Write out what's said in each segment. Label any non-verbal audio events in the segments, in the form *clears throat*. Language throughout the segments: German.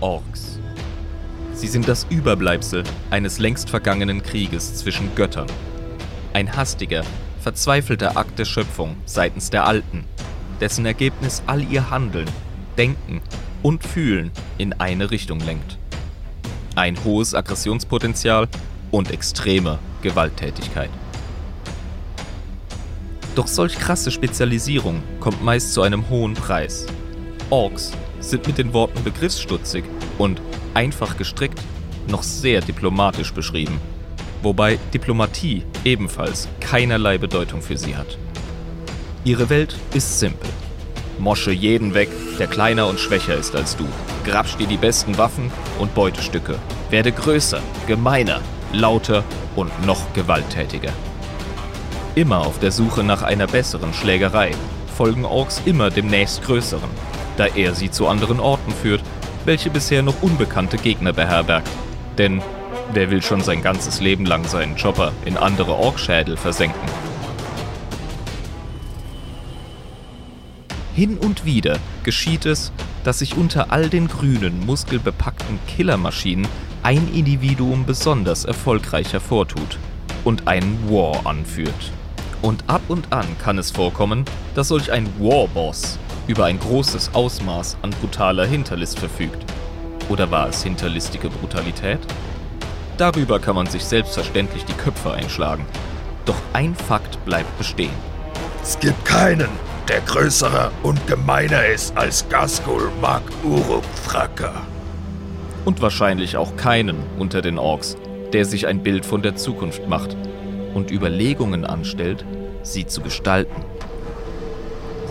Orks. Sie sind das Überbleibsel eines längst vergangenen Krieges zwischen Göttern. Ein hastiger, verzweifelter Akt der Schöpfung seitens der Alten, dessen Ergebnis all ihr Handeln, Denken und Fühlen in eine Richtung lenkt. Ein hohes Aggressionspotenzial und extreme Gewalttätigkeit. Doch solch krasse Spezialisierung kommt meist zu einem hohen Preis. Orks sind mit den Worten begriffsstutzig und einfach gestrickt noch sehr diplomatisch beschrieben, wobei Diplomatie ebenfalls keinerlei Bedeutung für sie hat. Ihre Welt ist simpel. Mosche jeden weg, der kleiner und schwächer ist als du. Grabsch dir die besten Waffen und Beutestücke. Werde größer, gemeiner, lauter und noch gewalttätiger. Immer auf der Suche nach einer besseren Schlägerei folgen Orks immer dem nächstgrößeren, da er sie zu anderen Orten führt, welche bisher noch unbekannte Gegner beherbergt. Denn wer will schon sein ganzes Leben lang seinen Chopper in andere Orkschädel versenken? Hin und wieder geschieht es, dass sich unter all den grünen, muskelbepackten Killermaschinen ein Individuum besonders erfolgreich hervortut und einen War anführt. Und ab und an kann es vorkommen, dass solch ein Warboss über ein großes Ausmaß an brutaler Hinterlist verfügt. Oder war es hinterlistige Brutalität? Darüber kann man sich selbstverständlich die Köpfe einschlagen. Doch ein Fakt bleibt bestehen. Es gibt keinen, der größer und gemeiner ist als Gaskul Mag Uruk Fracker. Und wahrscheinlich auch keinen unter den Orks, der sich ein Bild von der Zukunft macht und Überlegungen anstellt, sie zu gestalten.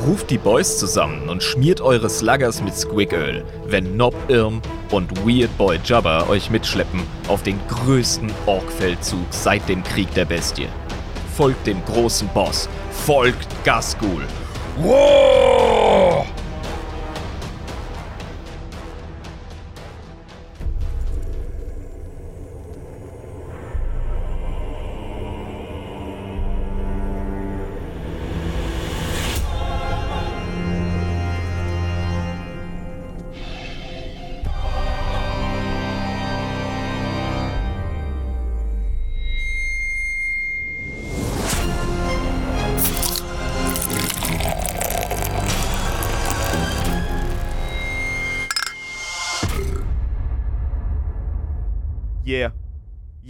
Ruft die Boys zusammen und schmiert eure Sluggers mit Squigöl, wenn Nob Irm und Weird Boy Jabba euch mitschleppen auf den größten Ork-Feldzug seit dem Krieg der Bestie. Folgt dem großen Boss, folgt Gaskul. Wow!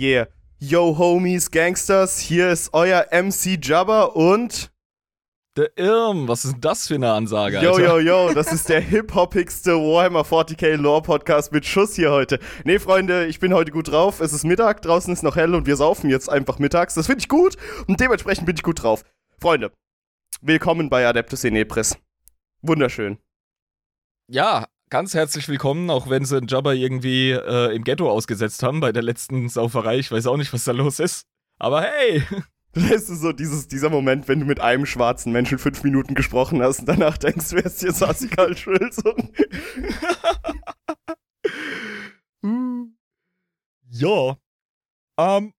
Yeah. Yo, Homies, Gangsters, hier ist euer MC Jabba und. Der Irm, was ist denn das für eine Ansage, Yo, Alter? yo, yo, das ist der hip-hoppigste Warhammer 40k Lore Podcast mit Schuss hier heute. Nee, Freunde, ich bin heute gut drauf. Es ist Mittag, draußen ist noch hell und wir saufen jetzt einfach mittags. Das finde ich gut und dementsprechend bin ich gut drauf. Freunde, willkommen bei Adeptus Inepris. Wunderschön. Ja, ganz herzlich willkommen, auch wenn sie einen Jabba irgendwie äh, im Ghetto ausgesetzt haben bei der letzten Sauferei. Ich weiß auch nicht, was da los ist. Aber hey! *laughs* Das ist so dieses, dieser Moment, wenn du mit einem schwarzen Menschen fünf Minuten gesprochen hast und danach denkst, wer ist jetzt Sassy Cultural? *laughs* Ja. Ähm,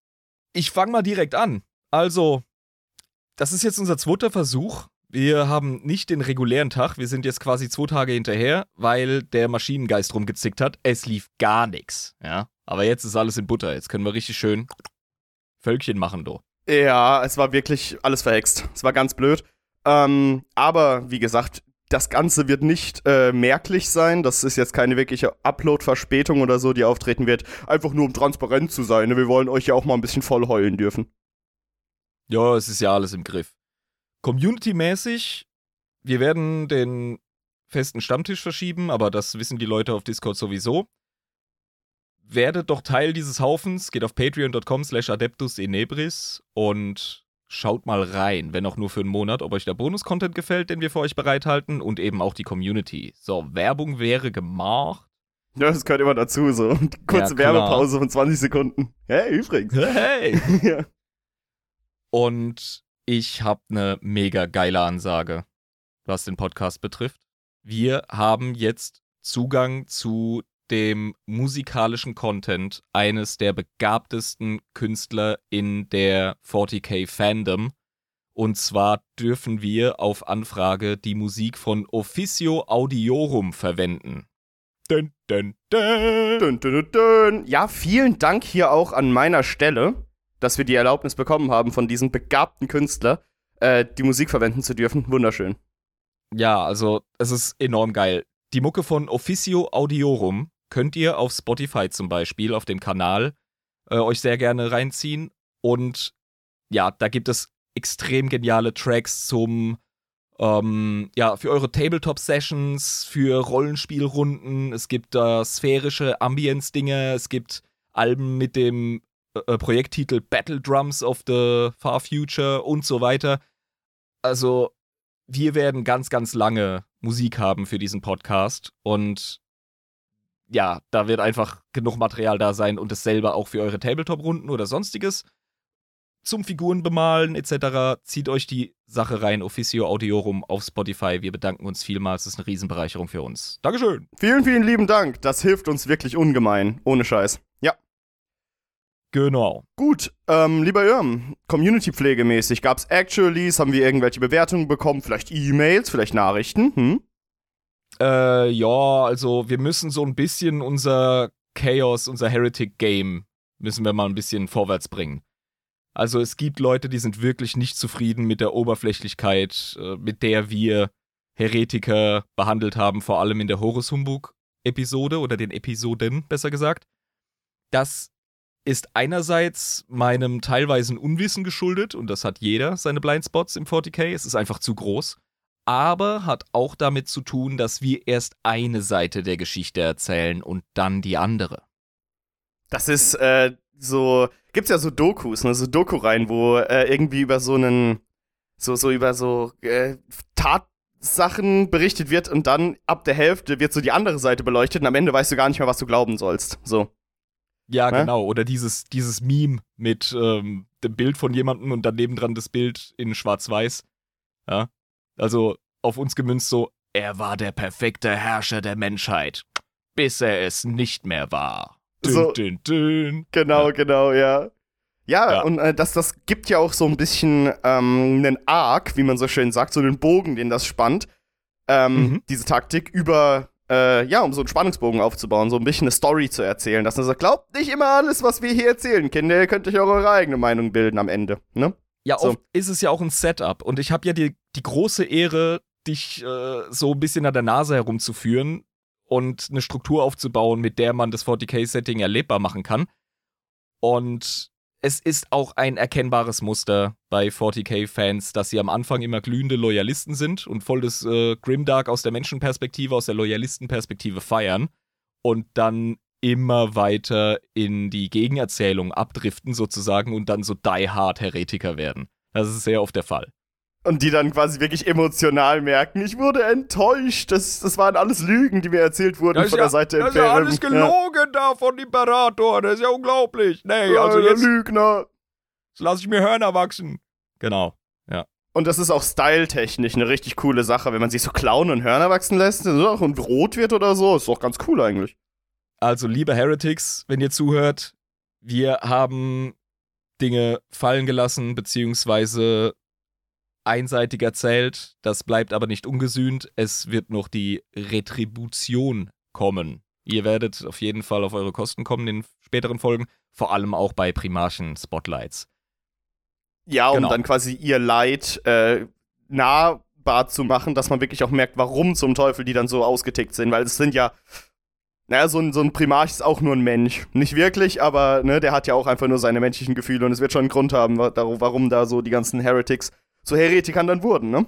ich fange mal direkt an. Also, das ist jetzt unser zweiter Versuch. Wir haben nicht den regulären Tag, wir sind jetzt quasi zwei Tage hinterher, weil der Maschinengeist rumgezickt hat. Es lief gar nichts, ja. Aber jetzt ist alles in Butter. Jetzt können wir richtig schön Völkchen machen, do. Ja, es war wirklich alles verhext. Es war ganz blöd. Ähm, aber wie gesagt, das Ganze wird nicht äh, merklich sein. Das ist jetzt keine wirkliche Upload-Verspätung oder so, die auftreten wird. Einfach nur, um transparent zu sein. Wir wollen euch ja auch mal ein bisschen voll heulen dürfen. Ja, es ist ja alles im Griff. Community-mäßig, wir werden den festen Stammtisch verschieben, aber das wissen die Leute auf Discord sowieso. Werdet doch Teil dieses Haufens, geht auf patreon.com slash adeptus inebris und schaut mal rein, wenn auch nur für einen Monat, ob euch der Bonus-Content gefällt, den wir für euch bereithalten und eben auch die Community. So, Werbung wäre gemacht. Ja, das gehört immer dazu, so. *laughs* Kurze Ja. Werbepause von 20 Sekunden. Hey, übrigens. Hey! *laughs* ja. Und ich habe eine mega geile Ansage, was den Podcast betrifft. Wir haben jetzt Zugang zu dem musikalischen Content eines der begabtesten Künstler in der 40k Fandom. Und zwar dürfen wir auf Anfrage die Musik von Officio Audiorum verwenden. Dun, dun, dun. Ja, vielen Dank hier auch an meiner Stelle, dass wir die Erlaubnis bekommen haben, von diesem begabten Künstler äh, die Musik verwenden zu dürfen. Wunderschön. Ja, also es ist enorm geil. Die Mucke von Officio Audiorum könnt ihr auf Spotify zum Beispiel, auf dem Kanal, äh, euch sehr gerne reinziehen. Und ja, da gibt es extrem geniale Tracks zum, ähm, ja, für eure Tabletop-Sessions, für Rollenspielrunden. Es gibt da sphärische Ambience-Dinge, es gibt Alben mit dem äh, Projekttitel Battle Drums of the Far Future und so weiter. Also, wir werden ganz, ganz lange Musik haben für diesen Podcast und ja, da wird einfach genug Material da sein und es selber auch für eure Tabletop-Runden oder sonstiges zum Figuren bemalen etc. Zieht euch die Sache rein, Officio Audiorum auf Spotify. Wir bedanken uns vielmals. Das ist eine Riesenbereicherung für uns. Dankeschön. Vielen, vielen lieben Dank. Das hilft uns wirklich ungemein. Ohne Scheiß. Genau. Gut, ähm, lieber Jörn, Community-Pflegemäßig, gab's Actuallys, haben wir irgendwelche Bewertungen bekommen, vielleicht E-Mails, vielleicht Nachrichten, hm? Äh, ja, also wir müssen so ein bisschen unser Chaos, unser Heretic-Game, müssen wir mal ein bisschen vorwärts bringen. Also es gibt Leute, die sind wirklich nicht zufrieden mit der Oberflächlichkeit, äh, mit der wir Heretiker behandelt haben, vor allem in der Horus Humbug-Episode oder den Episoden, besser gesagt. Das ist einerseits meinem teilweisen Unwissen geschuldet, und das hat jeder, seine Blindspots im 40k, es ist einfach zu groß, aber hat auch damit zu tun, dass wir erst eine Seite der Geschichte erzählen und dann die andere. Das ist, äh, so, gibt's ja so Dokus, ne, so Doku-Reihen, wo äh, irgendwie über so einen, so, so über so äh, Tatsachen berichtet wird und dann ab der Hälfte wird so die andere Seite beleuchtet und am Ende weißt du gar nicht mehr, was du glauben sollst. So. Ja, Ne? genau. Oder dieses, dieses Meme mit ähm, dem Bild von jemandem und daneben dran das Bild in Schwarz-Weiß. Ja. Also auf uns gemünzt so, er war der perfekte Herrscher der Menschheit, bis er es nicht mehr war. Dün, So. dün, dün. Genau, Ja. genau, ja. Ja, Ja. und äh, das, das gibt ja auch so ein bisschen ähm, einen Arc, wie man so schön sagt, so einen Bogen, den das spannt. Ähm, Mhm. Diese Taktik über, äh, ja, um so einen Spannungsbogen aufzubauen, so ein bisschen eine Story zu erzählen. Dass man sagt, glaubt nicht immer alles, was wir hier erzählen, Kinder, ihr könnt euch auch eure eigene Meinung bilden am Ende, ne? Ja, So. oft ist es ja auch ein Setup. Und ich habe ja die, die große Ehre, dich äh, so ein bisschen an der Nase herumzuführen und eine Struktur aufzubauen, mit der man das 40k-Setting erlebbar machen kann. Und es ist auch ein erkennbares Muster bei 40k-Fans, dass sie am Anfang immer glühende Loyalisten sind und voll das äh, Grimdark aus der Menschenperspektive, aus der Loyalistenperspektive feiern und dann immer weiter in die Gegenerzählung abdriften sozusagen und dann so die hard Heretiker werden. Das ist sehr oft der Fall. Und die dann quasi wirklich emotional merken, ich wurde enttäuscht, das, das waren alles Lügen, die mir erzählt wurden von der Seite das ist ja alles gelogen da von Imperator, das ist ja unglaublich. Nee, Ja, also der jetzt Lügner. lasse ich mir Hörner wachsen. Genau. Und das ist auch styletechnisch eine richtig coole Sache, wenn man sich so Klauen und Hörner wachsen lässt und rot wird oder so. Ist doch ganz cool eigentlich. Also, liebe Heretics, wenn ihr zuhört, wir haben Dinge fallen gelassen, beziehungsweise einseitig erzählt. Das bleibt aber nicht ungesühnt. Es wird noch die Retribution kommen. Ihr werdet auf jeden Fall auf eure Kosten kommen in späteren Folgen, vor allem auch bei Primarchen Spotlights. Ja, um Genau. dann quasi ihr Leid äh, nahbar zu machen, dass man wirklich auch merkt, warum zum Teufel die dann so ausgetickt sind. Weil es sind ja, naja, so ein, so ein Primarch ist auch nur ein Mensch. Nicht wirklich, aber ne, der hat ja auch einfach nur seine menschlichen Gefühle und es wird schon einen Grund haben, warum da so die ganzen Heretics zu Heretikern dann wurden, ne?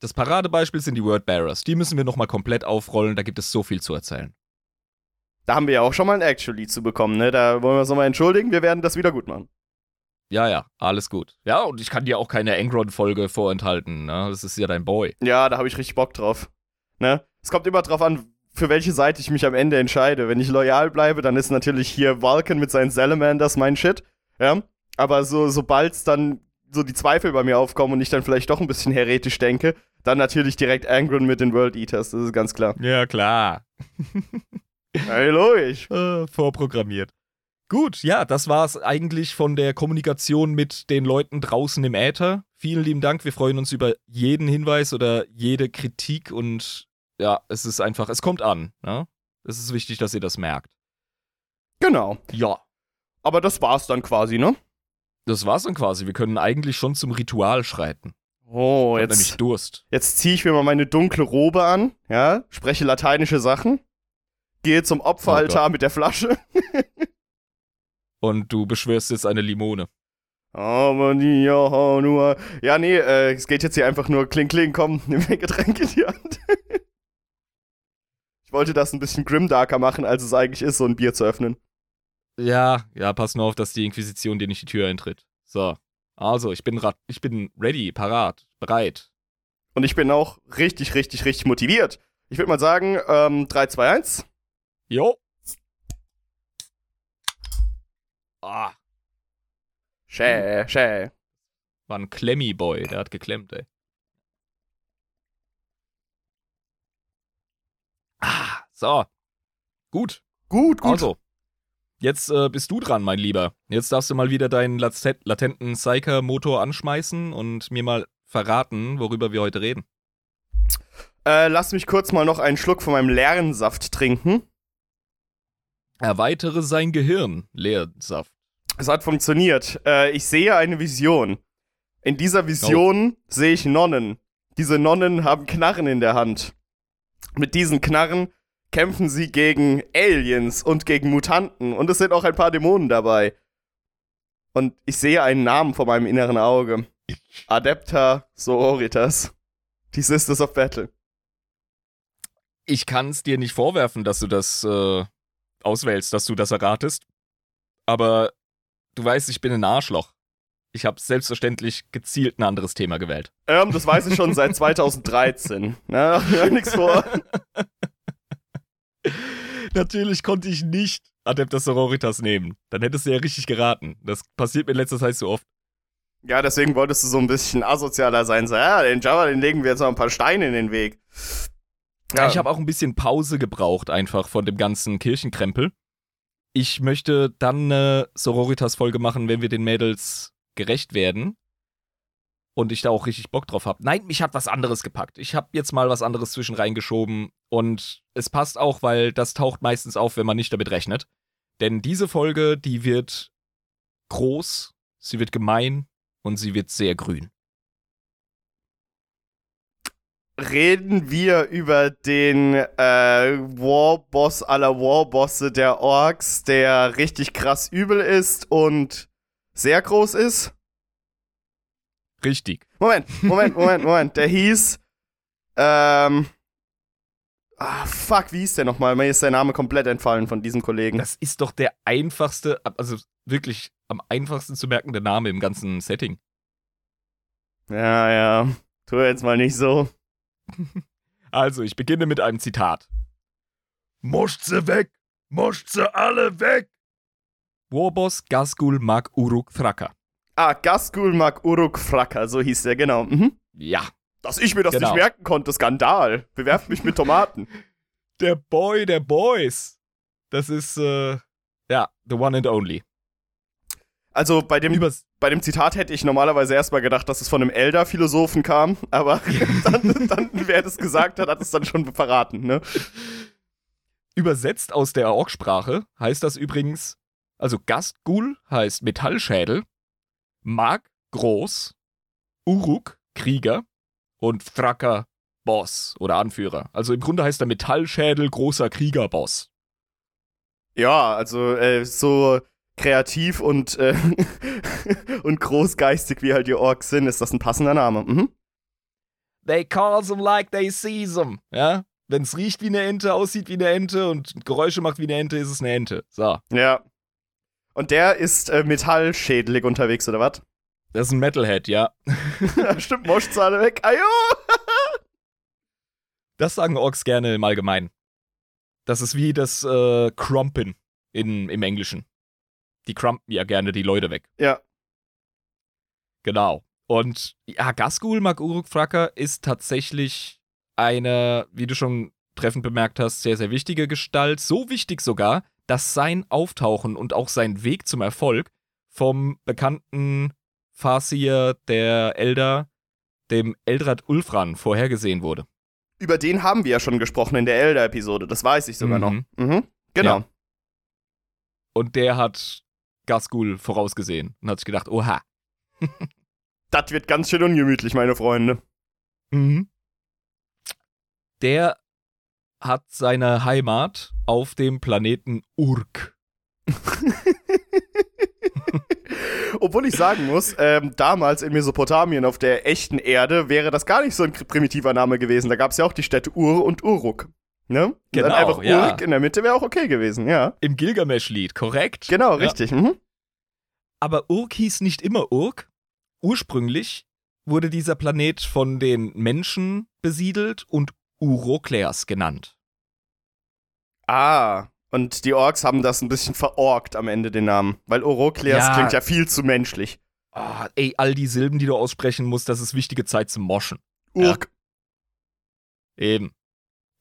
Das Paradebeispiel sind die Wordbearers. Die müssen wir nochmal komplett aufrollen, da gibt es so viel zu erzählen. Da haben wir ja auch schon mal ein Actually zu bekommen, ne? Da wollen wir uns nochmal entschuldigen, wir werden das wieder gut machen. Ja, ja, alles gut. Ja, und ich kann dir auch keine Angron-Folge vorenthalten. Ne? Das ist ja dein Boy. Ja, da habe ich richtig Bock drauf. Ne? Es kommt immer drauf an, für welche Seite ich mich am Ende entscheide. Wenn ich loyal bleibe, dann ist natürlich hier Vulcan mit seinen Salamanders mein Shit. Ja. Aber so, sobald dann so die Zweifel bei mir aufkommen und ich dann vielleicht doch ein bisschen heretisch denke, dann natürlich direkt Angron mit den World Eaters, das ist ganz klar. Ja, klar. Hey, logisch. Äh, vorprogrammiert. Gut, ja, das war's eigentlich von der Kommunikation mit den Leuten draußen im Äther. Vielen lieben Dank. Wir freuen uns über jeden Hinweis oder jede Kritik und ja, es ist einfach, es kommt an. Ne? Es ist wichtig, dass ihr das merkt. Genau. Ja. Aber das war's dann quasi, ne? Das war's dann quasi. Wir können eigentlich schon zum Ritual schreiten. Oh, Ich hab nämlich jetzt, Durst. jetzt ziehe ich mir mal meine dunkle Robe an, ja, spreche lateinische Sachen, gehe zum Opferaltar mit der Flasche. Und du beschwörst jetzt eine Limone. Ja, nur. Ja, nee, äh, es geht jetzt hier einfach nur kling kling, komm, *laughs* nimm mir ein Getränk in die Hand. ich wollte das ein bisschen grimdarker machen, als es eigentlich ist, so ein Bier zu öffnen. Ja, ja, pass nur auf, dass die Inquisition dir nicht die Tür eintritt. So. Also, ich bin, ich bin ready, parat, bereit. Und ich bin auch richtig, richtig, richtig motiviert. Ich würde mal sagen, ähm, 3, 2, 1. Jo. Ah, Schä, schä. war ein Klemmy-Boy, der hat geklemmt, ey. Ah, so. Gut. Gut, gut. Also, jetzt äh, bist du dran, mein Lieber. Jetzt darfst du mal wieder deinen latent- latenten Psyker-Motor anschmeißen und mir mal verraten, worüber wir heute reden. Äh, lass mich kurz mal noch einen Schluck von meinem Lernsaft trinken. Erweitere sein Gehirn, Leersaft. Es hat funktioniert. Äh, ich sehe eine Vision. In dieser Vision sehe ich Nonnen. Diese Nonnen haben Knarren in der Hand. Mit diesen Knarren kämpfen sie gegen Aliens und gegen Mutanten. Und es sind auch ein paar Dämonen dabei. Und ich sehe einen Namen vor meinem inneren Auge. Adepta Sororitas. Die Sisters of Battle. Ich kann es dir nicht vorwerfen, dass du das äh, auswählst, dass du das erratest. Aber du weißt, ich bin ein Arschloch. Ich habe selbstverständlich gezielt ein anderes Thema gewählt. Ähm, das weiß ich schon seit *laughs* 2013. Na, hör nix vor. *laughs* Natürlich konnte ich nicht Adeptus Sororitas nehmen. Dann hättest du ja richtig geraten. Das passiert mir in letzter Zeit so oft. Ja, deswegen wolltest du so ein bisschen asozialer sein. So, ja, den Java, den legen wir jetzt noch ein paar Steine in den Weg. Ja. Ich habe auch ein bisschen Pause gebraucht, einfach von dem ganzen Kirchenkrempel. Ich möchte dann eine Sororitas-Folge machen, wenn wir den Mädels gerecht werden. Und ich da auch richtig Bock drauf habe. Nein, mich hat was anderes gepackt. Ich habe jetzt mal was anderes zwischen reingeschoben. Und es passt auch, weil das taucht meistens auf, wenn man nicht damit rechnet. Denn diese Folge, die wird groß, sie wird gemein und sie wird sehr grün. Reden wir über den äh, Warboss aller Warbosse der Orks, der richtig krass übel ist und sehr groß ist? Richtig. Moment, Moment, Moment, Moment. Der hieß. Ähm. Ah, fuck, wie hieß der nochmal? Mir ist der Name komplett entfallen von diesem Kollegen. Das ist doch der einfachste, also wirklich am einfachsten zu merkende Name im ganzen Setting. Ja, ja. Tu jetzt mal nicht so. *laughs* Also, ich beginne mit einem Zitat. Moscht sie weg! Moscht sie alle weg! Warboss Gasgul mag Uruk Thraka. Ah, Gaskul mag Uruk Fracker, so hieß der, genau. Mhm. Ja. Dass ich mir das Genau. nicht merken konnte, Skandal. Bewerft mich mit Tomaten. *laughs* Der Boy der Boys. Das ist, äh, ja, the one and only. Also bei dem, Übers bei dem Zitat hätte ich normalerweise erstmal gedacht, dass es von einem Elder-Philosophen kam, aber *laughs* dann, dann, wer das gesagt hat, hat es dann schon verraten, ne? Übersetzt aus der Orksprache heißt das übrigens, also Gastgul heißt Metallschädel, Mag groß, Uruk Krieger und Thraka Boss oder Anführer. Also im Grunde heißt der Metallschädel großer Kriegerboss. Ja, also äh, so kreativ und, äh, *laughs* und großgeistig wie halt die Orks sind, ist das ein passender Name. Mhm. They call them like they see them. Ja? Wenn es riecht wie eine Ente, aussieht wie eine Ente und Geräusche macht wie eine Ente, ist es eine Ente. So. Ja. Und der ist äh, metallschädelig unterwegs, oder was? Das ist ein Metalhead, ja. *laughs* Stimmt, moscht's alle weg. Ajo! *laughs* Das sagen Orks gerne im Allgemeinen. Das ist wie das äh, Crumpen in, im Englischen. Die crumpen ja gerne die Leute weg. Ja. Genau. Und ja, Gasgul mag Uruk Fracker ist tatsächlich eine, wie du schon treffend bemerkt hast, sehr, sehr wichtige Gestalt. So wichtig sogar, dass sein Auftauchen und auch sein Weg zum Erfolg vom bekannten Farsier der Elder, dem Eldrad Ulfran, vorhergesehen wurde. Über den haben wir ja schon gesprochen in der Elder-Episode, das weiß ich sogar Mhm. noch. Mhm. Genau. Ja. Und der hat Gasgul vorausgesehen und hat sich gedacht, oha. *laughs* Das wird ganz schön ungemütlich, meine Freunde. Mhm. Der hat seine Heimat auf dem Planeten Urk. *laughs* Obwohl ich sagen muss, ähm, damals in Mesopotamien auf der echten Erde wäre das gar nicht so ein primitiver Name gewesen. Da gab es ja auch die Städte Ur und Uruk. Ne? Und Genau, Dann einfach ja. Urk in der Mitte wäre auch okay gewesen, ja. Im Gilgamesch-Lied, korrekt? Genau, Ja. richtig. Mhm. Aber Urk hieß nicht immer Urk. Ursprünglich wurde dieser Planet von den Menschen besiedelt und Urokleas genannt. Ah, und die Orks haben das ein bisschen verorkt am Ende, den Namen. Weil Orokleas Ja. klingt ja viel zu menschlich. Ah, ey, all die Silben, die du aussprechen musst, das ist wichtige Zeit zum Moschen. Urk. Eben.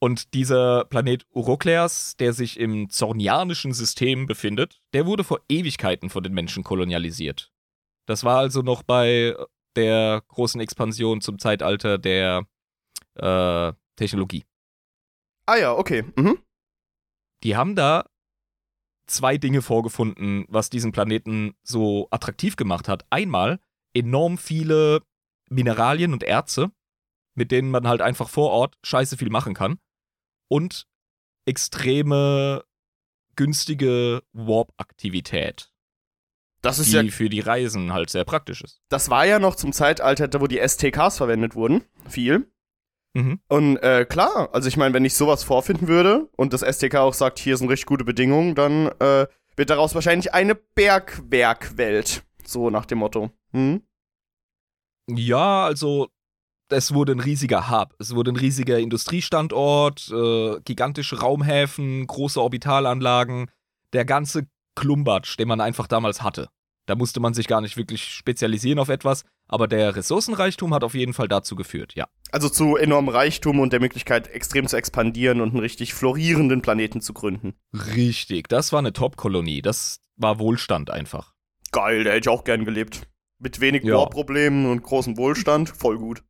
Und dieser Planet Urokleas, der sich im Zornianischen System befindet, der wurde vor Ewigkeiten von den Menschen kolonialisiert. Das war also noch bei der großen Expansion zum Zeitalter der äh, Technologie. Ah ja, okay. Mhm. Die haben da zwei Dinge vorgefunden, was diesen Planeten so attraktiv gemacht hat. Einmal enorm viele Mineralien und Erze, mit denen man halt einfach vor Ort scheiße viel machen kann. Und extreme günstige Warp-Aktivität, Das ist die ja, für die Reisen halt sehr praktisch ist. das war ja noch zum Zeitalter, da wo die STKs verwendet wurden. Viel. Mhm. Und äh, klar, also ich meine, wenn ich sowas vorfinden würde und das STK auch sagt, hier sind richtig gute Bedingungen, dann äh, wird daraus wahrscheinlich eine Bergwerkwelt. So nach dem Motto. Hm? Ja, also es wurde ein riesiger Hub. Es wurde ein riesiger Industriestandort, äh, gigantische Raumhäfen, große Orbitalanlagen, der ganze Klumbatsch, den man einfach damals hatte. Da musste man sich gar nicht wirklich spezialisieren auf etwas, aber der Ressourcenreichtum hat auf jeden Fall dazu geführt, ja. Also zu enormem Reichtum und der Möglichkeit, extrem zu expandieren und einen richtig florierenden Planeten zu gründen. Richtig, das war eine Top-Kolonie. Das war Wohlstand einfach. Geil, da hätte ich auch gern gelebt. Mit wenig Ja. Bohrproblemen und großem Wohlstand, voll gut.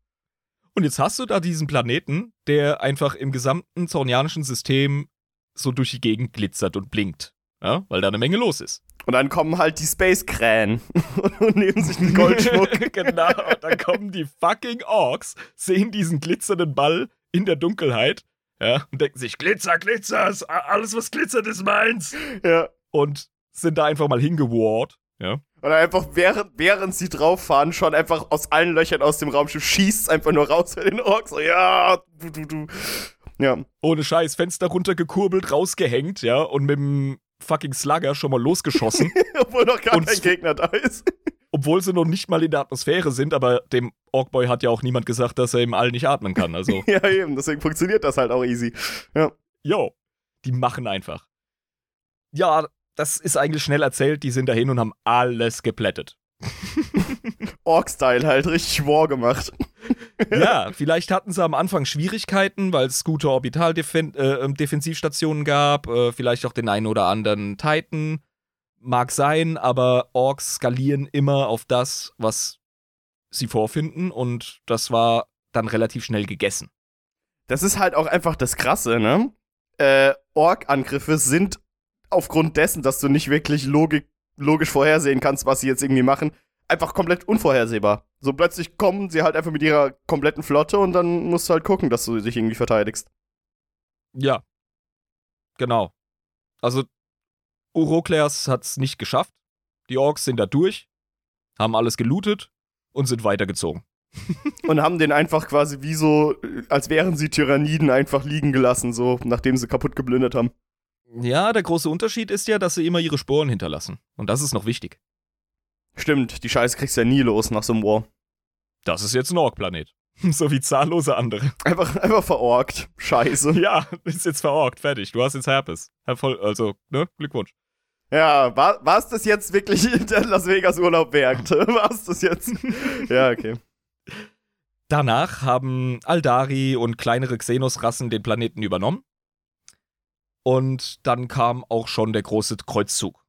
Und jetzt hast du da diesen Planeten, der einfach im gesamten zornianischen System so durch die Gegend glitzert und blinkt. Ja, weil da eine Menge los ist. Und dann kommen halt die Space-Krähen *laughs* und nehmen sich den Goldschmuck. *laughs* genau, dann kommen die fucking Orks, sehen diesen glitzernden Ball in der Dunkelheit, ja, und denken sich, Glitzer, Glitzer, alles was glitzert ist meins. ja. Und sind da einfach mal hingewart, ja. Und einfach während, während sie drauf fahren, schon einfach aus allen Löchern aus dem Raumschiff schießt einfach nur raus für den Orks. So, ja, du, du, du. Ja. Ohne Scheiß, Fenster runtergekurbelt, rausgehängt, ja, und mit dem fucking Slugger schon mal losgeschossen, *laughs* Obwohl noch gar kein Gegner da ist. obwohl sie noch nicht mal in der Atmosphäre sind, aber dem Orkboy hat ja auch niemand gesagt, dass er im All nicht atmen kann, also. *laughs* ja, eben. Deswegen funktioniert das halt auch easy. Jo, die machen einfach. Ja, das ist eigentlich schnell erzählt, die sind dahin und haben alles geplättet. *laughs* Ork-Style halt richtig War gemacht. *laughs* ja, vielleicht hatten sie am Anfang Schwierigkeiten, weil es gute Orbital-Defensivstationen gab, äh, vielleicht auch den einen oder anderen Titan. Mag sein, aber Orks skalieren immer auf das, was sie vorfinden und das war dann relativ schnell gegessen. Das ist halt auch einfach das Krasse, ne? Äh, Ork-Angriffe sind aufgrund dessen, dass du nicht wirklich logik logisch vorhersehen kannst, was sie jetzt irgendwie machen, einfach komplett unvorhersehbar. So plötzlich kommen sie halt einfach mit ihrer kompletten Flotte und dann musst du halt gucken, dass du dich irgendwie verteidigst. Ja. Genau. Also, Urokleas hat es nicht geschafft. Die Orks sind da durch, haben alles gelootet und sind weitergezogen. *laughs* und haben den einfach quasi wie so, äh, als wären sie Tyranniden einfach liegen gelassen, so nachdem sie kaputt geplündert haben. Ja, der große Unterschied ist ja, dass sie immer ihre Sporen hinterlassen. Und das ist noch wichtig. Stimmt, die Scheiße kriegst du ja nie los nach so einem War. Das ist jetzt ein Ork-Planet. *laughs* so wie zahllose andere. Einfach, einfach verorkt. Scheiße. ja, ist jetzt verorkt, fertig. Du hast jetzt Herpes. Voll, also, ne? Glückwunsch. Ja, war, war es das jetzt wirklich *laughs* der Las Vegas Urlaub wert? *laughs* War es das jetzt? ja, okay. Danach haben Aldari und kleinere Xenos-Rassen den Planeten übernommen. Und dann kam auch schon der große Kreuzzug.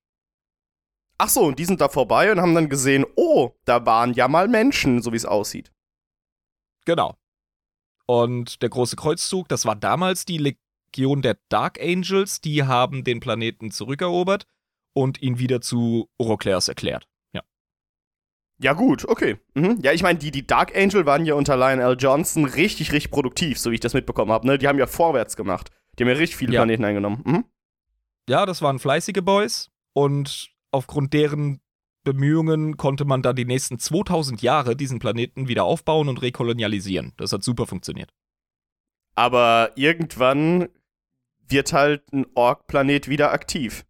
Ach so, und die sind da vorbei und haben dann gesehen, oh, da waren ja mal Menschen, so wie es aussieht. Genau. Und der große Kreuzzug, das war damals die Legion der Dark Angels, die haben den Planeten zurückerobert und ihn wieder zu Oroclers erklärt. Ja. Ja, gut, okay. Mhm. Ja, ich meine, die, die Dark Angel waren ja unter Lionel Johnson richtig, richtig produktiv, so wie ich das mitbekommen habe. Ne? Die haben ja vorwärts gemacht. Die haben ja richtig viele Ja. Planeten eingenommen. Mhm. Ja, das waren fleißige Boys und aufgrund deren Bemühungen konnte man dann die nächsten 2000 Jahre diesen Planeten wieder aufbauen und rekolonialisieren. Das hat super funktioniert. Aber irgendwann wird halt ein Ork-Planet wieder aktiv.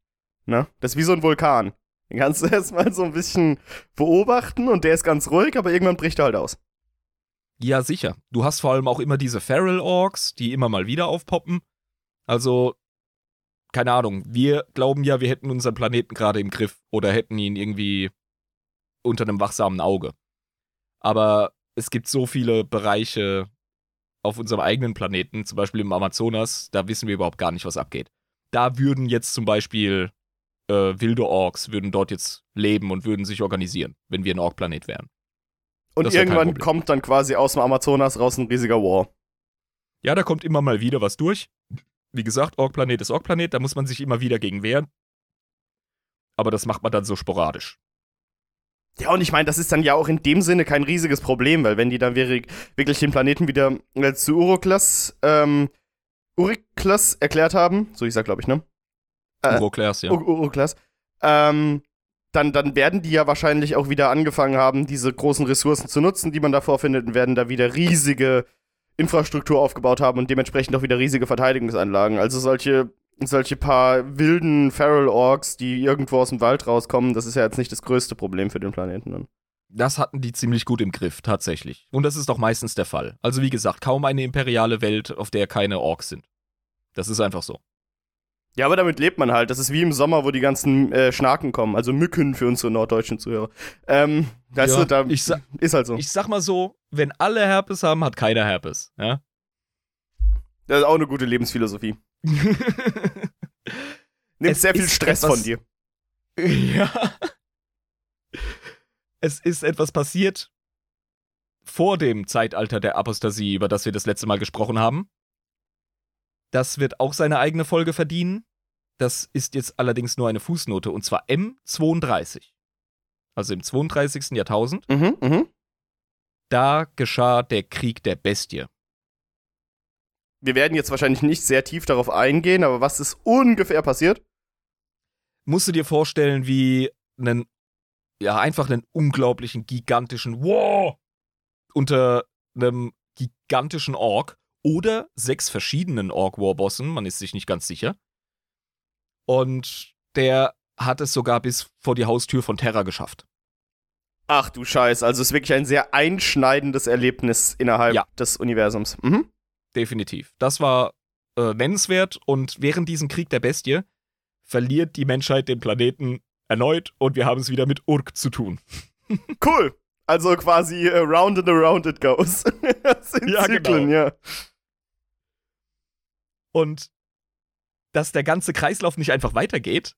Ne? Das ist wie so ein Vulkan. Den kannst du *laughs* erstmal so ein bisschen beobachten und der ist ganz ruhig, aber irgendwann bricht er halt aus. Ja, sicher. Du hast vor allem auch immer diese Feral Orks, die immer mal wieder aufpoppen. Also, keine Ahnung, wir glauben ja, wir hätten unseren Planeten gerade im Griff oder hätten ihn irgendwie unter einem wachsamen Auge. Aber es gibt so viele Bereiche auf unserem eigenen Planeten, zum Beispiel im Amazonas, da wissen wir überhaupt gar nicht, was abgeht. Da würden jetzt zum Beispiel äh, wilde Orks, würden dort jetzt leben und würden sich organisieren, wenn wir ein Ork-Planet wären. Und Das irgendwann kommt dann quasi aus dem Amazonas raus ein riesiger War. Ja, da kommt immer mal wieder was durch. Wie gesagt, Ork-Planet ist Ork-Planet, da muss man sich immer wieder gegen wehren. Aber das macht man dann so sporadisch. Ja, und ich meine, das ist dann ja auch in dem Sinne kein riesiges Problem, weil wenn die dann wirklich, den Planeten wieder äh, zu Uroklas, ähm, Uriklas erklärt haben, so ich sag, glaube ich, ne? Äh, Uroclers, ja. Ur- Uroklas, ähm, dann, dann werden die ja wahrscheinlich auch wieder angefangen haben, diese großen Ressourcen zu nutzen, die man da vorfindet, und werden da wieder riesige Infrastruktur aufgebaut haben und dementsprechend auch wieder riesige Verteidigungsanlagen. Also solche, solche paar wilden Feral Orks, die irgendwo aus dem Wald rauskommen, das ist ja jetzt nicht das größte Problem für den Planeten. Das hatten die ziemlich gut im Griff, tatsächlich. Und das ist doch meistens der Fall. Also wie gesagt, kaum eine imperiale Welt, auf der keine Orks sind. Das ist einfach so. Ja, aber damit lebt man halt. Das ist wie im Sommer, wo die ganzen äh, Schnaken kommen, also Mücken für unsere norddeutschen Zuhörer. Ähm, weißt Ja, du, da ich ist halt so. Ich sag mal so, wenn alle Herpes haben, hat keiner Herpes. Ja? das ist auch eine gute Lebensphilosophie. *laughs* Nimmt Es sehr viel Stress von dir. *laughs* Ja. Es ist etwas passiert vor dem Zeitalter der Apostasie, über das wir das letzte Mal gesprochen haben. Das wird auch seine eigene Folge verdienen. Das ist jetzt allerdings nur eine Fußnote, und zwar M32. Also im 32. Jahrtausend. Mhm, mhm. Da geschah der Krieg der Bestie. Wir werden jetzt wahrscheinlich nicht sehr tief darauf eingehen, aber was ist ungefähr passiert? Musst du dir vorstellen, wie einen, ja, einfach einen unglaublichen, gigantischen Wow unter einem gigantischen Ork oder sechs verschiedenen Ork-Warbossen, man ist sich nicht ganz sicher. Und der hat es sogar bis vor die Haustür von Terra geschafft. Ach du Scheiß, also es ist wirklich ein sehr einschneidendes Erlebnis innerhalb Ja. des Universums. Mhm. Definitiv. Das war äh, nennenswert und während diesem Krieg der Bestie verliert die Menschheit den Planeten erneut und wir haben es wieder mit Urk zu tun. Cool. Also quasi äh, round and around it goes. *laughs* das sind Ja, Zyklen, genau. ja. Und dass der ganze Kreislauf nicht einfach weitergeht,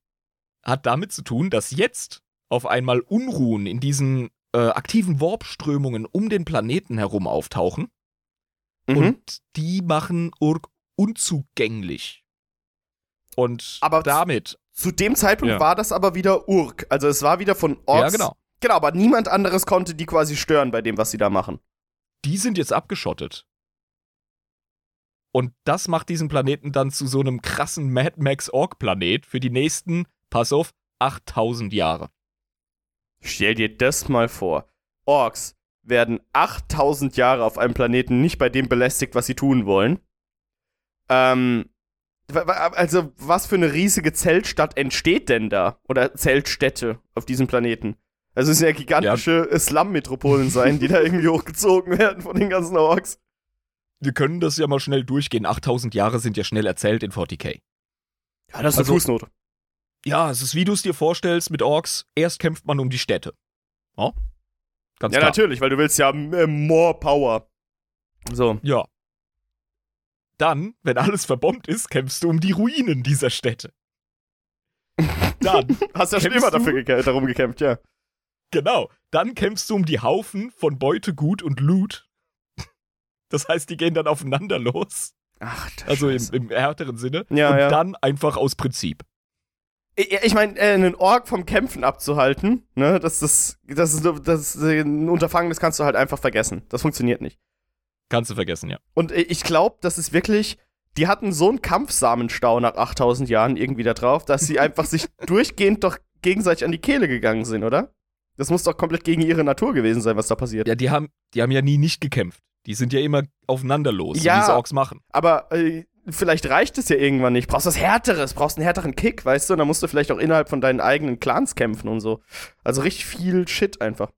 hat damit zu tun, dass jetzt auf einmal Unruhen in diesen äh, aktiven Warp-Strömungen um den Planeten herum auftauchen Mhm. und die machen Urk unzugänglich. Und Aber- damit, Zu dem Zeitpunkt Ja. war das aber wieder Urk. Also es war wieder von Orks. ja genau, Genau, aber niemand anderes konnte die quasi stören bei dem, was sie da machen. die sind jetzt abgeschottet. Und das macht diesen Planeten dann zu so einem krassen Mad Max Ork-Planet für die nächsten, pass auf, 8000 Jahre. Stell dir das mal vor. Orks werden 8000 Jahre auf einem Planeten nicht bei dem belästigt, was sie tun wollen. Ähm, also was für eine riesige Zeltstadt entsteht denn da? Oder Zeltstädte auf diesem Planeten? Also es sind ja gigantische Slum-Metropolen sein, die da *laughs* irgendwie hochgezogen werden von den ganzen Orks. Wir können das ja mal schnell durchgehen. 8000 Jahre sind ja schnell erzählt in 40k. Ja, das ist Also- eine Fußnote. Ja, es ist wie du es dir vorstellst mit Orks. Erst kämpft man um die Städte. Ja, ganz Ja, klar. natürlich, weil du willst ja äh, more power. So. Ja. Dann, wenn alles verbombt ist, kämpfst du um die Ruinen dieser Städte. *laughs* Dann, Hast ja schon immer dafür gekä darum gekämpft, ja. Genau, dann kämpfst du um die Haufen von Beutegut und Loot, Das heißt, die gehen dann aufeinander los. Ach, du Also im, im härteren Sinne. Ja, und ja. dann einfach aus Prinzip. Ich, meine, äh, einen Ork vom Kämpfen abzuhalten, ne, das, das, das, ist, das ist ein Unterfangen, das kannst du halt einfach vergessen. Das funktioniert nicht. Kannst du vergessen, ja. Und ich glaube, das ist wirklich, die hatten so einen Kampfsamenstau nach 8000 Jahren irgendwie da drauf, dass sie einfach sich *laughs* durchgehend doch gegenseitig an die Kehle gegangen sind, oder? Das muss doch komplett gegen ihre Natur gewesen sein, was da passiert. Ja, die haben, die haben ja nie nicht gekämpft. Die sind ja immer aufeinander los, Ja. wie es Orks machen. Aber äh, vielleicht reicht es ja irgendwann nicht. Brauchst was Härteres, brauchst einen härteren Kick, weißt du? Und dann musst du vielleicht auch innerhalb von deinen eigenen Clans kämpfen und so. Also richtig viel Shit einfach.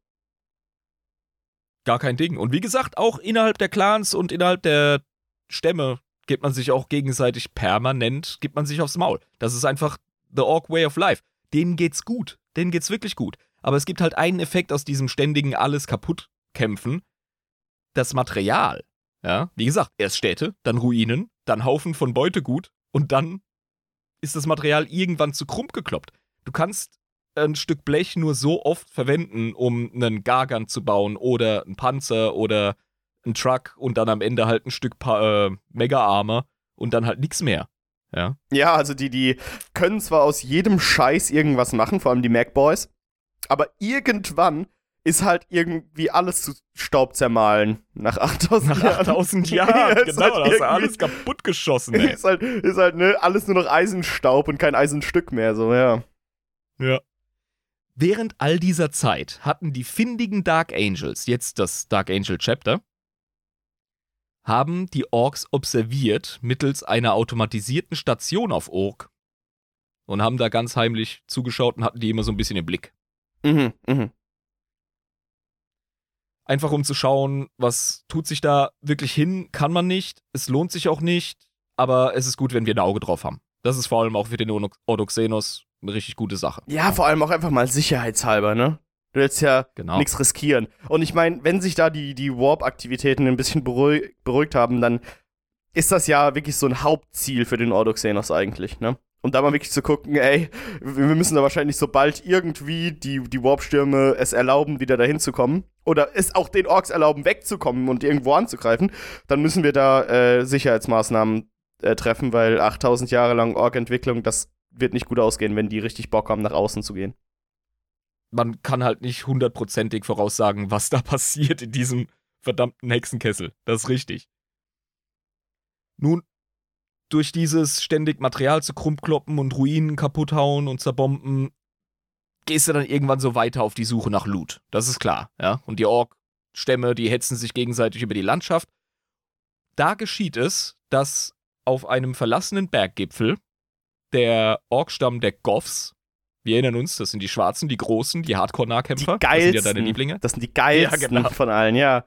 Gar kein Ding. Und wie gesagt, auch innerhalb der Clans und innerhalb der Stämme gibt man sich auch gegenseitig permanent, gibt man sich aufs Maul. Das ist einfach the Orc Way of Life. Denen geht's gut. Denen geht's wirklich gut. Aber es gibt halt einen Effekt aus diesem ständigen alles kaputt kämpfen. Das Material. Ja, wie gesagt, erst Städte, dann Ruinen, dann Haufen von Beutegut und dann ist das Material irgendwann zu krumm gekloppt. Du kannst ein Stück Blech nur so oft verwenden, um einen Gargant zu bauen oder einen Panzer oder einen Truck und dann am Ende halt ein Stück pa äh, Mega Armor und dann halt nichts mehr. Ja. Ja, also die, die können zwar aus jedem Scheiß irgendwas machen, vor allem die Mac Boys, aber irgendwann ist halt irgendwie alles zu Staub zermahlen. Nach 8000 Nach Jahren. 8000 *laughs* Ja, Jahren, ist genau, halt da hast irgendwie- alles kaputt geschossen, ey. ist halt, ist halt ne, alles nur noch Eisenstaub und kein Eisenstück mehr, so, ja. Ja. Während all dieser Zeit hatten die findigen Dark Angels, jetzt das Dark Angel Chapter, haben die Orks observiert mittels einer automatisierten Station auf Ork und haben da ganz heimlich zugeschaut und hatten die immer so ein bisschen im Blick. Mhm, mhm. Einfach um zu schauen, was tut sich da wirklich hin, kann man nicht, es lohnt sich auch nicht, aber es ist gut, wenn wir ein Auge drauf haben. Das ist vor allem auch für den Ordoxenos eine richtig gute Sache. Ja, vor allem auch einfach mal sicherheitshalber, ne? Du willst ja Genau. nichts riskieren. Und ich meine, wenn sich da die, die Warp-Aktivitäten ein bisschen beruhig, beruhigt haben, dann ist das ja wirklich so ein Hauptziel für den Ordoxenos eigentlich, ne? Und da mal wirklich zu gucken, ey, wir müssen da wahrscheinlich sobald irgendwie die, die Warp-Stürme es erlauben, wieder dahin zu kommen, oder es auch den Orks erlauben, wegzukommen und irgendwo anzugreifen, dann müssen wir da äh, Sicherheitsmaßnahmen äh, treffen, weil 8000 Jahre lang Ork-Entwicklung, das wird nicht gut ausgehen, wenn die richtig Bock haben, nach außen zu gehen. man kann halt nicht hundertprozentig voraussagen, was da *laughs* passiert in diesem verdammten Hexenkessel. Das ist richtig. Nun, durch dieses ständig Material zu krummkloppen und Ruinen kaputt hauen und zerbomben, gehst du dann irgendwann so weiter auf die Suche nach Loot. Das ist klar, ja. Und die Ork-Stämme, die hetzen sich gegenseitig über die Landschaft. Da geschieht es, dass auf einem verlassenen Berggipfel der Orkstamm der Goths wir erinnern uns, das sind die Schwarzen, die Großen, die Hardcore-Nahkämpfer. Die geilsten. Das sind ja deine Lieblinge. Das sind die geilsten Ja, genau. von allen, ja.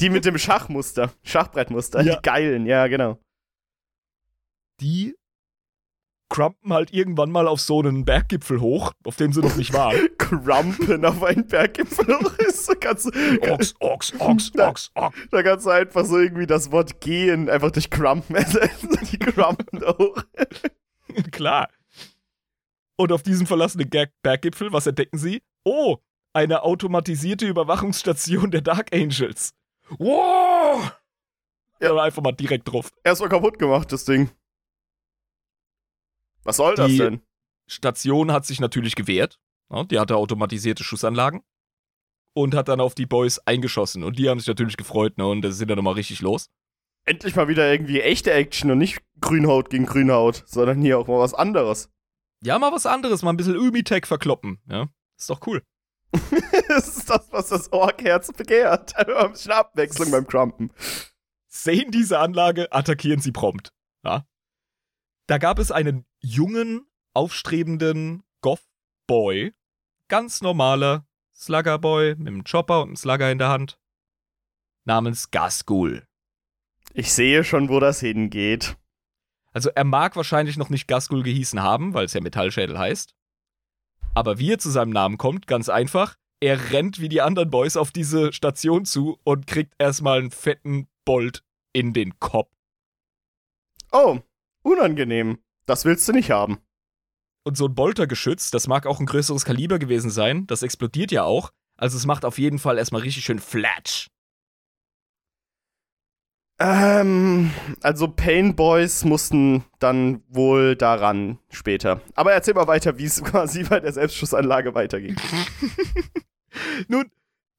Die mit dem Schachmuster, Schachbrettmuster, Ja. die geilen, ja, genau. Die crumpen halt irgendwann mal auf so einen Berggipfel hoch, auf dem sie noch nicht waren. *laughs* Crumpen auf einen Berggipfel hoch ist, so du, Ochs, Ochs, *laughs* Ochs, Ochs, Ochs. da kannst du einfach so irgendwie das Wort gehen einfach durch Crumpen *laughs* ersetzen. Die crumpen hoch. Klar. Und auf diesem verlassenen Berggipfel, was entdecken sie? Oh, eine automatisierte Überwachungsstation der Dark Angels. Wow! Ja, einfach mal direkt drauf. Erstmal kaputt gemacht, das Ding. Was soll das Die- denn? Station hat sich natürlich gewehrt. Ja, die hatte automatisierte Schussanlagen. Und hat dann auf die Boys eingeschossen. Und die haben sich natürlich gefreut, ne? Und das sind dann nochmal richtig los. Endlich mal wieder irgendwie echte Action und nicht Grünhaut gegen Grünhaut, sondern hier auch mal was anderes. Ja, mal was anderes, mal ein bisschen Umitech verkloppen. Ja, ist doch cool. *laughs* das ist das, was das Ork-Herz begehrt. *laughs* Ein bisschen Abwechslung beim Crumpen. Sehen diese Anlage, attackieren sie prompt. Ja. Da gab es einen jungen, aufstrebenden Goth-Boy. Ganz normaler Slugger-Boy mit einem Chopper und einem Slugger in der Hand. Namens Gasgul. Ich sehe schon, wo das hingeht. Also er mag wahrscheinlich noch nicht Gasgul gehießen haben, weil es ja Metallschädel heißt. Aber wie er zu seinem Namen kommt, ganz einfach. Er rennt wie die anderen Boys auf diese Station zu und kriegt erstmal einen fetten Bolt in den Kopf. Oh, unangenehm. Das willst du nicht haben. Und so ein Boltergeschütz, das mag auch ein größeres Kaliber gewesen sein, das explodiert ja auch. Also es macht auf jeden Fall erstmal richtig schön Flatsch. Ähm, also Pain Boys mussten dann wohl daran später. Aber erzähl mal weiter, wie es *laughs* quasi bei der Selbstschussanlage weiterging. *laughs* Nun,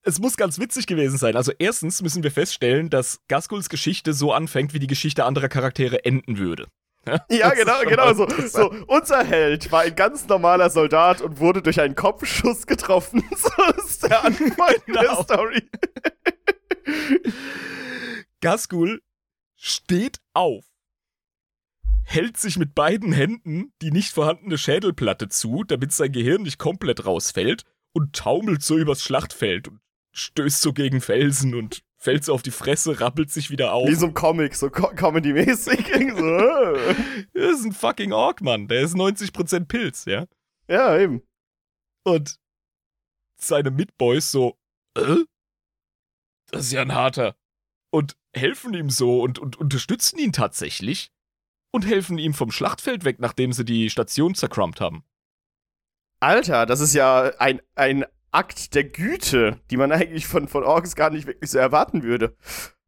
es muss ganz witzig gewesen sein. Also erstens müssen wir feststellen, dass Gaskuls Geschichte so anfängt, wie die Geschichte anderer Charaktere enden würde. Ja, genau, genau so. so. Unser Held war ein ganz normaler Soldat und wurde durch einen Kopfschuss getroffen. *laughs* So ist der Anfang genau. der Story. Gaskul steht auf, hält sich mit beiden Händen die nicht vorhandene Schädelplatte zu, damit sein Gehirn nicht komplett rausfällt und taumelt so übers Schlachtfeld und stößt so gegen Felsen und fällt so auf die Fresse, rappelt sich wieder auf. Wie so ein Comic, so Co Comedy-mäßig. *laughs* das ist ein fucking Ork, Mann. Der ist 90% Pilz, ja? Ja, eben. Und seine Mitboys so, äh? Das ist ja ein harter. Und helfen ihm so und, und unterstützen ihn tatsächlich und helfen ihm vom Schlachtfeld weg, nachdem sie die Station zercrumpt haben. Alter, das ist ja ein, ein Akt der Güte, die man eigentlich von, von Orks gar nicht wirklich so erwarten würde.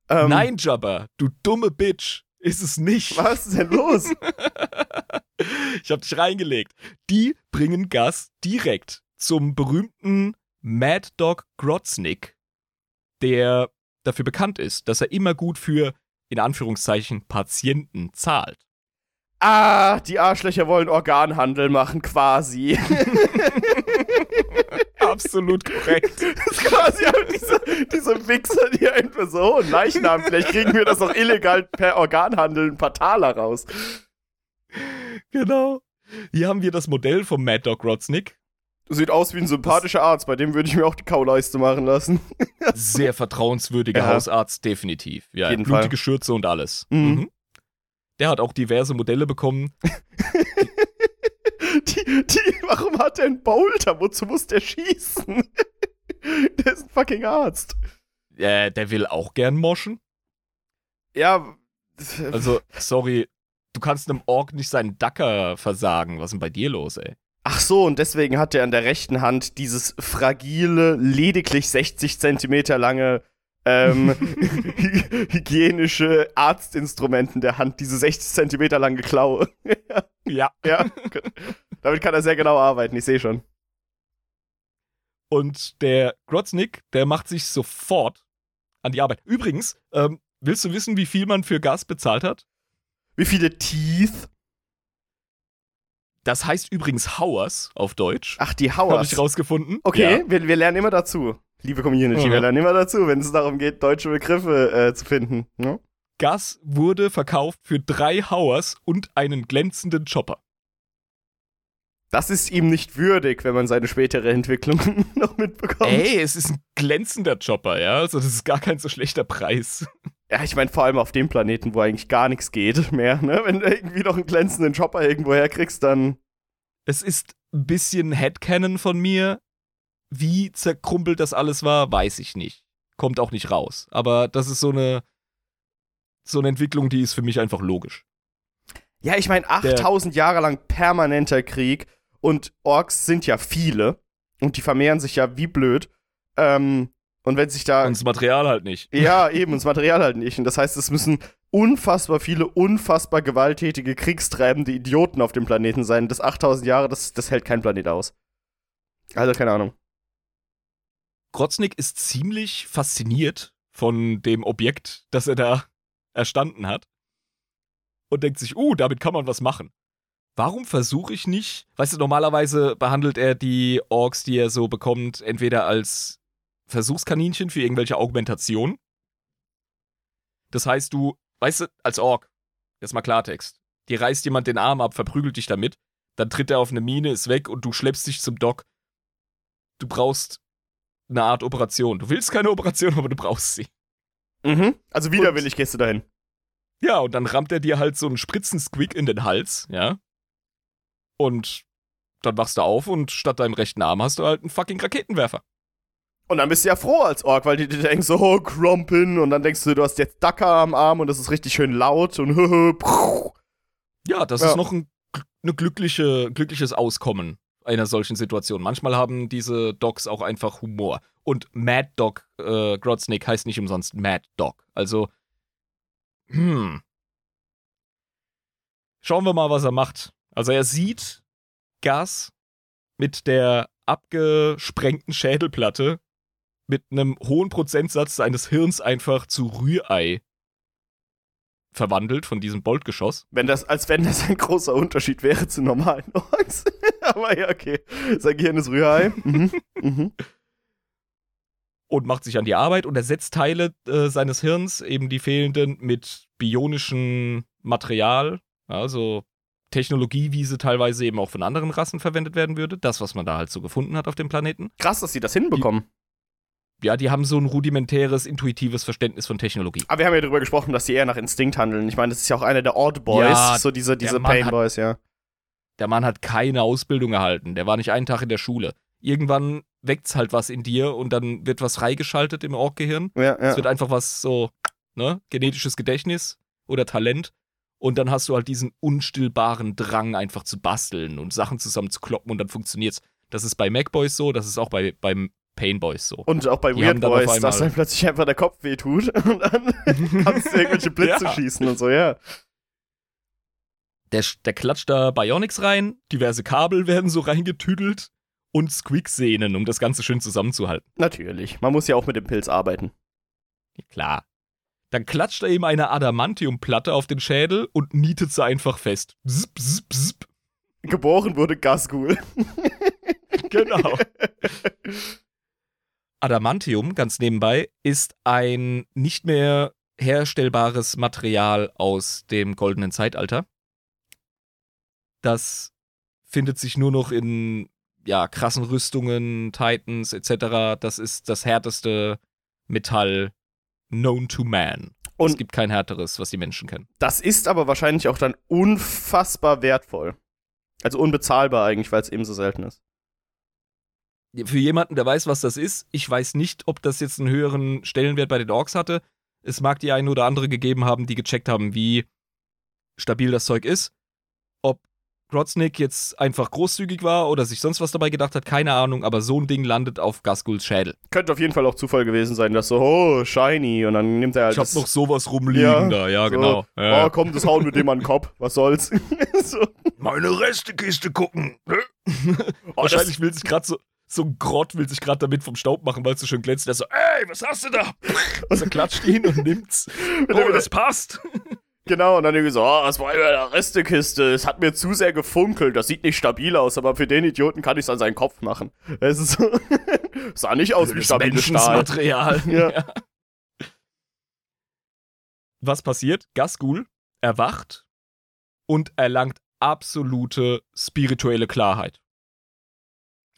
Ähm, Nein, Jabba, du dumme Bitch. Ist es nicht. Was ist denn los? *laughs* ich hab dich reingelegt. Die bringen Gas direkt zum berühmten Mad Dog Grotznick, der dafür bekannt ist, dass er immer gut für, in Anführungszeichen, Patienten zahlt. Ah, die Arschlöcher wollen Organhandel machen, quasi. *laughs* Absolut korrekt. *laughs* Das ist quasi auch diese, diese Wichser, die einfach so, oh, Leichnam, vielleicht kriegen wir das auch illegal per Organhandel ein paar Taler raus. Genau. Hier haben wir das Modell vom Mad Dog Rotznick. Sieht aus wie ein sympathischer Arzt, bei dem würde ich mir auch die Kauleiste machen lassen. *laughs* Sehr vertrauenswürdiger ja. Hausarzt, definitiv. Ja, Jeden blutige Fall. Schürze und alles. Mhm. Mhm. Der hat auch diverse Modelle bekommen. *laughs* die, die, warum hat er einen Boulder? Wozu muss der schießen? *laughs* der ist ein fucking Arzt. Äh, der will auch gern moschen. Ja. Also, *laughs* sorry, du kannst einem Ork nicht seinen Dacker versagen. Was ist denn bei dir los, ey? Ach so, und deswegen hat er an der rechten Hand dieses fragile, lediglich 60 Zentimeter lange ähm, *laughs* hygienische Arztinstrument in der Hand, diese 60 Zentimeter lange Klaue. ja. ja. Damit kann er sehr genau arbeiten, ich sehe schon. Und der Grotznick, der macht sich sofort an die Arbeit. Übrigens, ähm, willst du wissen, wie viel man für Gas bezahlt hat? Wie viele Teeth? Das heißt übrigens Hauers auf Deutsch. Ach, die Hauers. Habe ich rausgefunden. Okay, ja. wir, wir lernen immer dazu. Liebe Community, mhm. wir lernen immer dazu, wenn es darum geht, deutsche Begriffe äh, zu finden. Ne? Gas wurde verkauft für drei Hauers und einen glänzenden Chopper. Das ist ihm nicht würdig, wenn man seine spätere Entwicklung *laughs* noch mitbekommt. Ey, es ist ein glänzender Chopper, ja. Also das ist gar kein so schlechter Preis. Ja, ich meine vor allem auf dem Planeten, wo eigentlich gar nichts geht mehr, ne? Wenn du irgendwie noch einen glänzenden Chopper irgendwo herkriegst, dann. Es ist ein bisschen Headcanon von mir. Wie zerkrumpelt das alles war, weiß ich nicht. Kommt auch nicht raus. Aber das ist so eine, so eine Entwicklung, die ist für mich einfach logisch. Ja, ich meine, 8000 Jahre lang permanenter Krieg und Orks sind ja viele und die vermehren sich ja wie blöd. Ähm, und wenn sich da. Und das Material halt nicht. Ja, eben, und das Material halt nicht. Und das heißt, es müssen unfassbar viele, unfassbar gewalttätige, kriegstreibende Idioten auf dem Planeten sein. Das 8000 Jahre, das, das hält kein Planet aus. Also, keine Ahnung. Grotznick ist ziemlich fasziniert von dem Objekt, das er da erstanden hat. Und denkt sich, uh, damit kann man was machen. Warum versuche ich nicht? Weißt du, normalerweise behandelt er die Orks, die er so bekommt, entweder als Versuchskaninchen für irgendwelche Augmentationen. Das heißt, du, weißt du, als Ork, jetzt mal Klartext, dir reißt jemand den Arm ab, verprügelt dich damit, dann tritt er auf eine Mine, ist weg und du schleppst dich zum Dock. Du brauchst eine Art Operation. Du willst keine Operation, *laughs* aber du brauchst sie. Mhm. Also widerwillig gehst du dahin. Ja, und dann rammt er dir halt so einen Spritzensquick in den Hals, ja. Und dann wachst du auf und statt deinem rechten Arm hast du halt einen fucking Raketenwerfer. Und dann bist du ja froh als Ork, weil du dir denkst so, oh, Crumpin, und dann denkst du, du hast jetzt Dacker am Arm und das ist richtig schön laut und *laughs* Ja, das ja. ist noch ein, eine glückliche, glückliches Auskommen einer solchen Situation. Manchmal haben diese Dogs auch einfach Humor. Und Mad Dog äh, Grodsnake heißt nicht umsonst Mad Dog. Also Hm. Schauen wir mal, was er macht. Also er sieht Gas mit der abgesprengten Schädelplatte mit einem hohen Prozentsatz seines Hirns einfach zu Rührei verwandelt von diesem Boltgeschoss. Wenn das, als wenn das ein großer Unterschied wäre zu normalen *laughs* Orks. Aber ja, okay. Sein Gehirn ist Rührei. Mhm. Mhm. und macht sich an die Arbeit und ersetzt Teile äh, seines Hirns, eben die fehlenden, mit bionischem Material, also Technologie, wie sie teilweise eben auch von anderen Rassen verwendet werden würde. Das, was man da halt so gefunden hat auf dem Planeten. Krass, dass sie das hinbekommen. Ja, die haben so ein rudimentäres, intuitives Verständnis von Technologie. Aber wir haben ja darüber gesprochen, dass sie eher nach Instinkt handeln. Ich meine, das ist ja auch einer der Odd Boys, Ja, so diese, diese Pain Boys, ja. Der Mann hat keine Ausbildung erhalten. Der war nicht einen Tag in der Schule. Irgendwann weckt's halt was in dir und dann wird was freigeschaltet im Ork-Gehirn. Ja, Es ja. wird einfach was so, ne, genetisches Gedächtnis oder Talent. Und dann hast du halt diesen unstillbaren Drang, einfach zu basteln und Sachen zusammen zu kloppen und dann funktioniert's. Das ist bei Macboys so, das ist auch bei, beim Pain Boys so. Und auch bei Die Weird Boys, dass dann plötzlich einfach der Kopf wehtut *laughs* und dann *laughs* kannst du irgendwelche Blitze Ja. schießen und so, ja. Der, der klatscht da Bionics rein, diverse Kabel werden so reingetüdelt und Squeak-Sehnen, um das Ganze schön zusammenzuhalten. Natürlich. Man muss ja auch mit dem Pilz arbeiten. Klar. Dann klatscht er ihm eine Adamantiumplatte auf den Schädel und nietet sie einfach fest. Zip, zip, zip. Geboren wurde Gasgul. *laughs* Genau. Adamantium, ganz nebenbei, ist ein nicht mehr herstellbares Material aus dem goldenen Zeitalter. Das findet sich nur noch in ja, krassen Rüstungen, Titans etc. Das ist das härteste Metall known to man. Und- es gibt kein härteres, was die Menschen kennen. Das ist aber wahrscheinlich auch dann unfassbar wertvoll. Also unbezahlbar eigentlich, weil es eben so selten ist. Für jemanden, der weiß, was das ist, ich weiß nicht, ob das jetzt einen höheren Stellenwert bei den Orks hatte. Es mag die eine oder andere gegeben haben, die gecheckt haben, wie stabil das Zeug ist. Grotznick jetzt einfach großzügig war oder sich sonst was dabei gedacht hat, keine Ahnung, aber so ein Ding landet auf Gaskuls Schädel. Könnte auf jeden Fall auch Zufall gewesen sein, dass so, oh, shiny, und dann nimmt er halt Ich hab das- noch sowas rumliegen Ja, da, ja, so, genau. Oh, Ja. komm, das hauen wir dem an den Kopf. Was soll's? *laughs* so. Meine Restekiste gucken. *laughs* Oh, Wahrscheinlich will sich gerade so, so ein Grott will sich gerade damit vom Staub machen, weil es so schön glänzt. Der so, ey, was hast du da? *laughs* Und er klatscht ihn und nimmt's. Oh, das passt. Genau, und dann irgendwie so, oh, das war in der Restekiste. Es hat mir zu sehr gefunkelt. Das sieht nicht stabil aus, aber für den Idioten kann ich es an seinen Kopf machen. Es ist so, *laughs* sah nicht aus wie stabiles Stahl. Menschensmaterial. *laughs* Ja. Was passiert? Gasgul erwacht und erlangt absolute spirituelle Klarheit.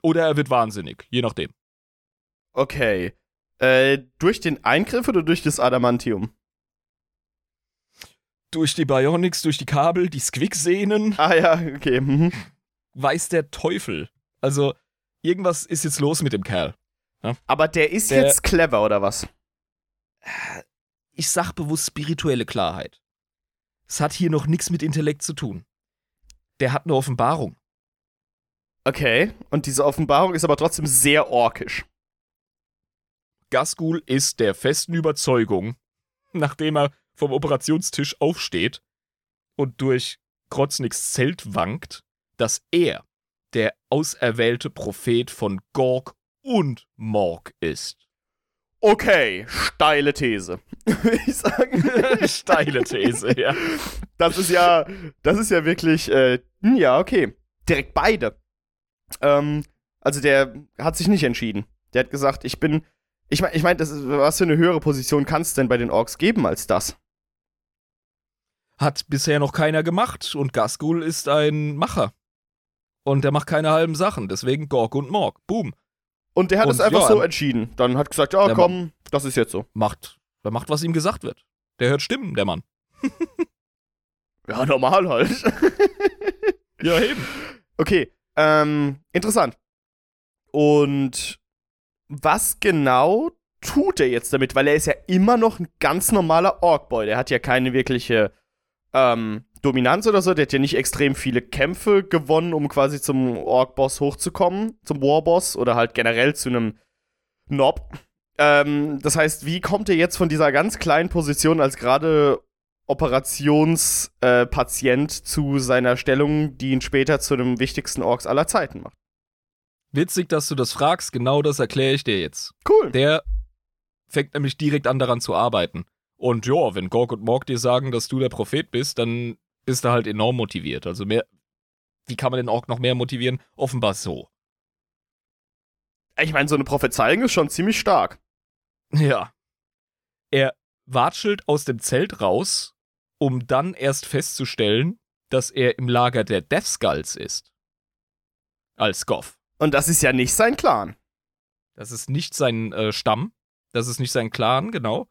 Oder er wird wahnsinnig, je nachdem. Okay. Äh, durch den Eingriff oder durch das Adamantium? Durch die Bionics, durch die Kabel, die Squick-Sehnen, Ah ja, okay. Mhm. weiß der Teufel. Also, irgendwas ist jetzt los mit dem Kerl. Aber der ist Der- jetzt clever, oder was? Ich sag bewusst spirituelle Klarheit. Es hat hier noch nichts mit Intellekt zu tun. Der hat eine Offenbarung. Okay. Und diese Offenbarung ist aber trotzdem sehr orkisch. Gasgul ist der festen Überzeugung, nachdem er vom Operationstisch aufsteht und durch Krotzniks Zelt wankt, dass er der auserwählte Prophet von Gorg und Morg ist. Okay, steile These. *laughs* Ich sagen. *laughs* Steile These, ja. Das ist ja, das ist ja wirklich, äh, hm, ja, okay. Direkt beide. Ähm, also der hat sich nicht entschieden. Der hat gesagt, ich bin, ich meine, ich mein, das ist, was für eine höhere Position kann es denn bei den Orks geben als das? Hat bisher noch keiner gemacht und Gasgul ist ein Macher. Und der macht keine halben Sachen, deswegen Gorg und Morg. Boom. Und der hat Und es einfach ja, so entschieden. Dann hat gesagt, ja, komm, das ist jetzt so. Macht, der macht, was ihm gesagt wird. Der hört Stimmen, der Mann. *laughs* Ja, normal halt. *laughs* Ja, eben. Okay, ähm, interessant. Und was genau tut er jetzt damit? Weil er ist ja immer noch ein ganz normaler Orkboy. Der hat ja keine wirkliche ähm, Dominanz oder so. Der hat ja nicht extrem viele Kämpfe gewonnen, um quasi zum Ork-Boss hochzukommen, zum Warboss oder halt generell zu einem Nob. Ähm, das heißt, wie kommt er jetzt von dieser ganz kleinen Position als gerade Operationspatient äh, zu seiner Stellung, die ihn später zu einem wichtigsten Orks aller Zeiten macht. Witzig, dass du das fragst, genau das erkläre ich dir jetzt. Cool. Der fängt nämlich direkt an daran zu arbeiten. Und ja, wenn Gorg und Morg dir sagen, dass du der Prophet bist, dann bist du halt enorm motiviert. Also mehr, wie kann man den Ork noch mehr motivieren? Offenbar so. Ich meine, so eine Prophezeiung ist schon ziemlich stark. Ja. Er watschelt aus dem Zelt raus, um dann erst festzustellen, dass er im Lager der Death Skulls ist. Als Goff. Und das ist ja nicht sein Clan. Das ist nicht sein äh, Stamm. Das ist nicht sein Clan, genau.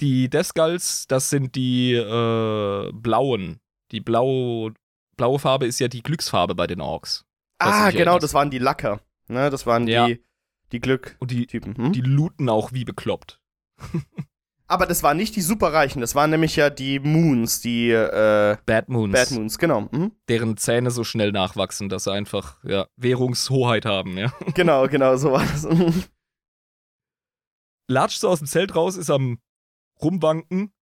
Die Death Skulls, das sind die äh, blauen. Die blaue, blaue Farbe ist ja die Glücksfarbe bei den Orks. Ah, genau, erinnerst. das waren die Lacker. Ne, das waren ja. die, die Glück-Typen. Und die, hm? die looten auch wie bekloppt. *laughs* Aber das waren nicht die Superreichen, das waren nämlich ja die Moons, die äh, Bad Moons. Bad Moons, genau. Mhm. Deren Zähne so schnell nachwachsen, dass sie einfach ja, Währungshoheit haben, ja. Genau, genau, so war das. *laughs* Latscht so aus dem Zelt raus, ist am rumwanken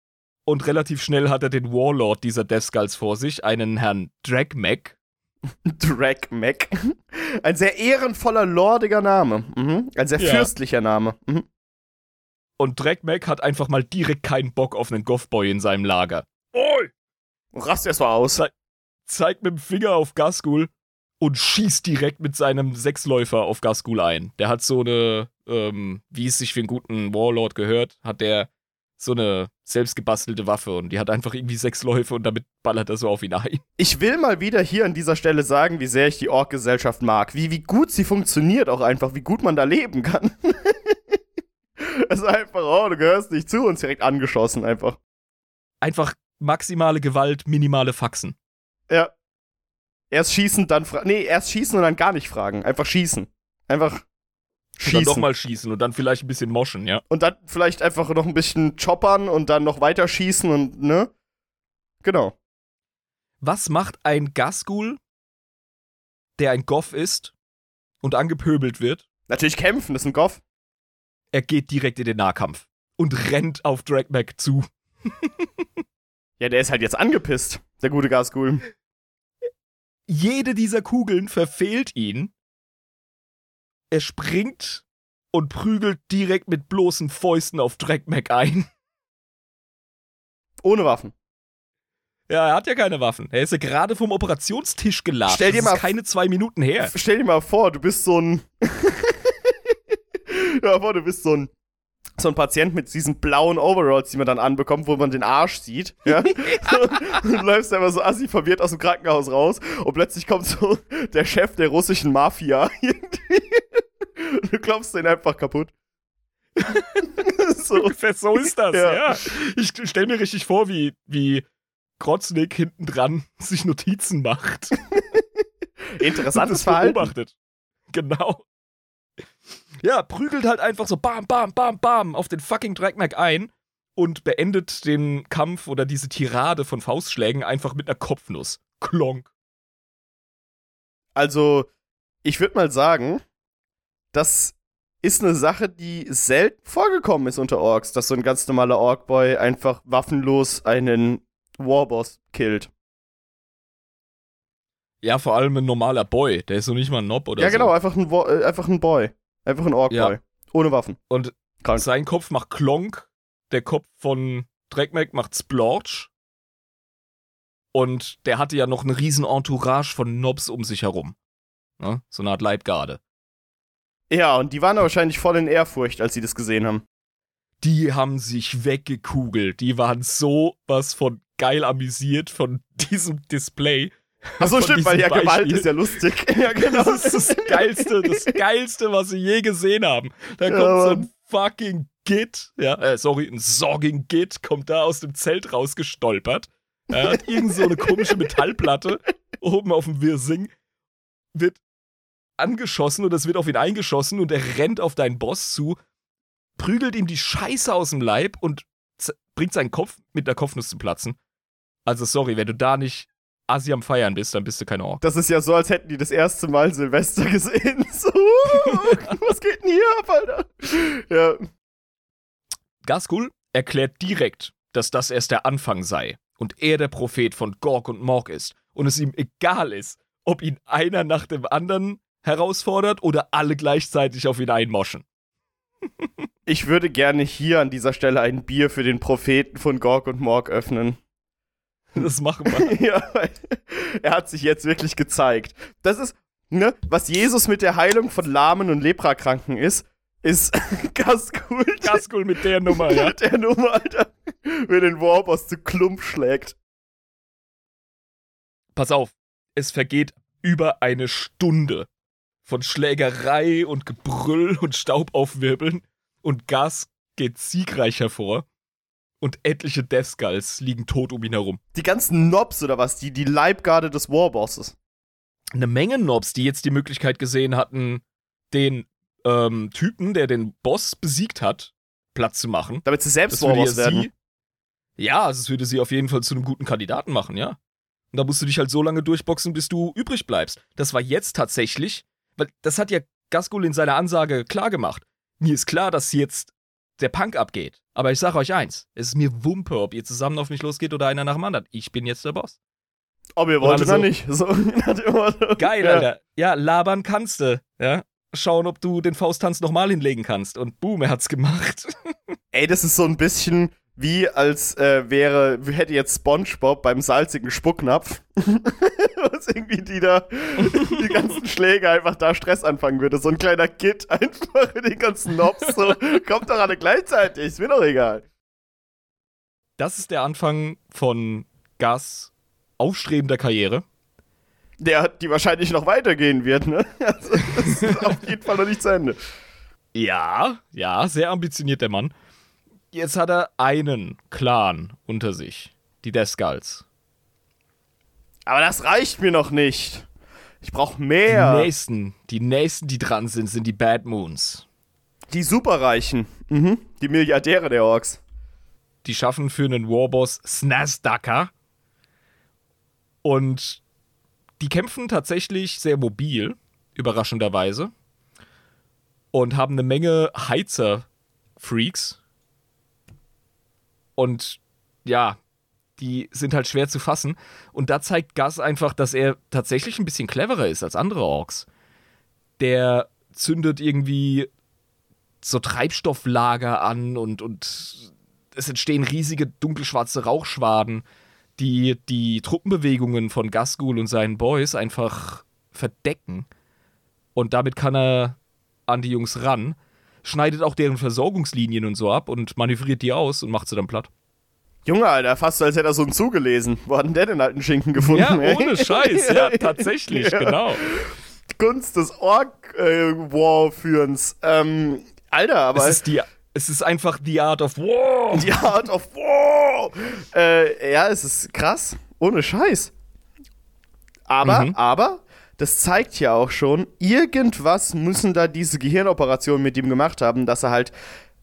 und relativ schnell hat er den Warlord dieser Death Skulls vor sich, einen Herrn Dragmac. *laughs* Dragmac. Ein sehr ehrenvoller, lordiger Name. Mhm. Ein sehr ja. fürstlicher Name. Mhm. Und Dragmac hat einfach mal direkt keinen Bock auf einen Goffboy in seinem Lager. Oi! Rast erst mal aus. Ze zeigt mit dem Finger auf Gasgul und schießt direkt mit seinem Sechsläufer auf Gasgul ein. Der hat so eine, ähm, wie es sich für einen guten Warlord gehört, hat der so eine selbstgebastelte Waffe und die hat einfach irgendwie sechs Läufe und damit ballert er so auf ihn ein. *laughs* Ich will mal wieder hier an dieser Stelle sagen, wie sehr ich die Ork-Gesellschaft mag. Wie, wie gut sie funktioniert auch einfach, wie gut man da leben kann. *laughs* Es ist einfach, oh, du gehörst nicht zu uns direkt angeschossen einfach. Einfach maximale Gewalt, minimale Faxen. Ja. Erst schießen, dann fragen. Nee, erst schießen und dann gar nicht fragen. Einfach schießen. Einfach schießen. Und dann nochmal schießen und dann vielleicht ein bisschen moschen, ja. Und dann vielleicht einfach noch ein bisschen choppern und dann noch weiter schießen und, ne? Genau. Was macht ein Gasgul, der ein Goff ist und angepöbelt wird? Natürlich kämpfen, das ist ein Goff. Er geht direkt in den Nahkampf und rennt auf Dragmac zu. ja, der ist halt jetzt angepisst, der gute Gasgul. Jede dieser Kugeln verfehlt ihn er springt und prügelt direkt mit bloßen Fäusten auf Dragmac ein. Ohne Waffen. Ja, er hat ja keine Waffen. Er ist ja gerade vom Operationstisch geladen. Stell dir das mal keine zwei Minuten her. Stell dir mal vor, du bist so ein. *laughs* ja, vor, du bist so ein so ein Patient mit diesen blauen Overalls, die man dann anbekommt, wo man den Arsch sieht. Ja? *laughs* *laughs* und du läufst einfach so assi verwirrt aus dem Krankenhaus raus und plötzlich kommt so der Chef der russischen Mafia *laughs* irgendwie. Du klopfst den einfach kaputt. so. Ungefähr so ist das, ja. ja. Ich stell mir richtig vor, wie, wie Krotznick hinten dran sich Notizen macht. Interessantes Verhalten. Beobachtet. Genau. Ja, prügelt halt einfach so bam, bam, bam, bam auf den fucking Dragmac ein und beendet den Kampf oder diese Tirade von Faustschlägen einfach mit einer Kopfnuss. Klonk. Also, ich würde mal sagen, das ist eine Sache, die selten vorgekommen ist unter Orks, dass so ein ganz normaler Orkboy einfach waffenlos einen Warboss killt. Ja, vor allem ein normaler Boy, der ist so nicht mal ein Nob oder ja, so. Ja, genau, einfach ein, äh, einfach ein Boy. Einfach ein Orkboy. Ja. Ohne Waffen. Und Krank. sein Kopf macht Klonk, der Kopf von Drekmek macht Splorch. Und der hatte ja noch eine riesen Entourage von Nobs um sich herum. Ne? So eine Art Leibgarde. Ja, und die waren wahrscheinlich voll in Ehrfurcht, als sie das gesehen haben. Die haben sich weggekugelt. Die waren so was von geil amüsiert von *laughs* diesem Display. Achso, stimmt, weil ja Beispiel. Gewalt ist ja lustig. *laughs* ja, genau. Das ist das *laughs* Geilste, das Geilste, was sie je gesehen haben. Da ja, kommt so ein fucking Git, ja, äh, sorry, ein Sorging Git kommt da aus dem Zelt rausgestolpert. Er hat irgend so eine komische Metallplatte oben auf dem Wirsing, wird angeschossen und es wird auf ihn eingeschossen und er rennt auf deinen Boss zu, prügelt ihm die Scheiße aus dem Leib und bringt seinen Kopf mit der Kopfnuss zu platzen. Also sorry, wenn du da nicht Asi am Feiern bist, dann bist du kein Ork. Das ist ja so, als hätten die das erste Mal Silvester *laughs* gesehen. So, *laughs* was geht denn hier ab, Alter? Ja. Gaskul erklärt direkt, dass das erst der Anfang sei und er der Prophet von Gorg und Morg ist und es ihm egal ist, ob ihn einer nach dem anderen herausfordert oder alle gleichzeitig auf ihn einmoschen. *laughs* Ich würde gerne hier an dieser Stelle ein Bier für den Propheten von Gorg und Morg öffnen. *laughs* Das machen wir. *laughs* ja, er hat sich jetzt wirklich gezeigt. Das ist, ne, was Jesus mit der Heilung von Lahmen und Leprakranken ist, ist *laughs* Gaskul. Gaskul mit der Nummer, ja. Mit der Nummer, Alter. Wer den Warboss zu Klump schlägt. Pass auf, es vergeht über eine Stunde von Schlägerei und Gebrüll und Staubaufwirbeln und Gas geht siegreich hervor und etliche Death Skulls liegen tot um ihn herum. Die ganzen Nobs oder was, die, die Leibgarde des Warbosses. Eine Menge Nobs, die jetzt die Möglichkeit gesehen hatten, den ähm, Typen, der den Boss besiegt hat, Platz zu machen. Damit sie selbst Warboss werden. Sie, ja, es würde sie auf jeden Fall zu einem guten Kandidaten machen, ja. Und da musst du dich halt so lange durchboxen, bis du übrig bleibst. Das war jetzt tatsächlich, weil das hat ja Gaskul in seiner Ansage klar gemacht. Mir ist klar, dass jetzt der Punk abgeht. Aber ich sage euch eins: Es ist mir Wumpe, ob ihr zusammen auf mich losgeht oder einer nach dem anderen. Ich bin jetzt der Boss. Ob ihr wollt oder so, nicht. *laughs* So, geil, ja. Alter. Ja, labern kannst du. Ja. Schauen, ob du den Fausttanz nochmal hinlegen kannst. Und boom, er hat's gemacht. *laughs* Ey, das ist so ein bisschen wie als äh, wäre, hätte jetzt SpongeBob beim salzigen Spucknapf, *laughs* was irgendwie die da, die ganzen Schläge einfach da Stress anfangen würde. So ein kleiner Kit einfach in den ganzen Nobs, so, kommt doch alle gleichzeitig, ist mir doch egal. Das ist der Anfang von Gas aufstrebender Karriere. Der, die wahrscheinlich noch weitergehen wird, ne? *laughs* Also, das ist auf jeden Fall noch nicht zu Ende. Ja, ja, sehr ambitioniert der Mann. Jetzt hat er einen Clan unter sich. Die Descals. Aber das reicht mir noch nicht. Ich brauche mehr. Die nächsten, die nächsten, die dran sind, sind die Bad Moons. Die Superreichen. Mhm. Die Milliardäre der Orks. Die schaffen für einen Warboss Snazdaka. Und die kämpfen tatsächlich sehr mobil, überraschenderweise. Und haben eine Menge Heizer-Freaks, und ja, die sind halt schwer zu fassen. Und da zeigt Gus einfach, dass er tatsächlich ein bisschen cleverer ist als andere Orks. Der zündet irgendwie so Treibstofflager an und, und es entstehen riesige dunkelschwarze Rauchschwaden, die die Truppenbewegungen von Gasgul und seinen Boys einfach verdecken. Und damit kann er an die Jungs ran schneidet auch deren Versorgungslinien und so ab und manövriert die aus und macht sie dann platt. Junge, Alter, fast so, als hätte er so einen zugelesen. Wo hat denn der den alten Schinken gefunden? Ja, ey? ohne Scheiß, *laughs* ja, tatsächlich, ja. genau. Gunst des Orc-War-Führens. Äh, ähm, Alter, aber. Es ist, die, es ist einfach the art of war. *laughs* The art of war. Äh, ja, es ist krass. Ohne Scheiß. Aber, mhm. aber, das zeigt ja auch schon, irgendwas müssen da diese Gehirnoperationen mit ihm gemacht haben, dass er halt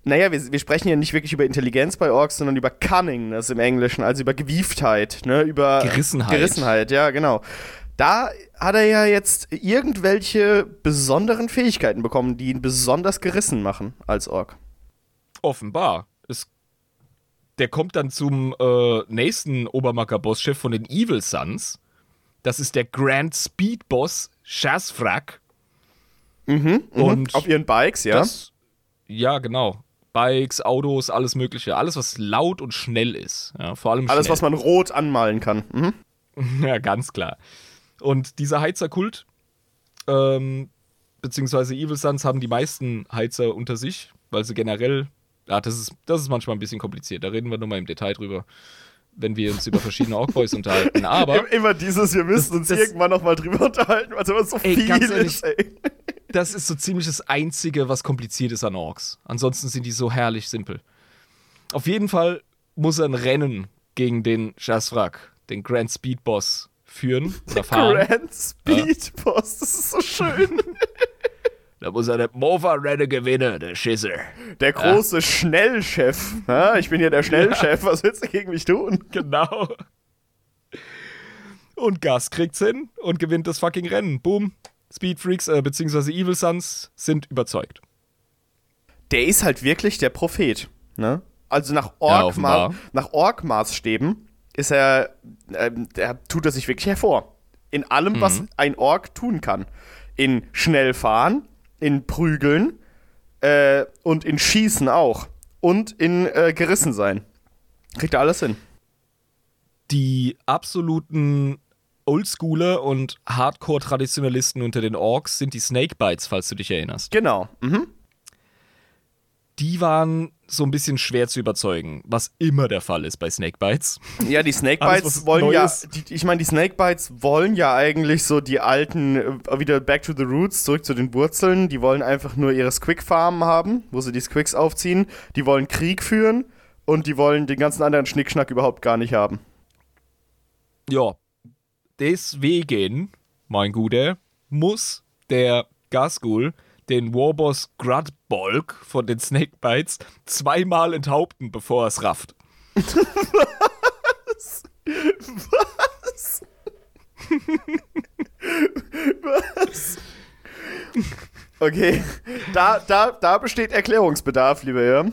naja, wir, wir sprechen ja nicht wirklich über Intelligenz bei Orks, sondern über Cunningness im Englischen, also über Gewieftheit, ne, über Gerissenheit. Gerissenheit, ja, genau. Da hat er ja jetzt irgendwelche besonderen Fähigkeiten bekommen, die ihn besonders gerissen machen als Ork. Offenbar. Es, der kommt dann zum äh, nächsten Obermacker-Bosschef von den Evil Sons. Das ist der Grand Speed Boss Shazfrak. Mhm, mhm, und auf ihren Bikes, ja. Das, ja, genau. Bikes, Autos, alles Mögliche. Alles, was laut und schnell ist. Ja, vor allem Alles, was man rot anmalen kann. Mhm. *laughs* ja, ganz klar. Und dieser Heizerkult, ähm, beziehungsweise Evil Sons haben die meisten Heizer unter sich, weil sie generell, ja, das ist, das ist manchmal ein bisschen kompliziert. Da reden wir nur mal im Detail drüber wenn wir uns über verschiedene Orkboys unterhalten. Aber immer dieses, wir müssen uns das, irgendwann noch mal drüber unterhalten, weil es immer so ey, viel ehrlich, ist. Ey. Das ist so ziemlich das Einzige, was kompliziert ist an Orks. Ansonsten sind die so herrlich simpel. Auf jeden Fall muss er ein Rennen gegen den Shasfrak, den Grand Speed Boss, führen oder fahren. Grand Speed Boss, das ist so schön. *laughs* Da muss er den Mova-Rennen gewinnen, der Schisser. Der große *laughs* ja. Schnellchef. Ja, ich bin hier der Schnellchef, ja. was willst du gegen mich tun? Genau. Und Gas kriegt's hin und gewinnt das fucking Rennen. Boom. Speed Freaks äh, bzw. Evil Sons sind überzeugt. Der ist halt wirklich der Prophet, ne? Also nach Ja, Ork-Maßstäben ist er, ähm, der tut er sich wirklich hervor. In allem, was Mhm. ein Ork tun kann. In schnell fahren, in prügeln äh, und in schießen auch. Und in äh, gerissen sein. Kriegt er alles hin. Die absoluten Oldschooler und Hardcore-Traditionalisten unter den Orks sind die Snakebites, falls du dich erinnerst. Genau. Mhm. Die waren so ein bisschen schwer zu überzeugen, was immer der Fall ist bei Snakebites. Ja, die Snakebites wollen ja, die, ich meine, die Snakebites wollen ja eigentlich so die alten, äh, wieder back to the roots, zurück zu den Wurzeln. Die wollen einfach nur ihre Squig-Farmen haben, wo sie die Squigs aufziehen. Die wollen Krieg führen und die wollen den ganzen anderen Schnickschnack überhaupt gar nicht haben. Ja, deswegen, mein Guter, muss der Gasgul den Warboss Grudbolg von den Snakebites zweimal enthaupten, bevor er es rafft. Okay, da, da, da besteht Erklärungsbedarf, lieber Herr.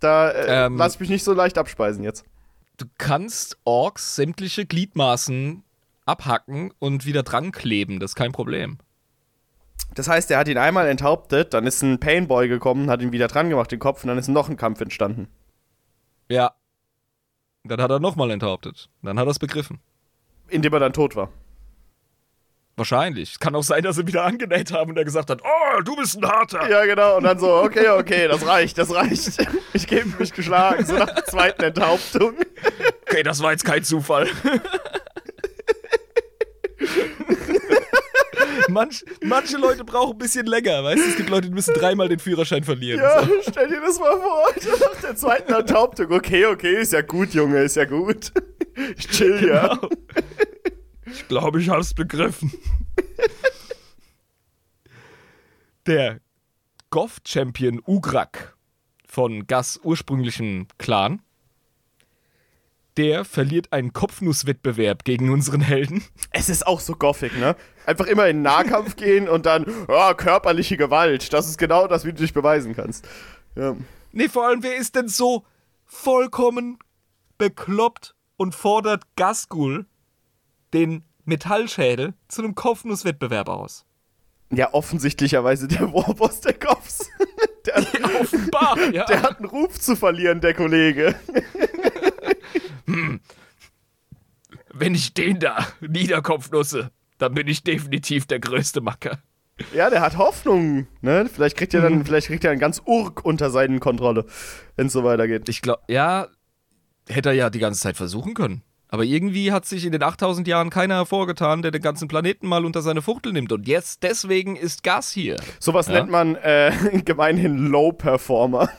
Da äh, Ähm. lass mich nicht so leicht abspeisen jetzt. Du kannst Orks sämtliche Gliedmaßen abhacken und wieder dran kleben, das ist kein Problem. Das heißt, er hat ihn einmal enthauptet, dann ist ein Painboy gekommen, hat ihn wieder dran gemacht, den Kopf, und dann ist noch ein Kampf entstanden. Ja. Dann hat er nochmal enthauptet. Dann hat er es begriffen. Indem er dann tot war. Wahrscheinlich. Kann auch sein, dass sie wieder angenäht haben und er gesagt hat, oh, du bist ein harter. Ja, genau. Und dann so, okay, okay, das reicht, das reicht. Ich gebe mich geschlagen, so nach der zweiten Enthauptung. Okay, das war jetzt kein Zufall. *laughs* Manch, manche Leute brauchen ein bisschen länger, weißt du? Es gibt Leute, die müssen dreimal den Führerschein verlieren. Ja, So. stell dir das mal vor, nach der zweiten Enthauptung. Okay, okay, ist ja gut, Junge, ist ja gut. Ich chill *laughs* ja. Genau. Ich glaube, ich hab's begriffen. Der Goth-Champion Ugrak von Gas ursprünglichen Clan, der verliert einen Kopfnusswettbewerb gegen unseren Helden. Es ist auch so gothic, ne? Einfach immer in den Nahkampf *laughs* gehen und dann, ja, körperliche Gewalt. Das ist genau das, wie du dich beweisen kannst. Ja. Nee, vor allem, wer ist denn so vollkommen bekloppt und fordert Gasgul den Metallschädel zu einem Kopfnusswettbewerb aus? Ja, offensichtlicherweise der Warboss der Cops. *laughs* Der, *laughs* Offenbar, ja. der hat einen Ruf zu verlieren, der Kollege. Wenn ich den da niederkopfnusse, dann bin ich definitiv der größte Macker. Ja, der hat Hoffnung, ne? Vielleicht kriegt er dann, vielleicht kriegt er dann ganz Urk unter seinen Kontrolle, wenn es so weitergeht. Ich glaube, ja, hätte er ja die ganze Zeit versuchen können. Aber irgendwie hat sich in den 8000 Jahren keiner hervorgetan, der den ganzen Planeten mal unter seine Fuchtel nimmt. Und jetzt, deswegen ist Gas hier. Sowas Ja? nennt man äh, *laughs* gemeinhin Low Performer.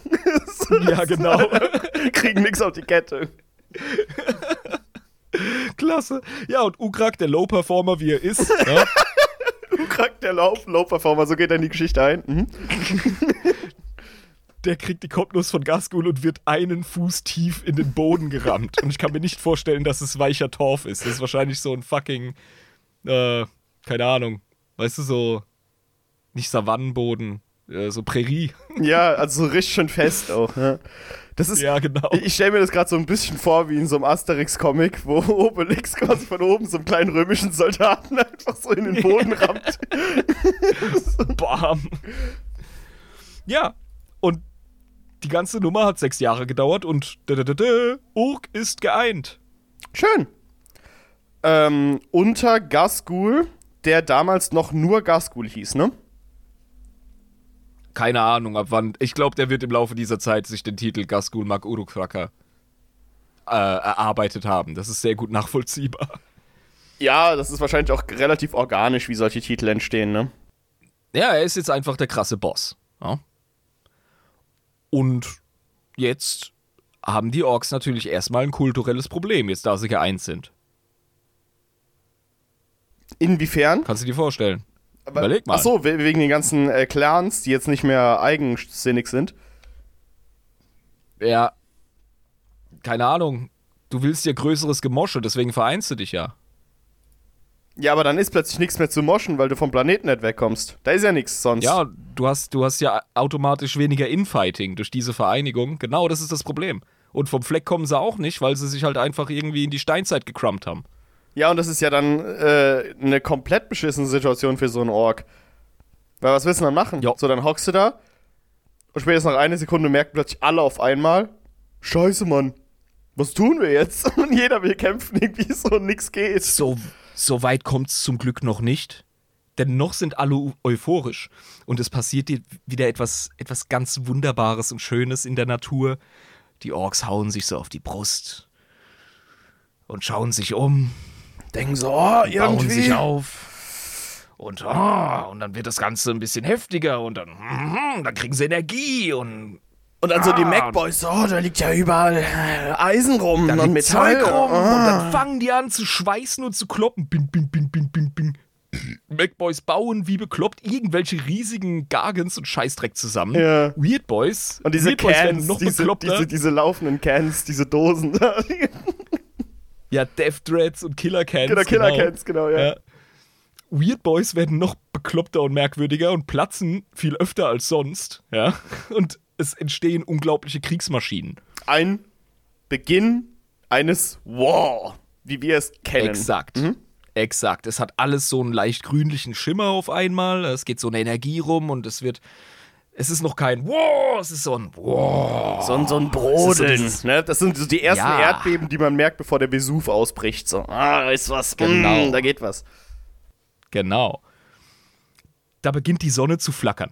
Ja, genau. *laughs* Kriegen nichts auf die Kette. *laughs* Klasse. Ja, und Ugrak, der Low-Performer, wie er ist, ja, *laughs* Krank der Low, Low Performer, so geht er in die Geschichte ein. Mhm. *laughs* der kriegt die Kopfnuss von Gasgul und wird einen Fuß tief in den Boden gerammt. Und ich kann mir nicht vorstellen, dass es weicher Torf ist. Das ist wahrscheinlich so ein fucking, äh, keine Ahnung, weißt du, so, nicht Savannenboden, äh, so Prärie. Ja, also so richtig schön fest auch. Ne? Das ist, Ja, genau. Ich stelle mir das gerade so ein bisschen vor wie in so einem Asterix-Comic, wo *laughs* Obelix quasi von oben so einen kleinen römischen Soldaten *laughs* einfach so in den Boden rammt. *laughs* Bam. Ja, und die ganze Nummer hat sechs Jahre gedauert und Urk ist geeint. Schön. Ähm, unter Gasgul, der damals noch nur Gasgul hieß, ne? Keine Ahnung, ab wann. Ich glaube, der wird im Laufe dieser Zeit sich den Titel Gasgul Mag Urukraka äh, erarbeitet haben. Das ist sehr gut nachvollziehbar. Ja, das ist wahrscheinlich auch relativ organisch, wie solche Titel entstehen, ne? Ja, er ist jetzt einfach der krasse Boss. Ja? Und jetzt haben die Orks natürlich erstmal ein kulturelles Problem, jetzt da sie geeint sind. Inwiefern? Kannst du dir vorstellen? Aber- Überleg mal. Ach so, we wegen den ganzen äh, Clans, die jetzt nicht mehr eigensinnig sind. Ja, keine Ahnung. Du willst ja größeres Gemosche, deswegen vereinst du dich ja. Ja, aber dann ist plötzlich nichts mehr zu moschen, weil du vom Planeten nicht wegkommst. Da ist ja nichts sonst. Ja, du hast, du hast ja automatisch weniger Infighting durch diese Vereinigung. Genau, das ist das Problem. Und vom Fleck kommen sie auch nicht, weil sie sich halt einfach irgendwie in die Steinzeit gekrummt haben. Ja, und das ist ja dann äh, eine komplett beschissene Situation für so einen Ork. Weil was willst du dann machen? Jo. So, dann hockst du da und spätestens nach einer Sekunde merken plötzlich alle auf einmal, Scheiße, Mann, was tun wir jetzt? *laughs* Und jeder will kämpfen, irgendwie so und nix geht. So, so weit kommt es zum Glück noch nicht. Denn noch sind alle eu- euphorisch. Und es passiert dir wieder etwas, etwas ganz Wunderbares und Schönes in der Natur. Die Orks hauen sich so auf die Brust und schauen sich um, Denken so, oh, bauen sich irgendwie. auf. Und, ah, und dann wird das Ganze ein bisschen heftiger und dann, mhm, dann kriegen sie Energie und Und dann so die Ah, Macboys, oh, da liegt ja überall äh, Eisen rum und Metall. Rum Ah. und dann fangen die an zu schweißen und zu kloppen. Bing, bing, bing, bing, bing, bing. *clears throat* Macboys bauen wie bekloppt irgendwelche riesigen Gargans und Scheißdreck zusammen. Ja. Weird Boys. Und diese Weird Boys werden Cans, noch diese, bekloppter. diese, diese laufenden Cans, diese Dosen. *laughs* *laughs* ja, Death Dreads und Killer Cans. genau, Killer Cans, genau, ja. Ja. Weird Boys werden noch bekloppter und merkwürdiger und platzen viel öfter als sonst. Ja. Und es entstehen unglaubliche Kriegsmaschinen. Ein Beginn eines War, wie wir es kennen. Exakt. Mhm. Exakt. Es hat alles so einen leicht grünlichen Schimmer auf einmal. Es geht so eine Energie rum und es wird. Es ist noch kein Wow, es ist so ein Wow. So, ein- so ein Es ist so Brodeln. dieses- ne? Das sind so die ersten Ja. Erdbeben, die man merkt, bevor der Vesuv ausbricht. So, ah, da ist was. Genau. Mm, da geht was. Genau. Da beginnt die Sonne zu flackern.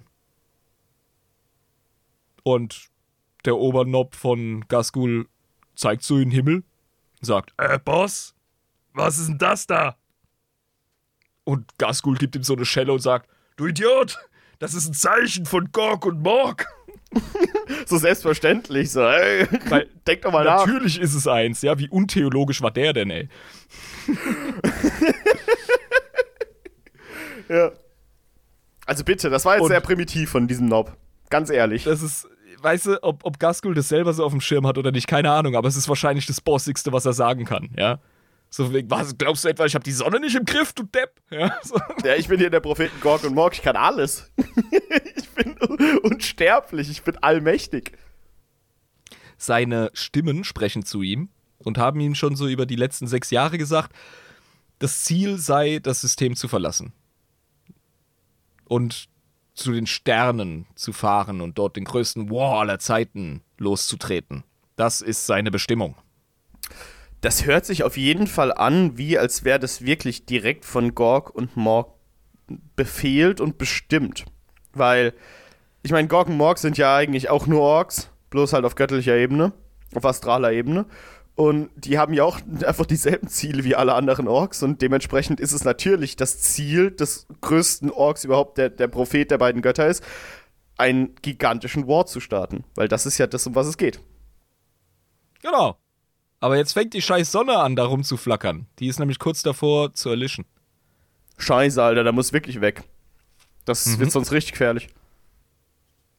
Und der Obernob von Gasgul zeigt so in den Himmel, sagt, äh, Boss, was ist denn das da? Und Gasgul gibt ihm so eine Schelle und sagt, du Idiot, das ist ein Zeichen von Gorg und Morg. So selbstverständlich. So, ey, Weil denk doch mal nach. Natürlich ist es eins, ja, wie untheologisch war der denn, ey? *laughs* Ja. Also bitte, das war jetzt Und- sehr primitiv von diesem Nob. Ganz ehrlich. Das ist, weißt du, ob, ob Gaskell das selber so auf dem Schirm hat oder nicht, keine Ahnung, aber es ist wahrscheinlich das Bossigste, was er sagen kann, ja. So wegen, was, glaubst du etwa, ich habe die Sonne nicht im Griff, du Depp? Ja, so. Ja, ich bin hier der Propheten Gorg und Morg, ich kann alles. *laughs* ich bin unsterblich, ich bin allmächtig. Seine Stimmen sprechen zu ihm und haben ihm schon so über die letzten sechs Jahre gesagt, das Ziel sei, das System zu verlassen. Und zu den Sternen zu fahren und dort den größten War aller Zeiten loszutreten. Das ist seine Bestimmung. Das hört sich auf jeden Fall an, wie als wäre das wirklich direkt von Gorg und Morg befehlt und bestimmt. Weil, ich meine, Gorg und Morg sind ja eigentlich auch nur Orks, bloß halt auf göttlicher Ebene, auf astraler Ebene. Und die haben ja auch *laughs* einfach dieselben Ziele wie alle anderen Orks und dementsprechend ist es natürlich das Ziel des größten Orks überhaupt, der der Prophet der beiden Götter ist, einen gigantischen War zu starten. Weil das ist ja das, um was es geht. Genau. Aber jetzt fängt die scheiß Sonne an, da rumzuflackern. Die ist nämlich kurz davor zu erlischen. Scheiße, Alter, da muss wirklich weg. Das Mhm. wird sonst richtig gefährlich.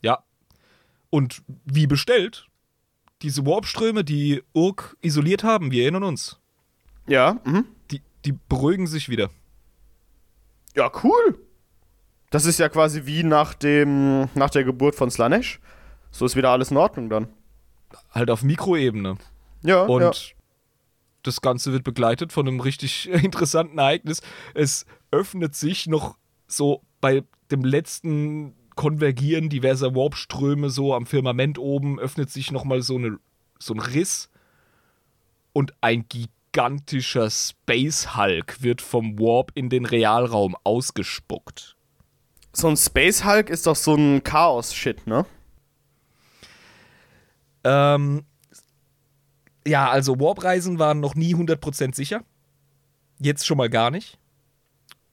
Ja. Und wie bestellt, diese Warpströme, die Urk isoliert haben, wir erinnern uns, Ja, mhm. die, die beruhigen sich wieder. Ja, cool. Das ist ja quasi wie nach dem nach der Geburt von Slanesh. So ist wieder alles in Ordnung dann. Halt auf Mikroebene. Ja, Und ja. das Ganze wird begleitet von einem richtig *laughs* interessanten Ereignis. Es öffnet sich noch so bei dem letzten Konvergieren diverser Warpströme so am Firmament oben, öffnet sich nochmal so, eine, so ein Riss und ein gigantischer Space Hulk wird vom Warp in den Realraum ausgespuckt. So ein Space Hulk ist doch so ein Chaos-Shit, ne? Ähm, ja, also Warp-Reisen waren noch nie 100% sicher. Jetzt schon mal gar nicht.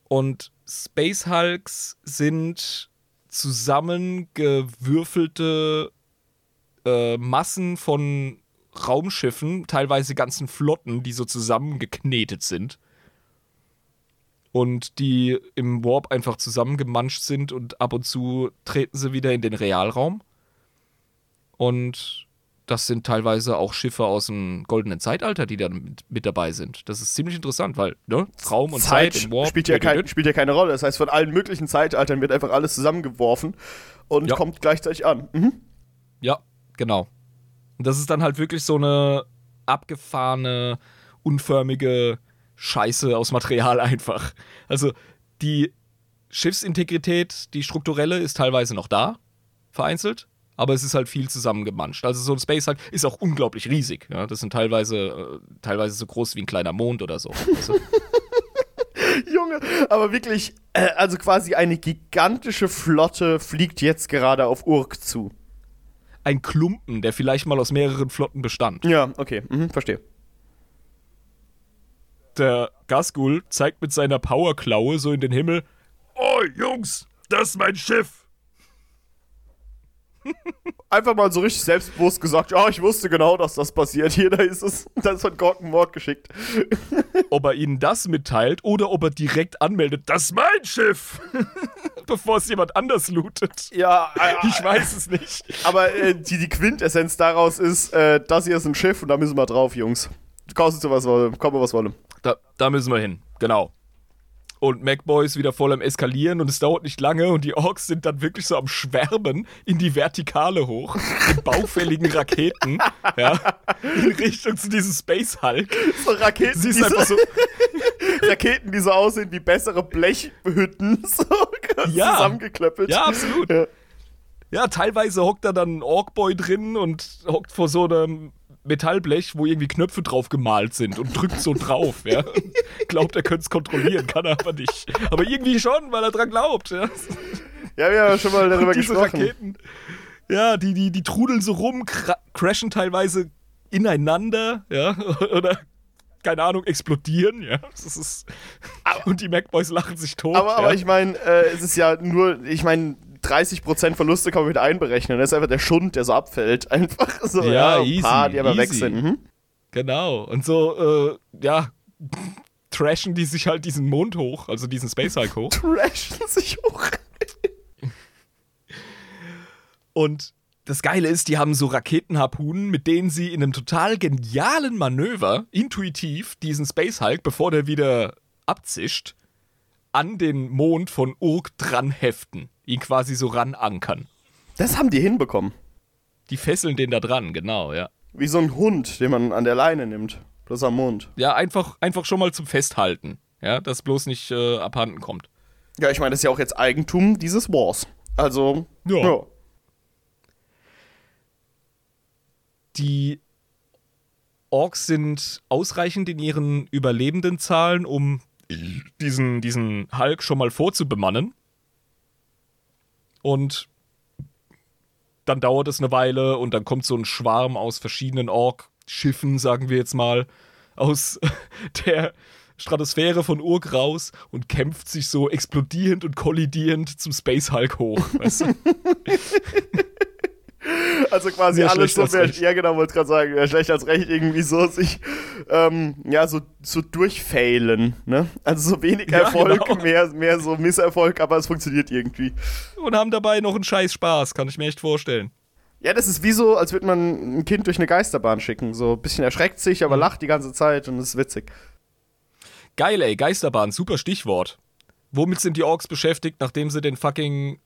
Und Space Hulks sind zusammengewürfelte äh, Massen von Raumschiffen, teilweise ganzen Flotten, die so zusammengeknetet sind. Und die im Warp einfach zusammengemanscht sind und ab und zu treten sie wieder in den Realraum. Und das sind teilweise auch Schiffe aus dem goldenen Zeitalter, die da mit, mit dabei sind. Das ist ziemlich interessant, weil ne, Raum und Zeit, Zeit Warp spielt, ja kein, spielt ja keine Rolle. Das heißt, von allen möglichen Zeitaltern wird einfach alles zusammengeworfen und Ja. kommt gleichzeitig an. Mhm. Ja, genau. Und das ist dann halt wirklich so eine abgefahrene, unförmige Scheiße aus Material *laughs* einfach. Also die Schiffsintegrität, die strukturelle, ist teilweise noch da, vereinzelt, aber es ist halt viel zusammengemanscht. Also so ein Space Hulk ist auch unglaublich riesig. Ja? Das sind teilweise, äh, teilweise so groß wie ein kleiner Mond oder so. Weißt du? *laughs* Junge, aber wirklich, äh, also quasi eine gigantische Flotte fliegt jetzt gerade auf Urk zu. Ein Klumpen, der vielleicht mal aus mehreren Flotten bestand. Ja, okay, mhm, verstehe. Der Gasgul zeigt mit seiner Powerklaue so in den Himmel. Oh, Jungs, das ist mein Schiff. Einfach mal so richtig selbstbewusst gesagt, ja, ich wusste genau, dass das passiert. Hier, da ist es. Das hat Gorken Mord geschickt. ob er ihnen das mitteilt oder ob er direkt anmeldet, das ist mein Schiff, *laughs* bevor es jemand anders lootet. Ja, äh, Ich weiß es nicht. aber äh, die, die Quintessenz daraus ist, äh, das hier ist ein Schiff und da müssen wir drauf, Jungs. Kostet so was wolle, komme was wolle. Da, da müssen wir hin, genau. Und MacBoy ist wieder voll am Eskalieren und es dauert nicht lange und die Orks sind dann wirklich so am Schwärmen in die Vertikale hoch, mit baufälligen Raketen, *laughs* ja, in Richtung zu diesem Space Hulk. So Raketen, Sie die ist einfach so, so, *laughs* Raketen, die so aussehen wie bessere Blechhütten, *laughs* so Ja. zusammengeklöppelt. ja, absolut. Ja. Ja, teilweise hockt da dann ein Orkboy drin und hockt vor so einem Metallblech, wo irgendwie Knöpfe drauf gemalt sind und drückt so drauf, ja. *laughs* Glaubt, er könnte es kontrollieren, kann er aber nicht. Aber irgendwie schon, weil er dran glaubt, ja. Ja, wir haben schon mal darüber Diese gesprochen. Raketen, ja, die, die, die trudeln so rum, cra crashen teilweise ineinander, ja, *laughs* oder keine Ahnung, explodieren, ja. Das ist, und die Macboys lachen sich tot. Aber, ja. aber ich meine, äh, es ist ja nur, ich meine, 30% Verluste kann man mit einberechnen. Das ist einfach der Schund, der so abfällt. *laughs* Einfach so, Ja, ja, ein easy, paar, die aber weg easy. sind. Mhm. Genau. Und so, äh, ja, *laughs* trashen die sich halt diesen Mond hoch, also diesen Space Hulk hoch. *laughs* Trashen sich hoch. Und das Geile ist, die haben so Raketenharpunen, mit denen sie in einem total genialen Manöver intuitiv diesen Space Hulk, bevor der wieder abzischt, an den Mond von Urk dran heften. Ihn quasi so ranankern. Das haben die hinbekommen. Die fesseln den da dran, genau, ja. Wie so ein Hund, den man an der Leine nimmt. Bloß am Mund. Ja, einfach, einfach schon mal zum Festhalten. Ja, dass bloß nicht äh, abhanden kommt. Ja, ich meine, das ist ja auch jetzt Eigentum dieses Wars. Also, Ja. ja. Die Orks sind ausreichend in ihren überlebenden Zahlen, um diesen, diesen Hulk schon mal vorzubemannen. Und dann dauert es eine Weile und dann kommt so ein Schwarm aus verschiedenen Ork-Schiffen, sagen wir jetzt mal, aus *laughs* der Stratosphäre von Urk raus und kämpft sich so explodierend und kollidierend zum Space Hulk hoch. Weißt du? *laughs* Also quasi Mehr alles so, mehr, ja genau, wollte gerade sagen, mehr schlecht als recht, irgendwie so sich, ähm, ja, so, so durchfailen, ne? Also so wenig Ja, Erfolg, genau. mehr, mehr so Misserfolg, aber es funktioniert irgendwie. Und haben dabei noch einen scheiß Spaß, kann ich mir echt vorstellen. Ja, das ist wie so, als würde man ein Kind durch eine Geisterbahn schicken. So ein bisschen erschreckt sich, Mhm. aber lacht die ganze Zeit und es ist witzig. Geil, ey, Geisterbahn, super Stichwort. Womit sind die Orks beschäftigt, nachdem sie den fucking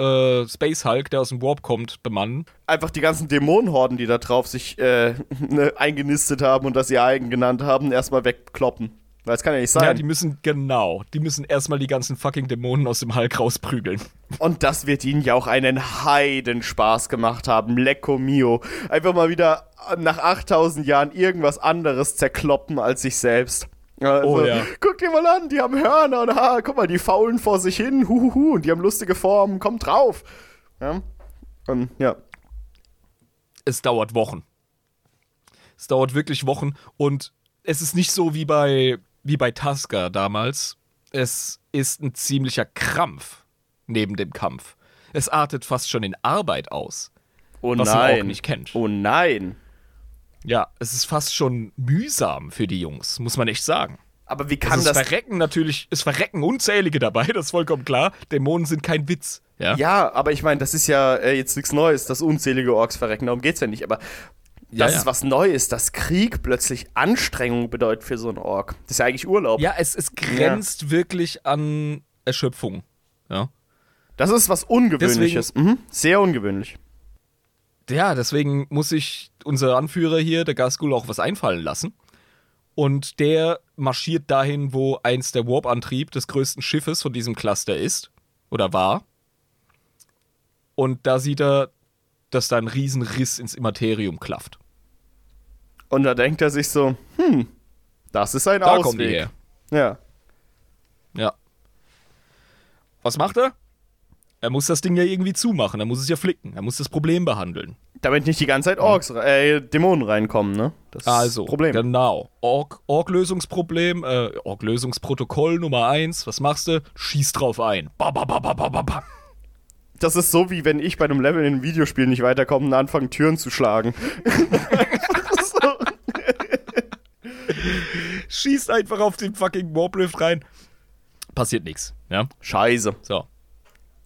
äh, Space Hulk, der aus dem Warp kommt, bemannen? Einfach die ganzen Dämonenhorden, die da drauf sich äh, *laughs* ne, eingenistet haben und das ihr eigen genannt haben, erstmal wegkloppen. Weil es kann ja nicht sein. Ja, die müssen, genau, die müssen erstmal die ganzen fucking Dämonen aus dem Hulk rausprügeln. *laughs* Und das wird ihnen ja auch einen Heidenspaß gemacht haben. Lecco mio. Einfach mal wieder nach 8000 Jahren irgendwas anderes zerkloppen als sich selbst. Also, Oh ja. Guck dir mal an, die haben Hörner und ha, guck mal, die faulen vor sich hin, huhuhu, und die haben lustige Formen, kommt drauf. Ja. Und ja. Es dauert Wochen. Es dauert wirklich Wochen und es ist nicht so wie bei, wie bei Tusker damals. Es ist ein ziemlicher Krampf neben dem Kampf. Es artet fast schon in Arbeit aus. Oh Was ein Ork nein. nicht kennt. Oh nein. Ja, es ist fast schon mühsam für die Jungs, muss man echt sagen. Aber wie Also kann es das. verrecken natürlich, es verrecken unzählige dabei, *laughs* das ist vollkommen klar. Dämonen sind kein Witz. Ja, Ja, aber ich meine, das ist ja äh, jetzt nichts Neues, dass unzählige Orks verrecken, darum geht's ja nicht. Aber Ja, dass ja. es was Neues, dass Krieg plötzlich Anstrengung bedeutet für so einen Ork. Das ist ja eigentlich Urlaub. Ja, es, es grenzt wirklich an Erschöpfung. Ja. Das ist was Ungewöhnliches. Mhm. Sehr ungewöhnlich. Ja, deswegen muss sich unser Anführer hier, der Gasgul, auch was einfallen lassen. Und der marschiert dahin, wo eins der Warp-Antrieb des größten Schiffes von diesem Cluster ist. Oder war. Und da sieht er, dass da ein Riesenriss ins Immaterium klafft. Und da denkt er sich so, hm, das ist ein Da Ausweg. kommen die her. Ja. Ja. Was macht er? Er muss das Ding ja irgendwie zumachen. Er muss es ja flicken. Er muss das Problem behandeln. Damit nicht die ganze Zeit Orks, äh, Dämonen reinkommen, ne? Das Also, Problem. genau. Org- Org-Lösungsproblem, äh, Org-Lösungsprotokoll Nummer eins. Was machst du? Schieß drauf ein. Ba, ba, ba, ba, ba, ba, ba. Das ist so, wie wenn ich bei einem Level in einem Videospiel nicht weiterkomme und anfange, Türen zu schlagen. Schießt einfach auf den fucking Warplift rein. Passiert nichts, ja? Scheiße. So.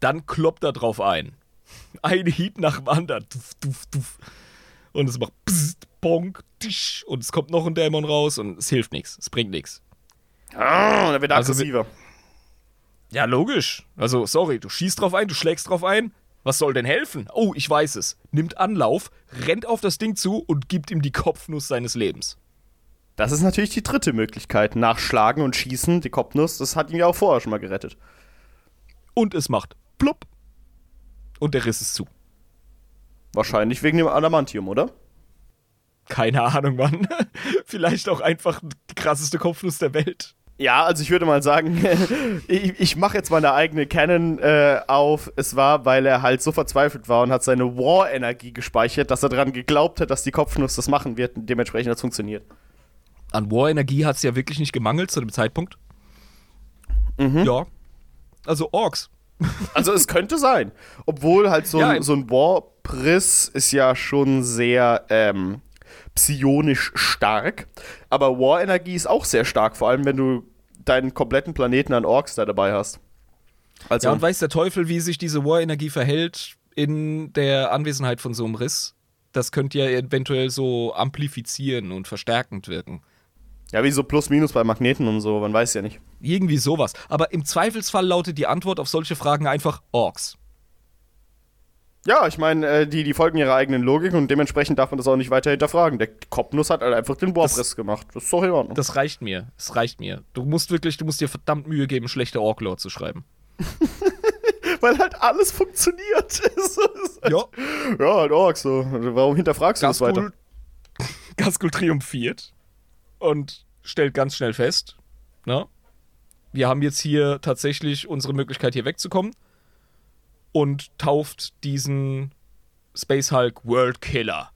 Dann kloppt er drauf ein. Ein Hieb nach dem anderen. Duff, duff, duff. Und es macht psst, bonk, tisch. Und es kommt noch ein Dämon raus und es hilft nichts. Es bringt nichts. Ah, der wird Also aggressiver. Ja, logisch. Also, sorry, du schießt drauf ein, du schlägst drauf ein. Was soll denn helfen? Oh, ich weiß es. Nimmt Anlauf, rennt auf das Ding zu und gibt ihm die Kopfnuss seines Lebens. das ist natürlich die dritte Möglichkeit. Nachschlagen und schießen, die Kopfnuss, das hat ihn ja auch vorher schon mal gerettet. Und es macht plopp. Und der Riss ist zu. Wahrscheinlich wegen dem Adamantium, oder? Keine Ahnung, Mann. *laughs* Vielleicht auch einfach die krasseste Kopfnuss der Welt. Ja, also ich würde mal sagen, *laughs* ich, ich mache jetzt meine eigene Canon äh, auf. Es war, weil er halt so verzweifelt war und hat seine War-Energie gespeichert, dass er daran geglaubt hat, dass die Kopfnuss das machen wird und dementsprechend hat es funktioniert. An War-Energie hat es ja wirklich nicht gemangelt zu dem Zeitpunkt. Ja. Also Orks. Also es könnte sein. Obwohl halt so, Ja, ein, so ein War-Priss ist ja schon sehr ähm, psionisch stark. Aber War-Energie ist auch sehr stark, vor allem wenn du deinen kompletten Planeten an Orks da dabei hast. Also, Ja, und weiß der Teufel, wie sich diese War-Energie verhält in der Anwesenheit von so einem Riss? Das könnte ja eventuell so amplifizieren und verstärkend wirken. Ja, wie so Plus-Minus bei Magneten und so, man weiß ja nicht. Irgendwie sowas. Aber im Zweifelsfall lautet die Antwort auf solche Fragen einfach Orks. Ja, ich meine, äh, die, die folgen ihrer eigenen Logik und dementsprechend darf man das auch nicht weiter hinterfragen. Der Kopfnuss hat halt einfach den Warpriss gemacht. Das ist doch in Ordnung. Das reicht mir. Es reicht mir. Du musst wirklich, du musst dir verdammt Mühe geben, schlechte Orklore zu schreiben. *laughs* Weil halt alles funktioniert. *laughs* Halt- Ja. ja, halt Orks so. Warum hinterfragst du das weiter? Gaskul, *laughs* Gaskul triumphiert und stellt ganz schnell fest, na, wir haben jetzt hier tatsächlich unsere Möglichkeit, hier wegzukommen und tauft diesen Space Hulk World Killer.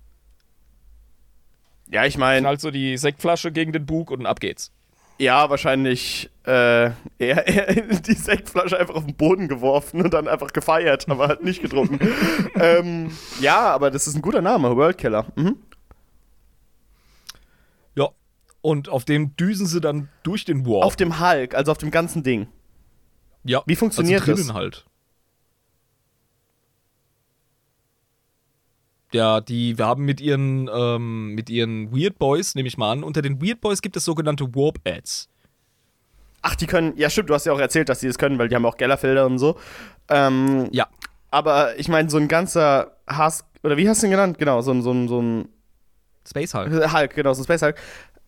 Ja, ich meine, Knallt so die Sektflasche gegen den Bug und ab geht's. ja, wahrscheinlich äh, eher, eher *laughs* die Sektflasche einfach auf den Boden geworfen und dann einfach gefeiert, aber halt nicht getrunken. *laughs* ähm, ja, aber das ist ein guter Name, World Killer. Mhm. Und auf dem düsen sie dann durch den Warp. Auf dem Hulk, also auf dem ganzen Ding. ja. wie funktioniert also das? halt. Ja, die, wir haben mit ihren, ähm, mit ihren Weird Boys, nehme ich mal an, unter den Weird Boys gibt es sogenannte Warp Ads. Ach, die können, ja stimmt, du hast ja auch erzählt, dass die das können, weil die haben auch Gellerfelder und so. Ähm, Ja. aber ich meine, so ein ganzer Hass, oder wie hast du ihn genannt? Genau, so ein, so ein, so ein Space Hulk. Hulk, genau, so ein Space Hulk.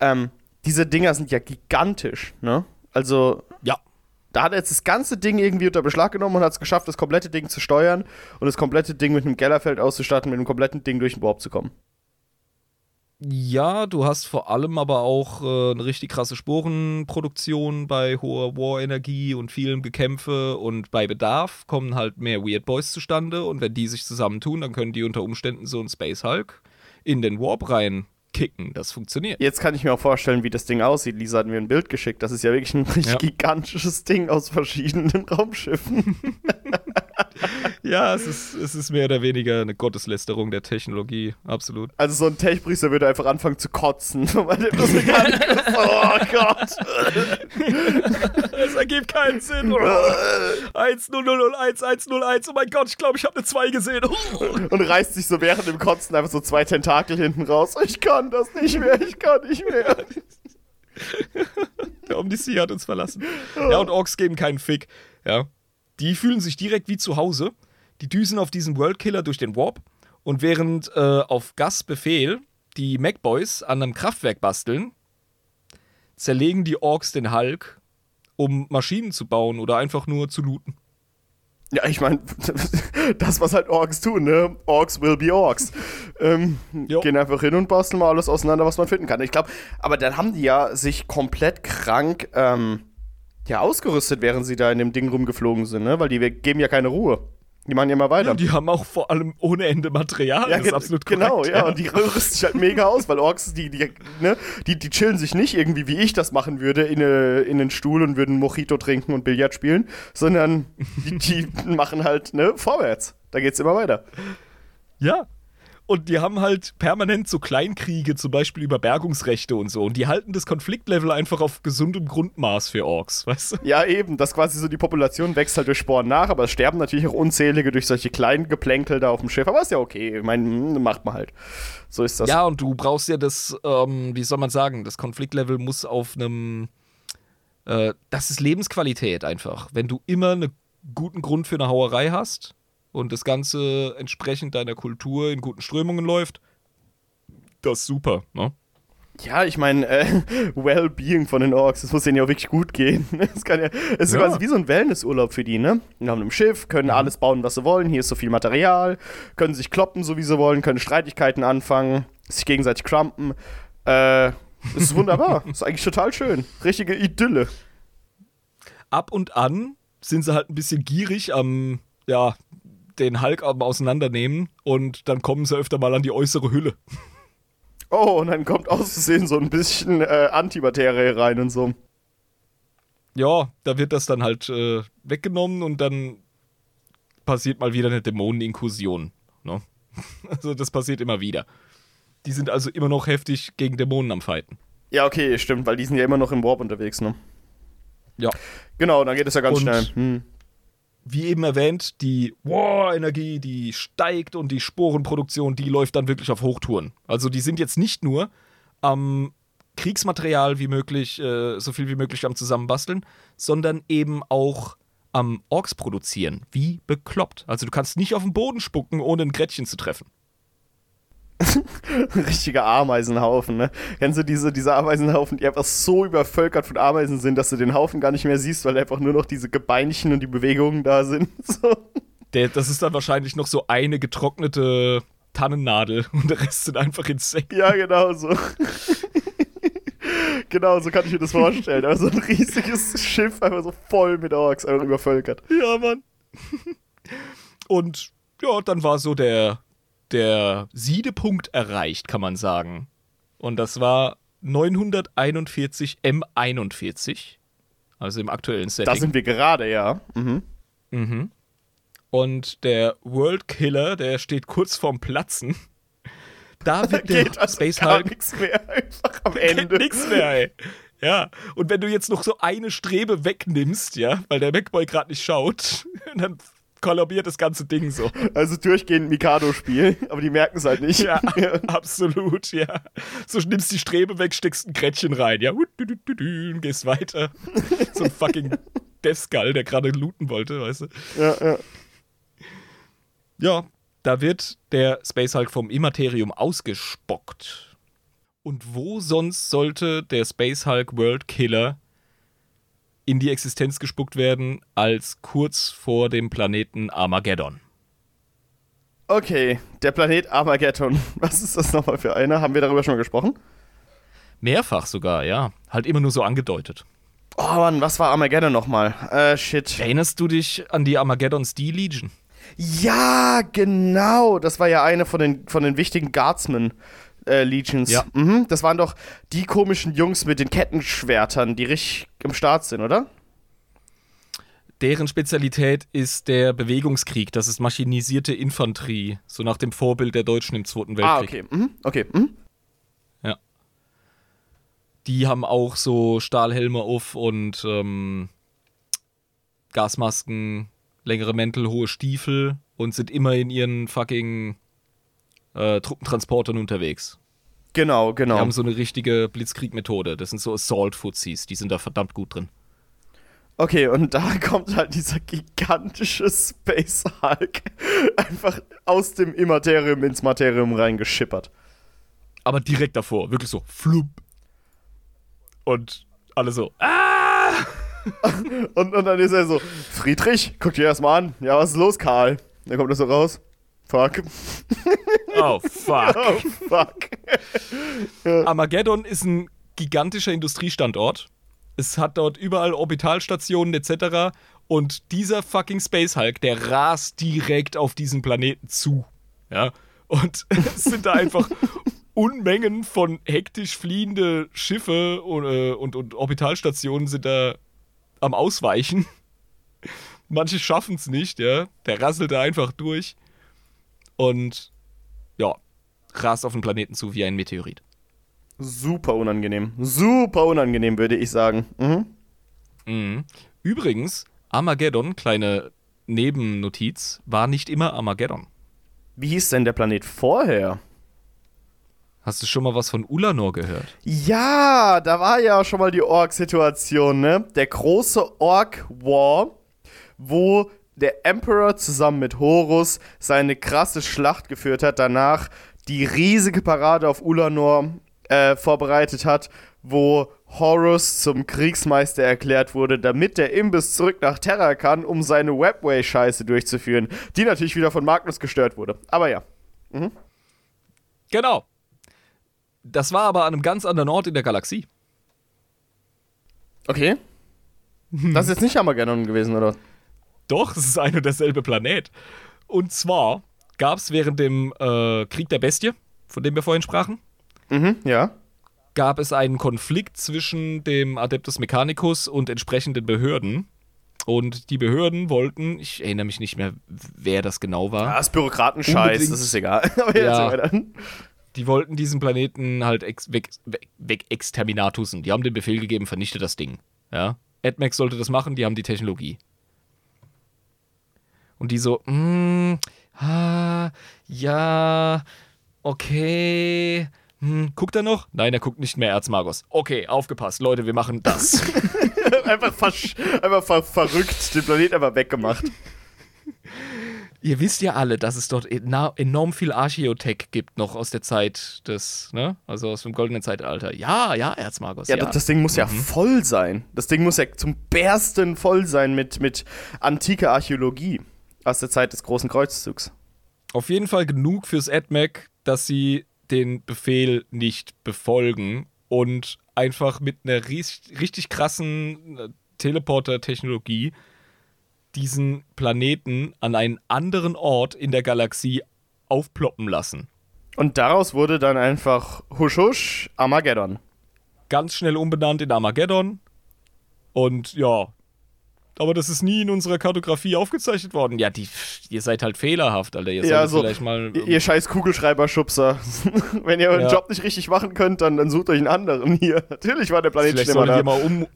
Ähm, diese Dinger sind ja gigantisch, ne? Also, Ja. da hat er jetzt das ganze Ding irgendwie unter Beschlag genommen und hat es geschafft, das komplette Ding zu steuern und das komplette Ding mit einem Gellerfeld auszustatten, mit einem kompletten Ding durch den Warp zu kommen. Ja, du hast vor allem aber auch äh, eine richtig krasse Sporenproduktion bei hoher War-Energie und vielem Gekämpfe und bei Bedarf kommen halt mehr Weird Boys zustande und wenn die sich zusammentun, dann können die unter Umständen so einen Space Hulk in den Warp rein kicken. Das funktioniert. Jetzt kann ich mir auch vorstellen, wie das Ding aussieht. Lisa hat mir ein Bild geschickt. Das ist ja wirklich ein richtig Ja. gigantisches Ding aus verschiedenen *laughs* Raumschiffen. *laughs* Ja, es ist, es ist mehr oder weniger eine Gotteslästerung der Technologie, absolut. Also so ein Techpriester würde einfach anfangen zu kotzen, *laughs* weil der das gar nicht Oh Gott. Es ergibt keinen Sinn. 1001, 101, oh mein Gott, ich glaube, ich habe eine 2 gesehen. Und reißt sich so während dem Kotzen einfach so zwei Tentakel hinten raus. Ich kann das nicht mehr, ich kann nicht mehr. *laughs* Der Omnisci hat uns verlassen. Ja, und Orks geben keinen Fick. Ja. Die fühlen sich direkt wie zu Hause. Die düsen auf diesen Worldkiller durch den Warp. Und während äh, auf Gas Befehl die Macboys an einem Kraftwerk basteln, zerlegen die Orks den Hulk, um Maschinen zu bauen oder einfach nur zu looten. Ja, ich meine, das, was halt Orks tun, ne? Orks will be Orks. Ähm, gehen einfach hin und basteln mal alles auseinander, was man finden kann. Ich glaube, aber dann haben die ja sich komplett krank ähm, ja, ausgerüstet, während sie da in dem Ding rumgeflogen sind, ne? Weil die geben ja keine Ruhe. Die machen ja immer weiter. Ja, die haben auch vor allem ohne Ende Material. Ja, das ist absolut korrekt. Genau, ja. ja. Und die rüsten sich halt mega aus, weil Orks, die, die, ne, die, die chillen sich nicht irgendwie, wie ich das machen würde, in, eine, in einen Stuhl und würden Mojito trinken und Billard spielen, sondern die, die *laughs* machen halt, ne, vorwärts. Da geht's immer weiter. Ja, und die haben halt permanent so Kleinkriege, zum Beispiel über Bergungsrechte und so. Und die halten das Konfliktlevel einfach auf gesundem Grundmaß für Orks, weißt du? Ja, eben. Das quasi so die Population wächst halt durch Sporen nach, aber es sterben natürlich auch unzählige durch solche kleinen Geplänkel da auf dem Schiff. Aber ist ja okay. Ich meine, hm, macht man halt. So ist das. Ja, und du brauchst ja das, ähm, wie soll man sagen, das Konfliktlevel muss auf einem. Äh, das ist Lebensqualität einfach. Wenn du immer einen guten Grund für eine Hauerei hast, und das Ganze entsprechend deiner Kultur in guten Strömungen läuft, das ist super, ne? Ja, ich meine, äh, *laughs* Well-Being von den Orks, das muss denen ja auch wirklich gut gehen. *laughs* Es ja, ist ja. quasi wie so ein Wellnessurlaub für die, ne? Die haben ein Schiff, können mhm. alles bauen, was sie wollen. Hier ist so viel Material, können sich kloppen, so wie sie wollen, können Streitigkeiten anfangen, sich gegenseitig crumpen. Äh, ist wunderbar. *laughs* ist eigentlich total schön. Richtige Idylle. Ab und an sind sie halt ein bisschen gierig am, ja, den Hulk aber auseinandernehmen und dann kommen sie öfter mal an die äußere Hülle. Oh, und dann kommt aus Versehen so ein bisschen äh, Antimaterie rein und so. Ja, da wird das dann halt äh, weggenommen und dann passiert mal wieder eine Dämoneninkursion. Ne? *laughs* Also das passiert immer wieder. Die sind also immer noch heftig gegen Dämonen am Fighten. Ja, okay, stimmt, weil die sind ja immer noch im Warp unterwegs, ne? Ja. Genau, dann geht es ja ganz und schnell. Hm wie eben erwähnt, die War-Energie, die steigt und die Sporenproduktion, die läuft dann wirklich auf Hochtouren. Also die sind jetzt nicht nur am Kriegsmaterial wie möglich, äh, so viel wie möglich am Zusammenbasteln, sondern eben auch am Orks produzieren. Wie bekloppt. Also du kannst nicht auf den Boden spucken, ohne ein Gretchen zu treffen. *laughs* richtiger Ameisenhaufen, ne? Kennst du diese, diese Ameisenhaufen, die einfach so übervölkert von Ameisen sind, dass du den Haufen gar nicht mehr siehst, weil einfach nur noch diese Gebeinchen und die Bewegungen da sind? *laughs* So. Der, das ist dann wahrscheinlich noch so eine getrocknete Tannennadel *laughs* und der Rest sind einfach Insekten. Ja, genau so. genau, so kann ich mir das vorstellen. Aber so ein riesiges Schiff, einfach so voll mit Orks, einfach übervölkert. Ja, Mann. Und ja, dann war so der der Siedepunkt erreicht, kann man sagen. Und das war 941 M41, also im aktuellen Setting. Da sind wir gerade, ja. Mhm. Mhm. Und der World Killer, der steht kurz vorm Platzen. Da *laughs* wird der Geht also Space Hulk nichts mehr einfach am *laughs* Ende. Nichts mehr, ey. Ja, und wenn du jetzt noch so eine Strebe wegnimmst, ja, weil der Macboy gerade nicht schaut, *laughs* dann kollabiert das ganze Ding so. Also durchgehend Mikado-Spiel, aber die merken es halt nicht. Ja, *laughs* absolut, ja. So nimmst die Strebe weg, steckst ein Krätchen rein, ja, und gehst weiter. *laughs* So ein fucking Deathskull, der gerade looten wollte, weißt du. Ja, ja. Ja, da wird der Space Hulk vom Immaterium ausgespockt. Und wo sonst sollte der Space Hulk World Killer in die Existenz gespuckt werden als kurz vor dem Planeten Armageddon. Okay, der Planet Armageddon. *laughs* Was ist das nochmal für einer? Haben wir darüber schon mal gesprochen? Mehrfach sogar, ja. Halt immer nur so angedeutet. Oh Mann, was war Armageddon nochmal? Äh, shit. Erinnerst du dich an die Armageddon Steel Legion? Ja, genau. Das war ja eine von den, von den wichtigen Guardsmen äh, Legions. Ja. Mhm, das waren doch die komischen Jungs mit den Kettenschwertern, die richtig im Start sind, oder? Deren Spezialität ist der Bewegungskrieg. Das ist maschinisierte Infanterie. So nach dem Vorbild der Deutschen im Zweiten Weltkrieg. Ah, okay. Mhm. Okay. Mhm. Ja. Die haben auch so Stahlhelme auf und ähm, Gasmasken, längere Mäntel, hohe Stiefel und sind immer in ihren fucking äh, Truppentransportern unterwegs. Genau, genau. Die haben so eine richtige Blitzkrieg-Methode. Das sind so Assault-Fuzis, die sind da verdammt gut drin. Okay, und da *laughs* kommt halt dieser gigantische Space Hulk *laughs* einfach aus dem Immaterium ins Materium reingeschippert. Aber direkt davor, wirklich so, flup. Und alle so, ah! *laughs* und, und dann ist er so, Friedrich, guck dir erstmal an. Ja, was ist los, Karl? Dann kommt er so raus. Fuck. Oh, fuck. Oh, fuck. Armageddon ist ein gigantischer Industriestandort. Es hat dort überall Orbitalstationen etc. Und dieser fucking Space Hulk, der rast direkt auf diesen Planeten zu. Ja. Und *laughs* es sind da einfach Unmengen von hektisch fliehende Schiffe und, äh, und, und Orbitalstationen sind da am Ausweichen. Manche schaffen es nicht, ja. Der rasselt da einfach durch. Und rast auf den Planeten zu wie ein Meteorit. Super unangenehm. Super unangenehm, würde ich sagen. Mhm. Mhm. Übrigens, Armageddon, kleine Nebennotiz, war nicht immer Armageddon. Wie hieß denn der Planet vorher? Hast du schon mal was von Ulanor gehört? Ja, da war ja schon mal die Ork-Situation, ne? Der große Ork-War, wo der Emperor zusammen mit Horus seine krasse Schlacht geführt hat, danach die riesige Parade auf Ulanor äh, vorbereitet hat, wo Horus zum Kriegsmeister erklärt wurde, damit der Imbiss zurück nach Terra kann, um seine Webway-Scheiße durchzuführen, die natürlich wieder von Magnus gestört wurde. Aber ja. Mhm. Genau. Das war aber an einem ganz anderen Ort in der Galaxie. Okay. Das ist jetzt nicht Armageddon gewesen, oder? Doch, es ist ein und derselbe Planet. Und zwar gab es während dem äh, Krieg der Bestie, von dem wir vorhin sprachen, Mhm, ja. gab es einen Konflikt zwischen dem Adeptus Mechanicus und entsprechenden Behörden. Und die Behörden wollten, ich erinnere mich nicht mehr, wer das genau war. Ja, das Bürokratenscheiß, das ist egal. *laughs* Aber jetzt Ja. Die wollten diesen Planeten halt ex weg, weg, weg exterminatusen. Die haben den Befehl gegeben, vernichte das Ding. Ja. AdMax sollte das machen, die haben die Technologie. Und die so, mm, ah, ja, okay. Hm, guckt er noch? Nein, er guckt nicht mehr Erzmagos. Okay, aufgepasst, Leute, wir machen das. *laughs* einfach versch einfach ver verrückt, den Planet einfach weggemacht. Ihr wisst ja alle, dass es dort ena- enorm viel Archäotech gibt, noch aus der Zeit des, ne? Also aus dem goldenen Zeitalter. Ja, ja, Erzmagos. Ja, Ja, Das, das Ding muss ja voll sein. Das Ding muss ja zum Bersten voll sein mit, mit antiker Archäologie aus der Zeit des großen Kreuzzugs. Auf jeden Fall genug fürs AdMac, dass sie den Befehl nicht befolgen und einfach mit einer richtig krassen äh, Teleporter-Technologie diesen Planeten an einen anderen Ort in der Galaxie aufploppen lassen. Und daraus wurde dann einfach Husch Husch Armageddon. Ganz schnell umbenannt in Armageddon. Und ja. Aber das ist nie in unserer Kartografie aufgezeichnet worden. Ja, die, ihr seid halt fehlerhaft, Alter. Ihr Ja, solltet so, vielleicht mal. Ihr, ihr scheiß Kugelschreiber-Schubser. *laughs* Wenn ihr euren Ja. Job nicht richtig machen könnt, dann, dann sucht euch einen anderen hier. *laughs* Natürlich war der Planet Vielleicht schon immer solltet da. ihr mal um.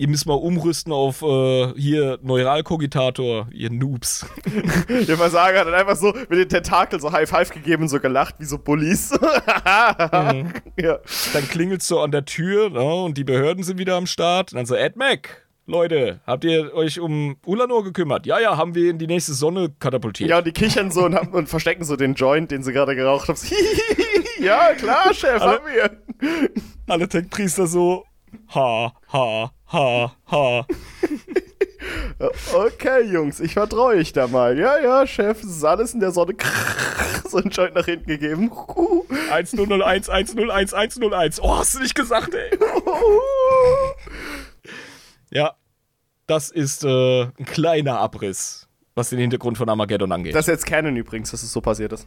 Ihr müsst mal umrüsten auf äh, hier Neuralkogitator, ihr Noobs. *laughs* Der Versager hat dann einfach so mit den Tentakeln so High Five gegeben und so gelacht, wie so Bullies. Mhm. ja. Dann klingelt so an der Tür ne, und die Behörden sind wieder am Start. Und dann so, AdMac, Leute, habt ihr euch um Ulanor gekümmert? Ja, ja, haben wir in die nächste Sonne katapultiert. ja, und die kichern so und, haben, und verstecken so den Joint, den sie gerade geraucht haben. *laughs* ja, klar, *laughs* Chef, Alle- haben wir. Alle Tech-Priester so, ha, ha, ha, ha. *laughs* Okay, Jungs, ich vertraue euch da mal. Ja, ja, Chef, es ist alles in der Sonne. so ein Joint nach hinten gegeben. 1001, 101, 101. Oh, hast du nicht gesagt, ey. Ja, das ist äh, ein kleiner Abriss, was den Hintergrund von Armageddon angeht. Das ist jetzt Canon übrigens, dass es so passiert ist.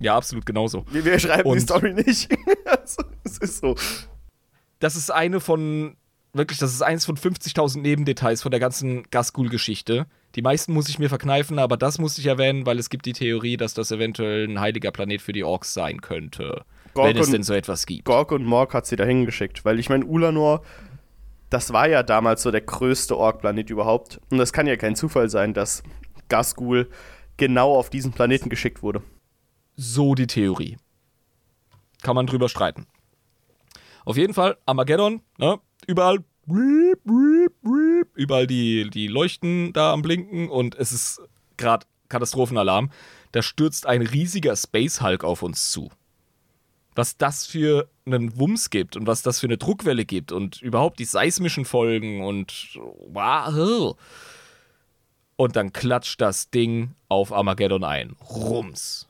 ja, absolut genauso. Wir, wir schreiben die Und- Story nicht. *laughs* Also, es ist so. Das ist eine von wirklich, das ist eins von 50.000 Nebendetails von der ganzen Gasgul-Geschichte. Die meisten muss ich mir verkneifen, aber das muss ich erwähnen, weil es gibt die Theorie, dass das eventuell ein heiliger Planet für die Orks sein könnte. Gork wenn es denn so etwas gibt. Gork und Mork hat sie da hingeschickt, weil ich meine, Ulanor, das war ja damals so der größte Ork-Planet überhaupt. Und das kann ja kein Zufall sein, dass Gasgul genau auf diesen Planeten geschickt wurde. So die Theorie. Kann man drüber streiten. Auf jeden Fall, Armageddon, ne? Überall. Überall die, die Leuchten da am Blinken und es ist gerade Katastrophenalarm. Da stürzt ein riesiger Space Hulk auf uns zu. Was das für einen Wumms gibt und was das für eine Druckwelle gibt und überhaupt die seismischen Folgen und wow. Und dann klatscht das Ding auf Armageddon ein. Rums.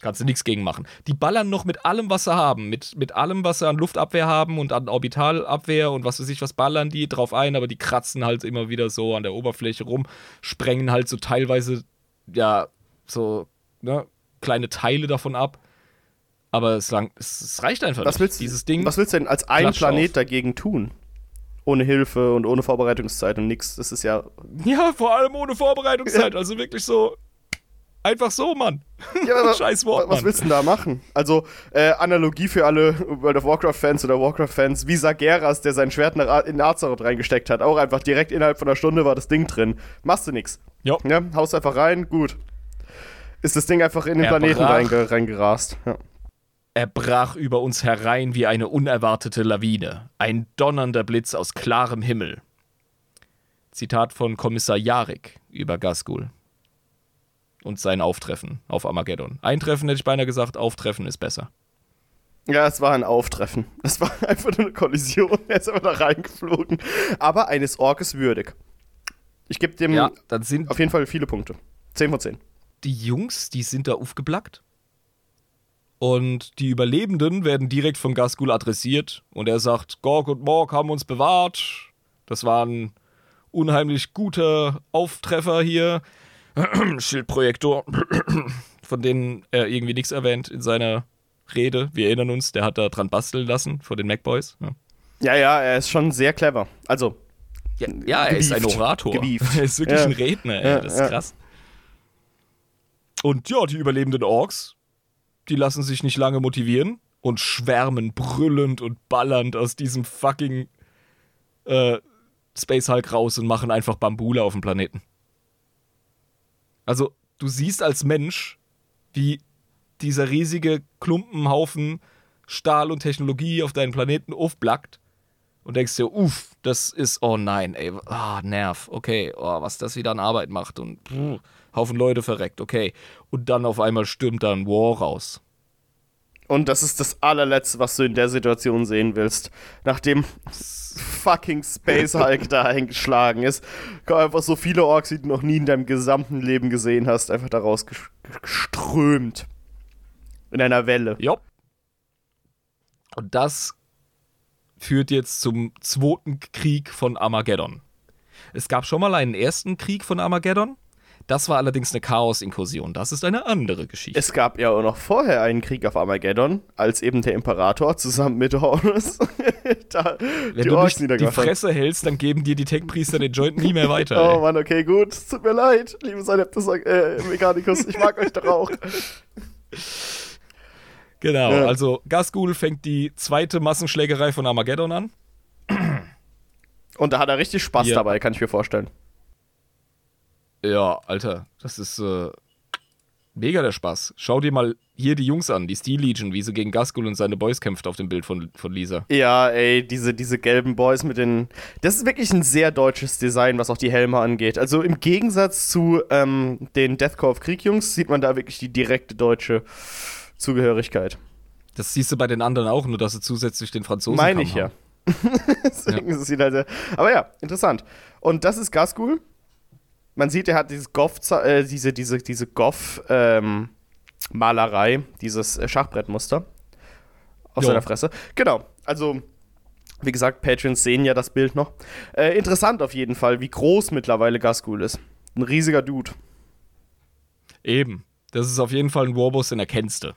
Kannst du nichts gegen machen. Die ballern noch mit allem, was sie haben. Mit, mit allem, was sie an Luftabwehr haben und an Orbitalabwehr und was weiß ich, was ballern die drauf ein, aber die kratzen halt immer wieder so an der Oberfläche rum, sprengen halt so teilweise, ja, so, ne, kleine Teile davon ab. Aber es, lang, es, es reicht einfach Was nicht. willst, Dieses Ding. was willst du denn als ein Planet auf. dagegen tun? Ohne Hilfe und ohne Vorbereitungszeit und nix. Das ist ja. *laughs* Ja, vor allem ohne Vorbereitungszeit. Also wirklich so. Einfach so, Mann. ja aber *laughs* Scheiß Wort, Was Mann. willst du denn da machen? Also, äh, Analogie für alle World of Warcraft-Fans oder Warcraft-Fans, wie Sageras, der sein Schwert in Azeroth reingesteckt hat. Auch einfach direkt innerhalb von einer Stunde war das Ding drin. Machst du nix. Ja. Ja, haust einfach rein, gut. Ist das Ding einfach in den Er Planeten reinge reingerast. Ja. Er brach über uns herein wie eine unerwartete Lawine, ein donnernder Blitz aus klarem Himmel. Zitat von Kommissar Jarek über Gasgul. Und sein Auftreffen auf Armageddon. Eintreffen hätte ich beinahe gesagt, Auftreffen ist besser. Ja, es war ein Auftreffen. Es war *laughs* einfach nur eine Kollision. Er ist einfach da reingeflogen. Aber eines Orkes würdig. Ich gebe dem Ja, dann sind auf jeden Fall viele Punkte. 10 von 10. die Jungs, die sind da aufgeblackt. Und die Überlebenden werden direkt von Gasgul adressiert. Und er sagt, Gorg und Morg haben uns bewahrt. Das war ein unheimlich guter Auftreffer hier. *clears throat* Schildprojektor, *clears throat* von denen er irgendwie nichts erwähnt in seiner Rede. Wir erinnern uns, der hat da dran basteln lassen vor den MacBoys. Ja, Ja, ja, er ist schon sehr clever. Also, ja, ja er ist ein. Orator. Gewieft. *laughs* Er ist wirklich Ja. ein Redner, ey. Das ist krass. Und ja, die überlebenden Orks, die lassen sich nicht lange motivieren und schwärmen brüllend und ballernd aus diesem fucking äh, Space Hulk raus und machen einfach Bambule auf dem Planeten. Also, du siehst als Mensch, wie dieser riesige Klumpenhaufen Stahl und Technologie auf deinen Planeten aufblackt und denkst dir, uff, das ist, oh nein, ey, ah, Nerv, okay, oh, was das wieder an Arbeit macht und pff, Haufen Leute verreckt, okay. Und dann auf einmal stürmt da ein War raus. und das ist das allerletzte, was du in der Situation sehen willst. Nachdem fucking Space Hulk da eingeschlagen ist, kommen einfach so viele Orks, die du noch nie in deinem gesamten Leben gesehen hast, einfach da rausgeströmt. In einer Welle. Ja. Und das führt jetzt zum zweiten Krieg von Armageddon. Es gab schon mal einen ersten Krieg von Armageddon. Das war allerdings eine Chaos-Inkursion. Das ist eine andere Geschichte. Es gab ja auch noch vorher einen Krieg auf Armageddon, als eben der Imperator zusammen mit Horus *laughs* da Wenn die du Orks nicht die. Fresse hältst, dann geben dir die Tech-Priester den Joint nie mehr weiter. Oh ey. Mann, okay, gut. Es tut mir leid, liebes Adeptus äh, Mechanicus. Ich mag euch doch auch. *laughs* Genau, Ja. also Gasgul fängt die zweite Massenschlägerei von Armageddon an. Und da hat er richtig Spaß Ja. dabei, kann ich mir vorstellen. Ja, Alter, das ist äh, mega der Spaß. Schau dir mal hier die Jungs an, die Steel Legion, wie sie gegen Gasgul und seine Boys kämpft auf dem Bild von, von Lisa. Ja, ey, diese, diese gelben Boys mit den. Das ist wirklich ein sehr deutsches Design, was auch die Helme angeht. Also im Gegensatz zu ähm, den Deathcore of Krieg-Jungs sieht man da wirklich die direkte deutsche Zugehörigkeit. Das siehst du bei den anderen auch, nur dass sie zusätzlich den Franzosen Meine ich ja. haben. *laughs* Deswegen ist es wieder sehr. Aber ja, interessant. Und das ist Gasgul. Man sieht, er hat dieses Goff, äh, diese, diese, diese Goff-Malerei, dieses äh, Schachbrettmuster auf Ja. seiner Fresse. Genau. Also, wie gesagt, Patrons sehen ja das Bild noch. Äh, interessant auf jeden Fall, wie groß mittlerweile Gasgul ist. Ein riesiger Dude. Eben. Das ist auf jeden Fall ein Warboss, den erkennst du.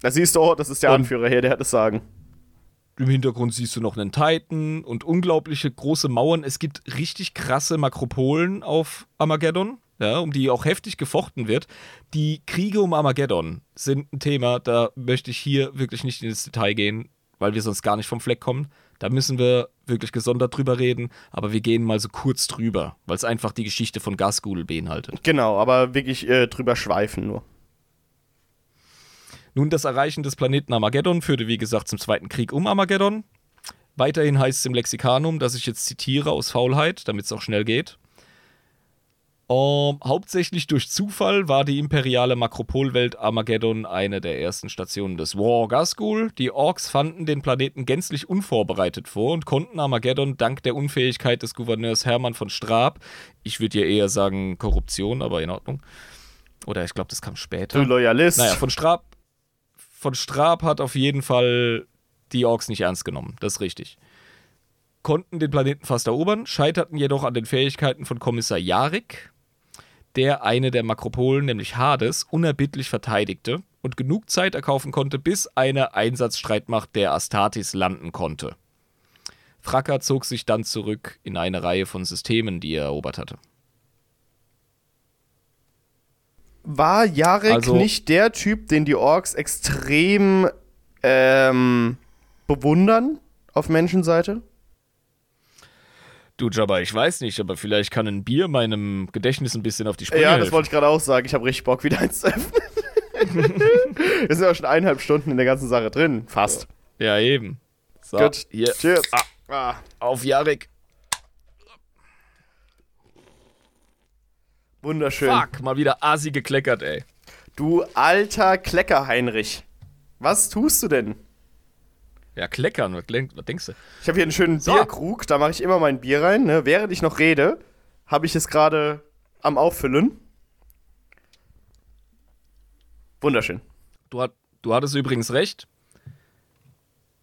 Da siehst du, oh, das ist der Und- Anführer hier, der hat es sagen. Im Hintergrund siehst du noch einen Titan und unglaubliche große Mauern. Es gibt richtig krasse Makropolen auf Armageddon, ja, um die auch heftig gefochten wird. Die Kriege um Armageddon sind ein Thema, da möchte ich hier wirklich nicht ins Detail gehen, weil wir sonst gar nicht vom Fleck kommen. Da müssen wir wirklich gesondert drüber reden, aber wir gehen mal so kurz drüber, weil es einfach die Geschichte von Gasgul beinhaltet. Genau, aber wirklich äh, drüber schweifen nur. Nun, das Erreichen des Planeten Armageddon führte, wie gesagt, zum Zweiten Krieg um Armageddon. Weiterhin heißt es im Lexikanum, dass ich jetzt zitiere aus Faulheit, damit es auch schnell geht. Um, hauptsächlich durch Zufall war die imperiale Makropolwelt Armageddon eine der ersten Stationen des War Gasgul. Die Orks fanden den Planeten gänzlich unvorbereitet vor und konnten Armageddon dank der Unfähigkeit des Gouverneurs Hermann von Straab, ich würde ja eher sagen Korruption, aber in Ordnung. Oder ich glaube, das kam später. Du Loyalist. Naja, von Straab, von Straab hat auf jeden Fall die Orks nicht ernst genommen. Das ist richtig. Konnten den Planeten fast erobern, scheiterten jedoch an den Fähigkeiten von Kommissar Yarik, der eine der Makropolen, nämlich Hades, unerbittlich verteidigte und genug Zeit erkaufen konnte, bis eine Einsatzstreitmacht der Astartes landen konnte. Fracker zog sich dann zurück in eine Reihe von Systemen, die er erobert hatte. War Jarek Also- nicht der Typ, den die Orks extrem ähm, bewundern auf Menschenseite? Du Jabba, ich weiß nicht, aber vielleicht kann ein Bier meinem Gedächtnis ein bisschen auf die Sprünge Ja, das helfen. wollte ich gerade auch sagen. Ich habe richtig Bock, wieder eins zu öffnen. *laughs* Wir sind ja schon eineinhalb Stunden in der ganzen Sache drin. Fast. Ja, eben. So, Gut. hier. Cheers. Ah, Ah. auf Jarek. Wunderschön. Fuck, mal wieder Asi gekleckert, ey. Du alter Klecker, Heinrich. Was tust du denn? Ja, kleckern, was, denk, was denkst du? Ich habe hier einen schönen So. Bierkrug, da mache ich immer mein Bier rein. Ne? Während ich noch rede, habe ich es gerade am Auffüllen. Wunderschön. Du, hat, du hattest übrigens recht.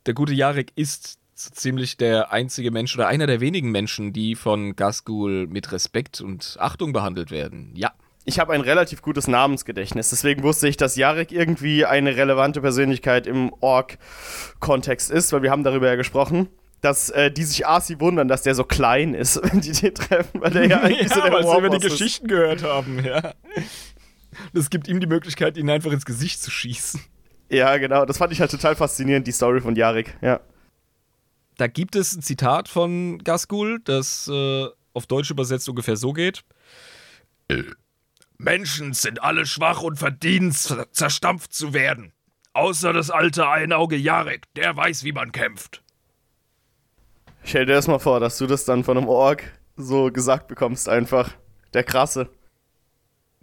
Der gute Jarek ist so ziemlich der einzige Mensch oder einer der wenigen Menschen, die von Gasgul mit Respekt und Achtung behandelt werden. Ja. Ich habe ein relativ gutes Namensgedächtnis, deswegen wusste ich, dass Jarek irgendwie eine relevante Persönlichkeit im Org-Kontext ist, weil wir haben darüber ja gesprochen, dass äh, die sich Asi wundern, dass der so klein ist, *laughs* wenn die den treffen, weil der ja *laughs* eigentlich so der weil sie über die ist. Geschichten gehört haben, ja. Das gibt ihm die Möglichkeit, ihn einfach ins Gesicht zu schießen. Ja, genau, das fand ich halt total faszinierend, die Story von Jarek, ja. Da gibt es ein Zitat von Gasgul, das äh, auf Deutsch übersetzt ungefähr so geht. Menschen sind alle schwach und verdienen zer- zerstampft zu werden. Außer das alte Einauge Jarek, der weiß, wie man kämpft. Stell dir das mal vor, dass du das dann von einem Org so gesagt bekommst, einfach. Der krasse.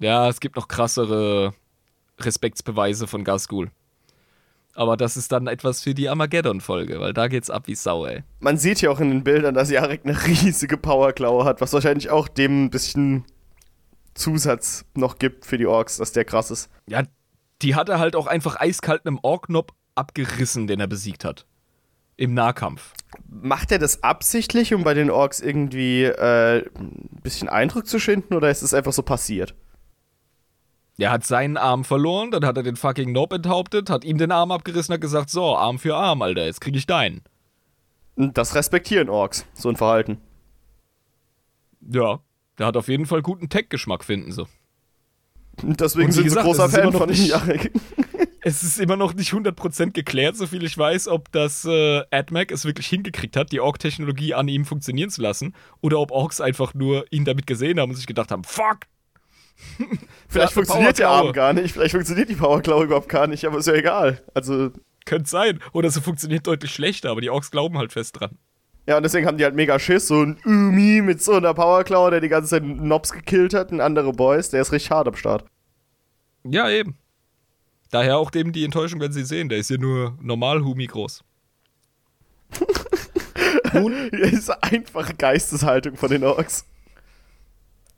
Ja, es gibt noch krassere Respektsbeweise von Gasgul. Aber das ist dann etwas für die Armageddon-Folge, weil da geht's ab wie Sau, ey. Man sieht ja auch in den Bildern, dass Jarek eine riesige Powerklaue hat, was wahrscheinlich auch dem ein bisschen Zusatz noch gibt für die Orks, dass der krass ist. Ja, die hat er halt auch einfach eiskalt einem Orknob abgerissen, den er besiegt hat. Im Nahkampf. Macht er das absichtlich, um bei den Orks irgendwie äh, ein bisschen Eindruck zu schinden, oder ist es einfach so passiert? Er hat seinen Arm verloren, dann hat er den fucking Nob enthauptet, hat ihm den Arm abgerissen, hat gesagt, so, Arm für Arm, Alter, jetzt krieg ich deinen. Und Das respektieren Orks, so ein Verhalten. Ja, der hat auf jeden Fall guten Tech-Geschmack, finden sie. Deswegen sind sie gesagt, großer es ist immer Fan von nicht- Jarek. *laughs* Es ist immer noch nicht 100% geklärt, soviel ich weiß, ob das äh, AdMac es wirklich hingekriegt hat, die Ork-Technologie an ihm funktionieren zu lassen, oder ob Orks einfach nur ihn damit gesehen haben und sich gedacht haben, fuck! *laughs* Vielleicht funktioniert der. Arm gar nicht, vielleicht funktioniert die Powerklaue überhaupt gar nicht, aber ist ja egal. Also, Könnte sein. Oder sie funktioniert deutlich schlechter, aber die Orks glauben halt fest dran. ja, und deswegen haben die halt mega Schiss. So ein Umi mit so einer Powerklaue, der die ganze Zeit Nobs gekillt hat, und andere Boys, der ist richtig hart am Start. Ja, eben. Daher auch dem die Enttäuschung, wenn sie sehen, der ist ja nur normal Humi groß. *laughs* Nun, ist einfache Geisteshaltung von den Orks.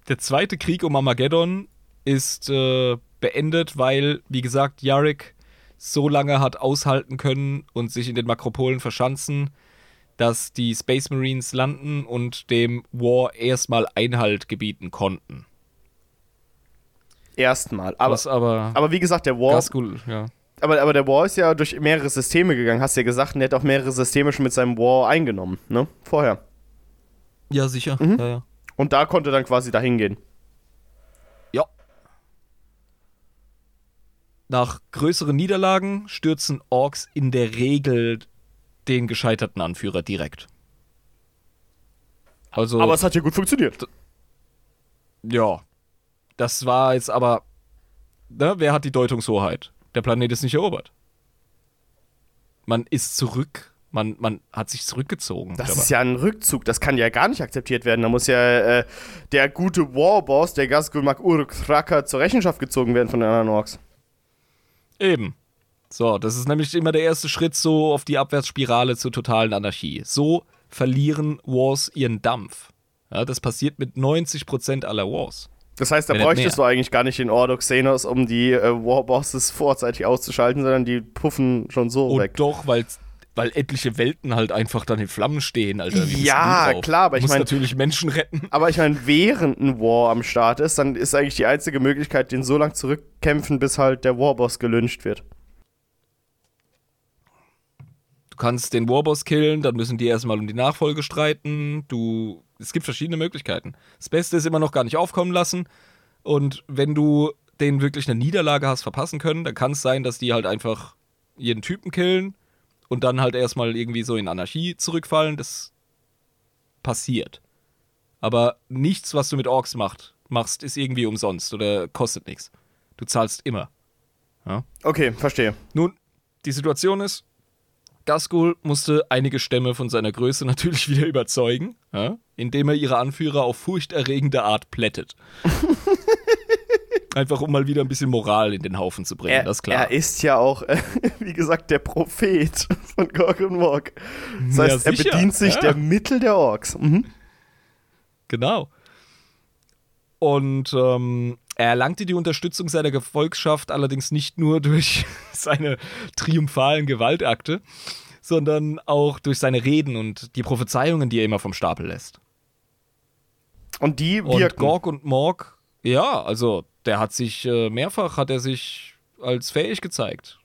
Der zweite Krieg um Armageddon ist äh, beendet, weil, wie gesagt, Yarrick so lange hat aushalten können und sich in den Makropolen verschanzen, dass die Space Marines landen und dem War erstmal Einhalt gebieten konnten. Erstmal. Aber, Was aber, aber wie gesagt, der War, Gasgul, ja. Aber, aber der War ist ja durch mehrere Systeme gegangen, hast du ja gesagt, und er hat auch mehrere Systeme schon mit seinem War eingenommen, ne? Vorher. Ja, sicher. Mhm. Ja, ja. Und da konnte dann quasi dahin gehen. Ja. Nach größeren Niederlagen stürzen Orks in der Regel den gescheiterten Anführer direkt. Also, Aber es hat ja gut funktioniert. ja. Das war jetzt aber. Ne, wer hat die Deutungshoheit? Der Planet ist nicht erobert. Man ist zurück. Man, man hat sich zurückgezogen. Das dabei. ist ja ein Rückzug, das kann ja gar nicht akzeptiert werden. Da muss ja äh, der gute Warboss, der Gasgul Uruk Thraka, zur Rechenschaft gezogen werden von den anderen Orks. Eben. So, das ist nämlich immer der erste Schritt so auf die Abwärtsspirale zur totalen Anarchie. So verlieren Wars ihren Dampf. Ja, das passiert mit 90% aller Wars. Das heißt, da Wenn bräuchtest du eigentlich gar nicht den Ordo Xenos, um die äh, Warbosses vorzeitig auszuschalten, sondern die puffen schon so Und weg. doch, weil, weil etliche Welten halt einfach dann in Flammen stehen, Alter. Ja, klar, aber ich Du musst mein- natürlich Menschen retten. Aber ich meine, während ein War am Start ist, dann ist eigentlich die einzige Möglichkeit, den so lang zurückkämpfen, bis halt der Warboss gelyncht wird. Du kannst den Warboss killen, dann müssen die erstmal um die Nachfolge streiten. Du. Es gibt verschiedene Möglichkeiten. Das Beste ist immer noch gar nicht aufkommen lassen. Und wenn du denen wirklich eine Niederlage hast verpassen können, dann kann es sein, dass die halt einfach jeden Typen killen und dann halt erstmal irgendwie so in Anarchie zurückfallen. Das passiert. Aber nichts, was du mit Orks macht, machst, ist irgendwie umsonst oder kostet nichts. Du zahlst immer. Okay, verstehe. Nun, die Situation ist, Gasgul musste einige Stämme von seiner Größe *laughs* natürlich wieder überzeugen, ja, indem er ihre Anführer auf furchterregende Art plättet. *laughs* Einfach um mal wieder ein bisschen Moral in den Haufen zu bringen, Er, das ist klar. er ist ja auch, äh, *laughs* wie gesagt, der Prophet von Gorg und Morg. Das Ja, heißt, er sicher, bedient sich ja. der Mittel der Orks. Mhm. Genau. Und ähm, er erlangte die Unterstützung seiner Gefolgschaft allerdings nicht nur *laughs* durch seine triumphalen Gewaltakte, sondern auch durch seine Reden und die Prophezeiungen, die er immer vom Stapel lässt. Und die Und wirken. Gorg und Morg, ja, also der hat sich äh, mehrfach hat er sich als fähig gezeigt.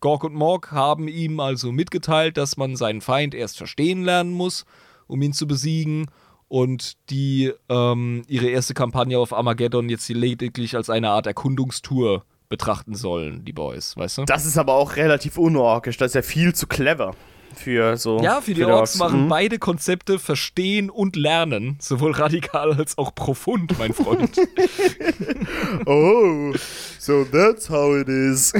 Gorg und Morg haben ihm also mitgeteilt, dass man seinen Feind erst verstehen lernen muss, um ihn zu besiegen. Und die ähm, ihre erste Kampagne auf Armageddon jetzt lediglich als eine Art Erkundungstour betrachten sollen, die Boys, weißt du? Das ist aber auch relativ unorkisch. Das ist ja viel zu clever für so. Ja, für die Orks machen beide Konzepte verstehen und lernen, sowohl radikal als auch profund, mein Freund. *laughs* Oh, so that's how it is.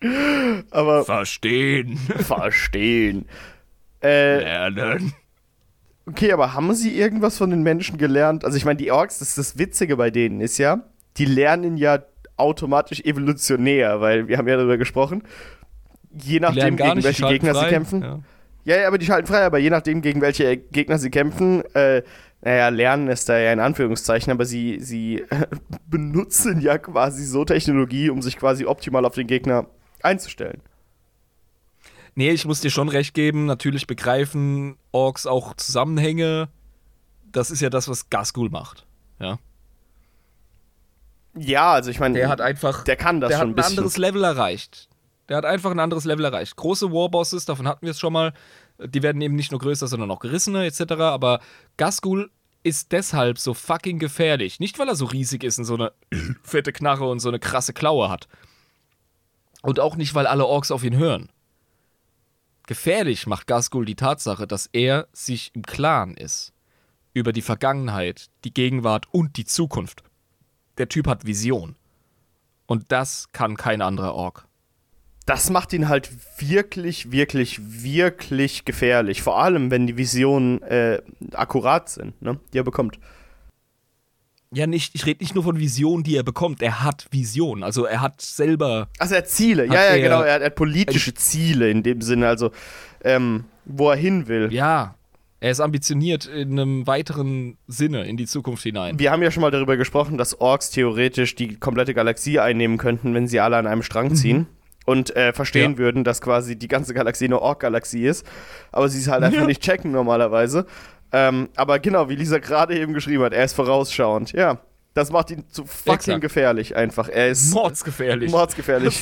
*laughs* aber verstehen, verstehen. Äh, lernen. okay, aber haben sie irgendwas von den Menschen gelernt? Also ich meine, die Orks, das ist das Witzige bei denen ist ja, die lernen ja automatisch evolutionär, weil wir haben ja darüber gesprochen. Je nachdem, gegen welche Gegner sie frei. kämpfen. Ja. Ja, aber die schalten frei, aber je nachdem, gegen welche Gegner sie kämpfen, äh, naja, lernen ist da ja in Anführungszeichen, aber sie, sie *laughs* benutzen ja quasi so Technologie, um sich quasi optimal auf den Gegner einzustellen. Nee, ich muss dir schon recht geben, natürlich begreifen Orks auch Zusammenhänge. Das ist ja das, was Gasgul macht. Ja. Ja, also ich meine, Der hat einfach. der kann das der schon hat ein ein bisschen. anderes Level erreicht. Der hat einfach ein anderes Level erreicht. Große Warbosses, davon hatten wir es schon mal, die werden eben nicht nur größer, sondern auch gerissener etc. Aber Gasgul ist deshalb so fucking gefährlich. Nicht, weil er so riesig ist und so eine *clears throat* fette Knarre und so eine krasse Klaue hat. Und auch nicht, weil alle Orks auf ihn hören. Gefährlich macht Gasgul die Tatsache, dass er sich im Klaren ist. Über die Vergangenheit, die Gegenwart und die Zukunft. Der Typ hat Vision. Und das kann kein anderer Ork. Das macht ihn halt wirklich, wirklich, wirklich gefährlich. Vor allem, wenn die Visionen äh, akkurat sind, ne? die er bekommt. Ja, nicht, ich rede nicht nur von Visionen, die er bekommt. Er hat Visionen. Also er hat selber. Also er hat Ziele, Hat ja, ja, er- genau, er hat, er hat politische Ziele in dem Sinne, also ähm, wo er hin will. Ja, er ist ambitioniert in einem weiteren Sinne in die Zukunft hinein. Wir haben ja schon mal darüber gesprochen, dass Orks theoretisch die komplette Galaxie einnehmen könnten, wenn sie alle an einem Strang ziehen. Und äh, verstehen. Ja. würden, dass quasi die ganze Galaxie eine Ork-Galaxie ist. Aber sie es halt einfach Ja. nicht checken normalerweise. Ähm, aber genau, wie Lisa gerade eben geschrieben hat, er ist vorausschauend. Ja, das macht ihn zu fucking Exakt. gefährlich einfach. Er ist Mordsgefährlich. mordsgefährlich.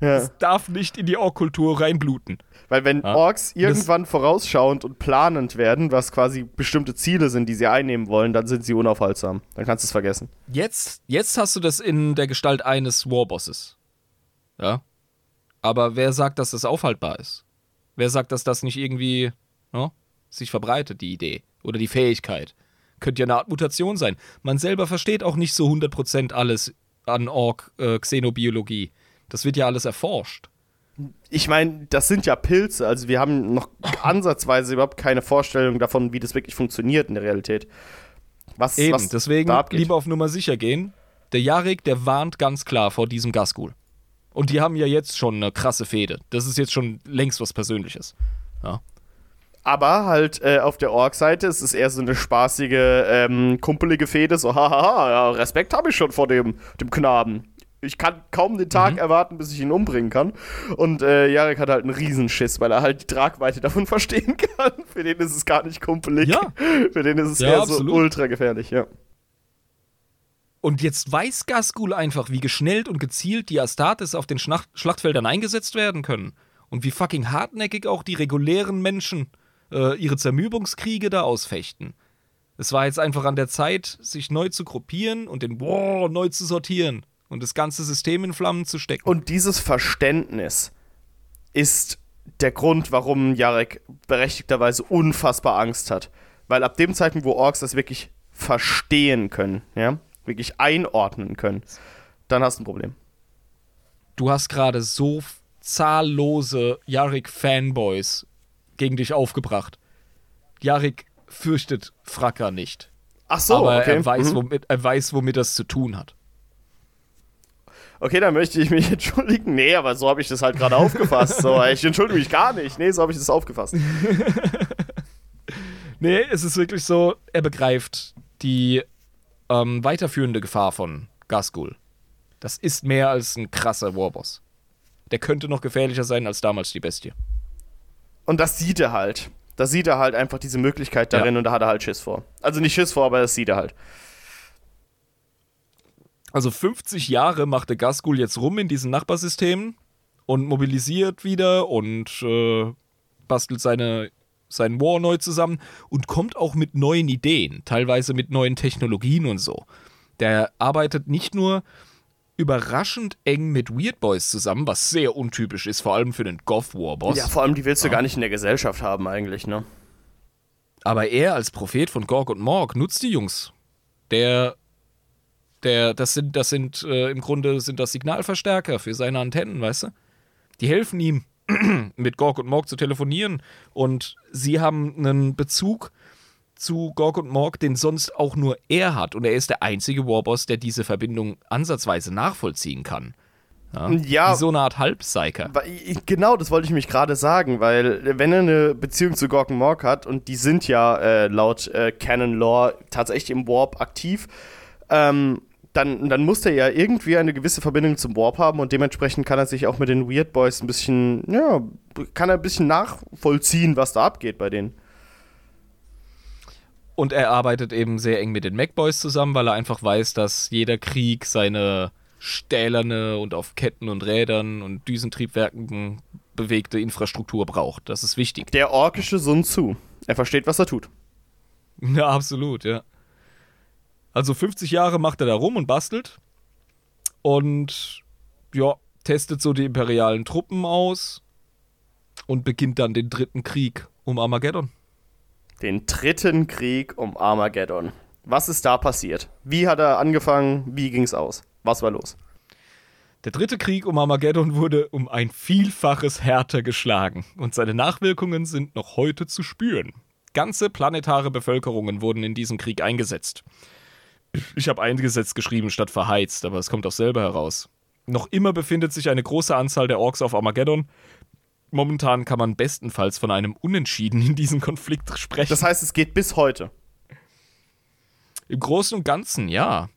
Das, Ja. Es darf nicht in die Ork-Kultur reinbluten. Weil wenn Ja. Orks irgendwann vorausschauend und planend werden, was quasi bestimmte Ziele sind, die sie einnehmen wollen, dann sind sie unaufhaltsam. Dann kannst du es vergessen. Jetzt, jetzt hast du das in der Gestalt eines Warbosses. Ja. Aber wer sagt, dass das aufhaltbar ist? Wer sagt, dass das nicht irgendwie ne, sich verbreitet, die Idee oder die Fähigkeit? Könnte ja eine Art Mutation sein. Man selber versteht auch nicht so 100% alles an Ork-Xenobiologie. das wird ja alles erforscht. Ich meine, das sind ja Pilze, also wir haben noch ansatzweise überhaupt keine Vorstellung davon, wie das wirklich funktioniert in der Realität. Was, Eben, was deswegen lieber auf Nummer sicher gehen. Der Jarek, der warnt ganz klar vor diesem Gasgul. Und die haben ja jetzt schon eine krasse Fehde. Das ist jetzt schon längst was Persönliches. Ja. Aber halt äh, auf der Ork-Seite ist es eher so eine spaßige, ähm, kumpelige Fehde, so hahaha, ja, Respekt habe ich schon vor dem, dem Knaben. Ich kann kaum den Tag erwarten, bis ich ihn umbringen kann. Und äh, Jarek hat halt einen Riesenschiss, weil er halt die Tragweite davon *laughs* verstehen kann. Für den ist es gar nicht kumpelig. Ja. Für den ist es Ja, eher absolut. so ultra gefährlich, ja. Und jetzt weiß Gasgul einfach, wie geschnellt und gezielt die Astartes auf den Schlacht Schlachtfeldern eingesetzt werden können. Und wie fucking hartnäckig auch die regulären Menschen äh, ihre Zermürbungskriege da ausfechten. Es war jetzt einfach an der Zeit, sich neu zu gruppieren und den War neu zu sortieren und das ganze System in Flammen zu stecken. Und dieses Verständnis ist der Grund, warum Jarek berechtigterweise unfassbar Angst hat. Weil ab dem Zeitpunkt, wo Orks das wirklich verstehen können, ja, wirklich einordnen können, dann hast du ein Problem. du hast gerade so zahllose Jarek-Fanboys gegen dich aufgebracht. Jarek fürchtet Fracker nicht. Ach so, aber okay. er, weiß, mhm. womit, er weiß, womit das zu tun hat. Okay, dann möchte ich mich *laughs* entschuldigen. Nee, aber so habe ich das halt gerade aufgefasst. So, *laughs* ich entschuldige mich gar nicht. Nee, so habe ich das aufgefasst. *laughs* Nee, es ist wirklich so, er begreift die ähm, weiterführende Gefahr von Gasgul. Das ist mehr als ein krasser Warboss. Der könnte noch gefährlicher sein als damals die Bestie. Und das sieht er halt. Da sieht er halt einfach diese Möglichkeit darin Ja. und da hat er halt Schiss vor. Also nicht Schiss vor, aber das sieht er halt. Also 50 Jahre machte Gasgul jetzt rum in diesen Nachbarsystemen und mobilisiert wieder und äh, bastelt seine, seinen War neu zusammen und kommt auch mit neuen Ideen, teilweise mit neuen Technologien und so. Der arbeitet nicht nur überraschend eng mit Weird Boys zusammen, was sehr untypisch ist, vor allem für den Goth Warboss. Ja, vor allem, die willst du gar nicht in der Gesellschaft haben eigentlich, ne? Aber er als Prophet von Gorg und Morg nutzt die Jungs. Der, der, das sind, das sind, äh, im Grunde sind das Signalverstärker für seine Antennen, weißt du? Die helfen ihm, *clears throat* mit Gorg und Morg zu telefonieren und sie haben einen Bezug zu Gorg und Morg, den sonst auch nur er hat. Und er ist der einzige Warboss, der diese Verbindung ansatzweise nachvollziehen kann. Ja, Ja. So eine Art Halbpsyker. Genau, das wollte ich mich gerade sagen, weil wenn er eine Beziehung zu Gorgon Morg hat und die sind ja äh, laut äh, Canon Lore tatsächlich im Warp aktiv, ähm, dann, dann muss er ja irgendwie eine gewisse Verbindung zum Warp haben und dementsprechend kann er sich auch mit den Weird Boys ein bisschen, ja, kann er ein bisschen nachvollziehen, was da abgeht bei denen. Und er arbeitet eben sehr eng mit den MacBoys zusammen, weil er einfach weiß, dass jeder Krieg seine stählerne und auf Ketten und Rädern und Düsentriebwerken bewegte Infrastruktur braucht. Das ist wichtig. Der orkische Sun Tzu. Er versteht, was er tut. *laughs* Ja, absolut, ja. Also 50 Jahre macht er da rum und bastelt. Und ja, testet so die imperialen Truppen aus und beginnt dann den dritten Krieg um Armageddon. Den dritten Krieg um Armageddon. Was ist da passiert? Wie hat er angefangen? Wie ging's aus? Was war los? Der dritte Krieg um Armageddon wurde um ein Vielfaches härter geschlagen und seine Nachwirkungen sind noch heute zu spüren. Ganze planetare Bevölkerungen wurden in diesem Krieg eingesetzt. Ich habe eingesetzt geschrieben statt verheizt, aber es kommt auch selber heraus. Noch immer befindet sich eine große Anzahl der Orks auf Armageddon. Momentan kann man bestenfalls von einem Unentschieden in diesem Konflikt sprechen. Das heißt, es geht bis heute. Im Großen und Ganzen, ja.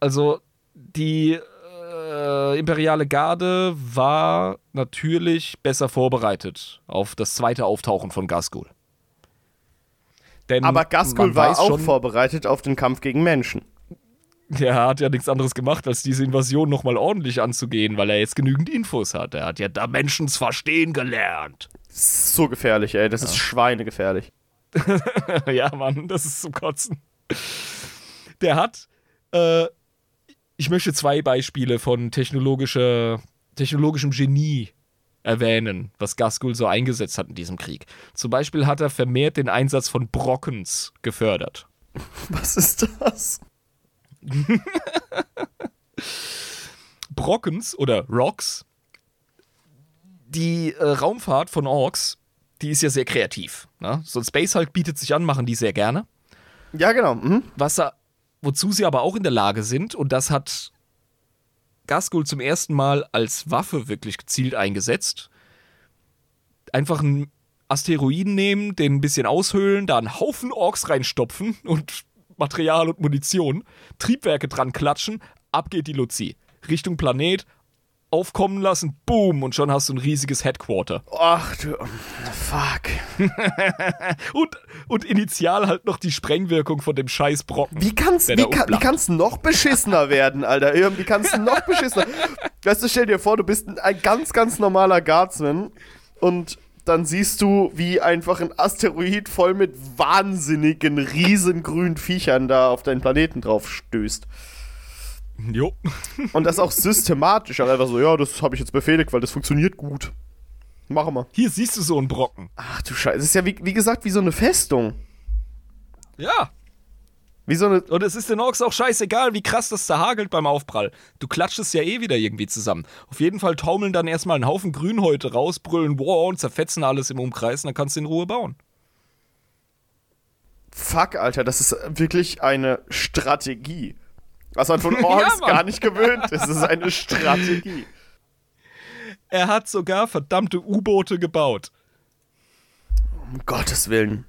Also, die äh, imperiale Garde war natürlich besser vorbereitet auf das zweite Auftauchen von Gasgul. Denn Aber Gaskul war auch schon, vorbereitet auf den Kampf gegen Menschen. der hat ja nichts anderes gemacht, als diese Invasion nochmal ordentlich anzugehen, weil er jetzt genügend Infos hat. Er hat ja da Menschens verstehen gelernt. So gefährlich, ey. Das ist schweinegefährlich. *laughs* ja, Mann, das ist zum Kotzen. Der hat, äh, ich möchte zwei Beispiele von technologischer, technologischem Genie erwähnen, was Gaskul so eingesetzt hat in diesem Krieg. Zum Beispiel hat er vermehrt den Einsatz von Brockens gefördert. *laughs* Was ist das? *laughs* Brockens oder Rocks, die äh, Raumfahrt von Orks, die ist ja sehr kreativ. Ne? So ein Space Hulk bietet sich an, machen die sehr gerne. Ja, genau. Mhm. Was wozu sie aber auch in der Lage sind, und das hat Gaskul zum ersten Mal als Waffe wirklich gezielt eingesetzt, einfach einen Asteroiden nehmen, den ein bisschen aushöhlen, da einen Haufen Orks reinstopfen und Material und Munition, Triebwerke dran klatschen, ab geht die Luzi. Richtung Planet, aufkommen lassen, boom, und schon hast du ein riesiges Headquarter. Ach du. Fuck. *laughs* Und, und initial halt noch die Sprengwirkung von dem scheiß Brocken. Wie kann's, wie, kann, wie kann's noch beschissener werden, Alter? Irgendwie kann's noch beschissener. *laughs* Weißt du, stell dir vor, du bist ein, ein ganz, ganz normaler Guardsman und dann siehst du, wie einfach ein Asteroid voll mit wahnsinnigen, riesengrünen Viechern da auf deinen Planeten drauf stößt. Jo. Und das auch systematisch. Auch einfach so, ja, das habe ich jetzt befehligt, weil das funktioniert gut. Machen wir. Hier siehst du so einen Brocken. Ach du Scheiße. Es ist ja, wie, wie gesagt, wie so eine Festung. Ja. Wie so eine. Und es ist den Orks auch scheißegal, wie krass das zerhagelt beim Aufprall. Du klatscht es ja eh wieder irgendwie zusammen. Auf jeden Fall taumeln dann erstmal einen Haufen Grünhäute raus, brüllen wow und zerfetzen alles im Umkreis und dann kannst du in Ruhe bauen. Fuck, Alter, das ist wirklich eine Strategie. Was man von *laughs* Orks Mann. gar nicht gewöhnt ist. Es ist eine Strategie. Er hat sogar verdammte U-Boote gebaut. Um Gottes Willen.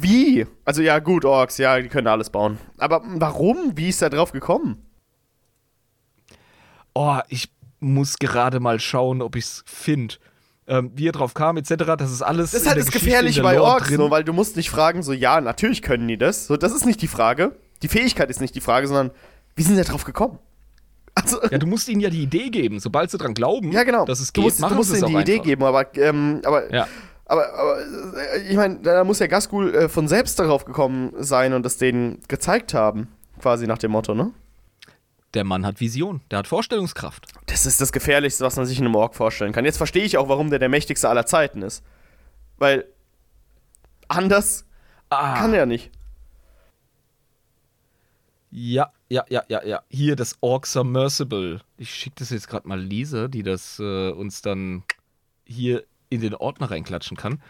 Wie? Also ja, gut, Orks, ja, die können alles bauen. Aber warum? Wie ist er drauf gekommen? Oh, ich muss gerade mal schauen, ob ich es finde. Ähm, wie er drauf kam, etc., das ist alles. Das ist halt das Gefährliche der bei Orks, so, weil du musst nicht fragen, so, ja, natürlich können die das. So, das ist nicht die Frage. Die Fähigkeit ist nicht die Frage, sondern wie sind sie da drauf gekommen? Also, Ja, du musst ihnen ja die Idee geben. Sobald sie dran glauben, ja, genau. dass es du geht, musst, du musst sie es ihnen die auch Idee einfach. geben, aber, ähm, aber, Ja. aber, aber äh, ich meine, da muss ja Gaskul äh, von selbst darauf gekommen sein und das denen gezeigt haben. Quasi nach dem Motto, ne? Der Mann hat Vision, der hat Vorstellungskraft. Das ist das Gefährlichste, was man sich in einem Ork vorstellen kann. Jetzt verstehe ich auch, warum der der mächtigste aller Zeiten ist. Weil anders Ah, kann er nicht. Ja, ja, ja, ja, ja. Hier das Orc Submersible. Ich schicke das jetzt gerade mal Lisa, die das äh, uns dann hier in den Ordner reinklatschen kann.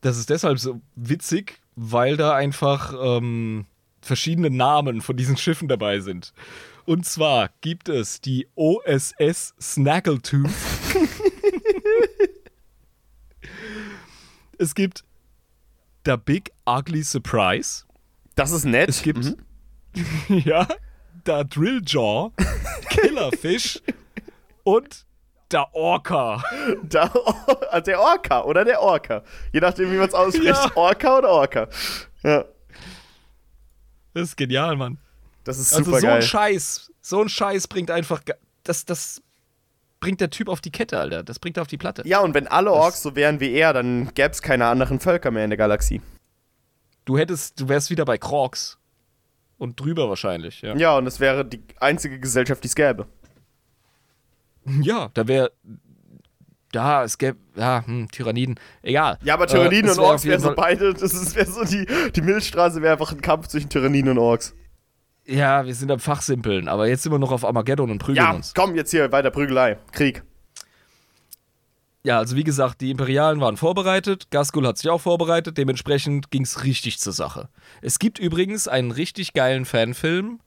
Das ist deshalb so witzig, weil da einfach ähm, verschiedene Namen von diesen Schiffen dabei sind. Und zwar gibt es die OSS Snaggletooth. *laughs* es gibt der Big Ugly Surprise. Das ist nett. Es gibt Mhm. *laughs* ja, der Drilljaw, Killerfish und der Orca. Da, also der Orca oder der Orca. Je nachdem, wie man es ausspricht. Ja. Orca oder Orca. Ja, Das ist genial, Mann. das ist Also super so ein. Scheiß, so ein Scheiß bringt einfach, das, das bringt der Typ auf die Kette, Alter. Das bringt er auf die Platte. Ja, und wenn alle Orks so wären wie er, dann gäbe es keine anderen Völker mehr in der Galaxie. Du hättest, du wärst wieder bei Crocs. Und drüber wahrscheinlich, ja. Ja, und es wäre die einzige Gesellschaft, die es gäbe. *laughs* Ja, da wäre, da, es gäbe, ja, hm, Tyranniden, egal. Ja, aber Tyranniden Äh, und wär Orks wären so beide, das ist- wäre so die, die Milchstraße wäre einfach ein Kampf zwischen Tyranniden und Orks. Ja, wir sind am Fachsimpeln, aber jetzt sind wir noch auf Armageddon und prügeln Ja, uns. komm, jetzt hier weiter Prügelei. Krieg. Ja, also wie gesagt, die Imperialen waren vorbereitet, Gaskul hat sich auch vorbereitet, dementsprechend ging es richtig zur Sache. Es gibt übrigens einen richtig geilen Fanfilm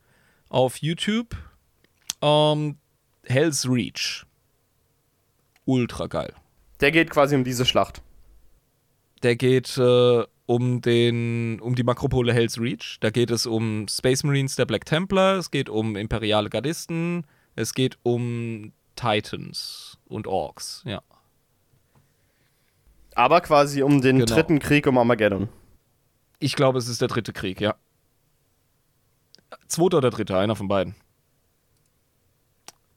auf YouTube, ähm, Hell's Reach. Ultra geil. Der geht quasi um diese Schlacht. Der geht äh, um den, um die Makropole Hell's Reach. Da geht es um Space Marines der Black Templar, es geht um imperiale Gardisten, es geht um Titans und Orks, ja. Aber quasi um den Genau. dritten Krieg um Armageddon. Ich glaube, es ist der dritte Krieg, ja. zweiter oder dritter, einer von beiden.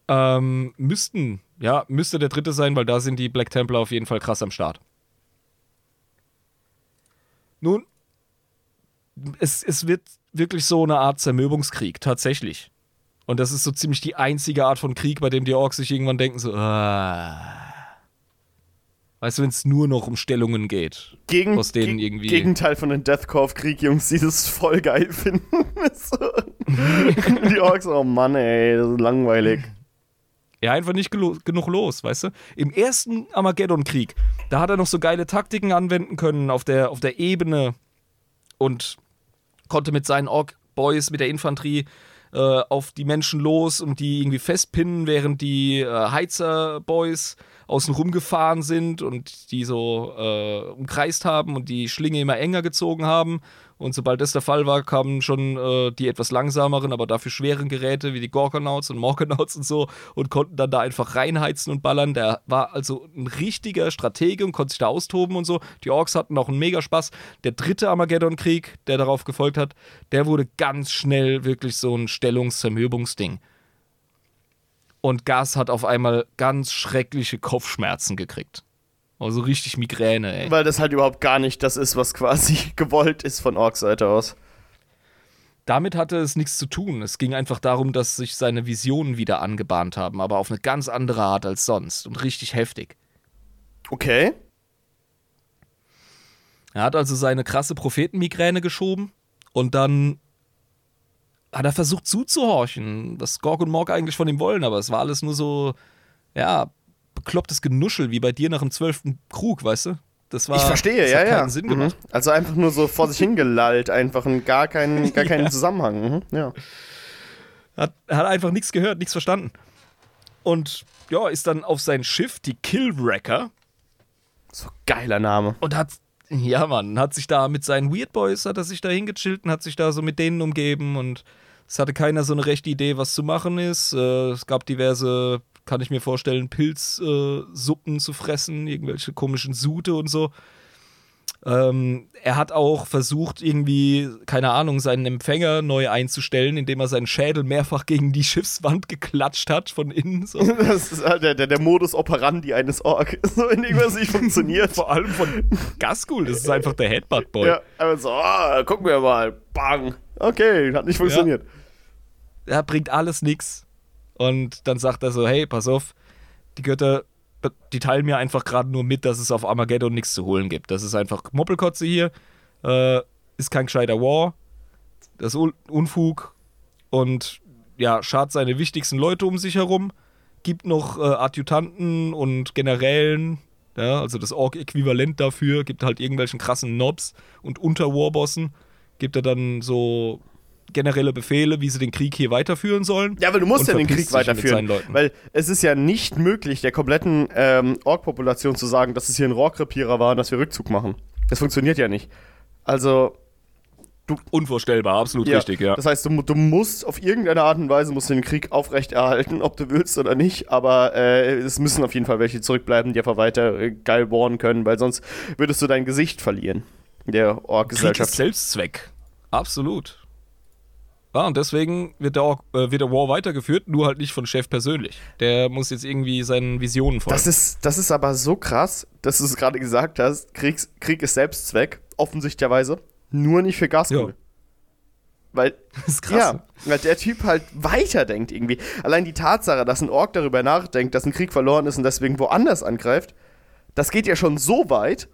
Ähm, müssten, ja, müsste der dritte sein, weil da sind die Black Templar auf jeden Fall krass am Start. Nun, es, es wird wirklich so eine Art Zermürbungskrieg, tatsächlich. Und das ist so ziemlich die einzige Art von Krieg, bei dem die Orks sich irgendwann denken so, ah. Weißt du, wenn es nur noch um Stellungen geht. Gegen, aus denen ge irgendwie. Gegenteil von den Deathcore-Krieg-Jungs, die das voll geil *laughs* finden. so. die Orks, oh Mann, ey, das ist langweilig. Ja, einfach nicht genug los, weißt du? Im ersten Armageddon-Krieg, da hat er noch so geile Taktiken anwenden können auf der, auf der Ebene und konnte mit seinen Ork-Boys, mit der Infanterie äh, auf die Menschen los und die irgendwie festpinnen, während die äh, Heizer-Boys außen rumgefahren sind und die so äh, umkreist haben und die Schlinge immer enger gezogen haben. Und sobald das der Fall war, kamen schon äh, die etwas langsameren, aber dafür schweren Geräte wie die Gorkonauts und Morkonauts und so und konnten dann da einfach reinheizen und ballern. Der war also ein richtiger Stratege und konnte sich da austoben und so. Die Orks hatten auch einen Megaspaß. Der dritte Armageddon-Krieg, der darauf gefolgt hat, der wurde ganz schnell wirklich so ein Stellungszermürbungsding. Und Gas hat auf einmal ganz schreckliche Kopfschmerzen gekriegt. Also richtig Migräne, ey. Weil das halt überhaupt gar nicht das ist, was quasi *laughs* gewollt ist von Orks Seite aus. Damit hatte es nichts zu tun. Es ging einfach darum, dass sich seine Visionen wieder angebahnt haben, aber auf eine ganz andere Art als sonst und richtig heftig. Okay. Er hat also seine krasse Prophetenmigräne geschoben und dann hat er versucht zuzuhorchen, was Gorg und Morg eigentlich von ihm wollen, aber es war alles nur so, ja, beklopptes Genuschel, wie bei dir nach dem zwölften Krug, weißt du? Das war, Ich verstehe, ja, ja. Sinn Mhm. Also einfach nur so vor sich hingelallt, einfach und *laughs* gar keinen, gar keinen Zusammenhang. Mhm. Ja. Hat, hat einfach nichts gehört, nichts verstanden. Und ja, ist dann auf sein Schiff, die Killwrecker, So geiler Name. und hat, ja Mann, hat sich da mit seinen Weird Boys, hat er sich da hingechillt und hat sich da so mit denen umgeben und es hatte keiner so eine rechte Idee, was zu machen ist. Äh, es gab diverse, kann ich mir vorstellen, Pilzsuppen Suppen zu fressen, irgendwelche komischen Sute und so. Ähm, er hat auch versucht, irgendwie, keine Ahnung, seinen Empfänger neu einzustellen, indem er seinen Schädel mehrfach gegen die Schiffswand geklatscht hat von innen. So. *laughs* Das ist halt der, der, der Modus operandi eines Ork. So, in dem es nicht funktioniert. Vor allem von Gaskul, das ist einfach der Headbutt-Boy. Ja, aber so, ah, gucken wir mal. Bang. Okay, hat nicht funktioniert. er bringt alles nix. Und dann sagt er so, hey, pass auf, die Götter, die teilen mir einfach gerade nur mit, dass es auf Armageddon nichts zu holen gibt. Das ist einfach Moppelkotze hier, äh, ist kein gescheiter War, das ist Un Unfug und ja, schart seine wichtigsten Leute um sich herum, gibt noch äh, Adjutanten und Generälen, ja, also das Org-Äquivalent dafür, gibt halt irgendwelchen krassen Nobs und unter Warbossen gibt er dann so generelle Befehle, wie sie den Krieg hier weiterführen sollen. Ja, aber du musst ja den Krieg weiterführen. Weil es ist ja nicht möglich, der kompletten ähm, Ork-Population zu sagen, dass es hier ein Rohrkrepierer war und dass wir Rückzug machen. Das funktioniert ja nicht. Also, Unvorstellbar, absolut richtig, ja. Das heißt, du, du musst auf irgendeine Art und Weise musst du den Krieg aufrechterhalten, ob du willst oder nicht. Aber äh, es müssen auf jeden Fall welche zurückbleiben, die einfach weiter äh, geil bohren können, weil sonst würdest du dein Gesicht verlieren. Der Krieg ist Ork-Gesellschaft. Selbstzweck. Absolut. Ja, und deswegen wird der, Ork- äh, wird der War weitergeführt, nur halt nicht von Chef persönlich. Der muss jetzt irgendwie seinen Visionen folgen. Das ist, das ist aber so krass, dass du es gerade gesagt hast. Kriegs, Krieg ist Selbstzweck, offensichtlicherweise. Nur nicht für Gaskul. Ja. Weil, *laughs* Das ist krass. ja, weil der Typ halt weiterdenkt irgendwie. Allein die Tatsache, dass ein Ork darüber nachdenkt, dass ein Krieg verloren ist und deswegen woanders angreift, das geht ja schon so weit,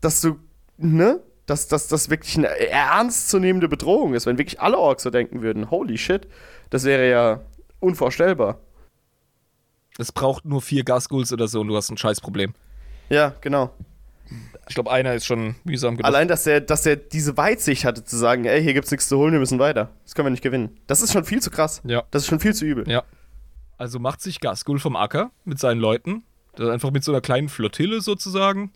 dass du, ne, dass das wirklich eine ernstzunehmende Bedrohung ist, wenn wirklich alle Orks so denken würden. Holy shit, das wäre ja unvorstellbar. Es braucht nur vier Gasguls oder so und du hast ein Scheißproblem. Ja, genau. Ich glaube, einer ist schon mühsam genug. Allein, dass er, dass er diese Weitsicht hatte, zu sagen, ey, hier gibt's nichts zu holen, wir müssen weiter. Das können wir nicht gewinnen. Das ist schon viel zu krass. Ja. Das ist schon viel zu übel. Ja. Also macht sich Gasgul vom Acker mit seinen Leuten. Einfach mit so einer kleinen Flottille sozusagen.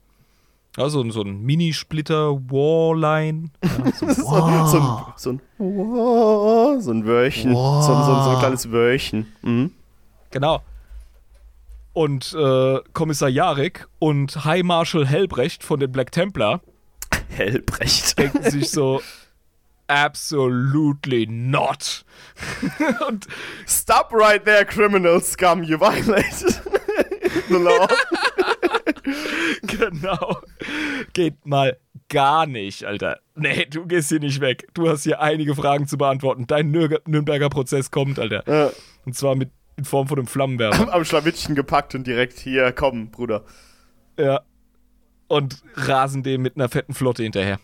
Ja, so, so ein Minisplitter Warline. Ja, so, ist *laughs* so, ein, so ein, wow, so ein Wörchen. So, so, so ein kleines Wörchen. Mhm. genau. Und äh, Kommissar Jarek und High Marshal Helbrecht von den Black Templar Hellbrecht. denken sich so, absolutely not. *laughs* Und Stop right there, criminal scum, you violated *laughs* the law. *laughs* genau. Geht mal gar nicht, Alter. Nee, du gehst hier nicht weg. Du hast hier einige Fragen zu beantworten. Dein Nürnberger Prozess kommt, Alter. Ja. Und zwar mit in Form von einem Flammenwerfer. Am, *laughs* am Schlawittchen gepackt und direkt hier, komm, Bruder. Ja. Und rasen dem mit einer fetten Flotte hinterher.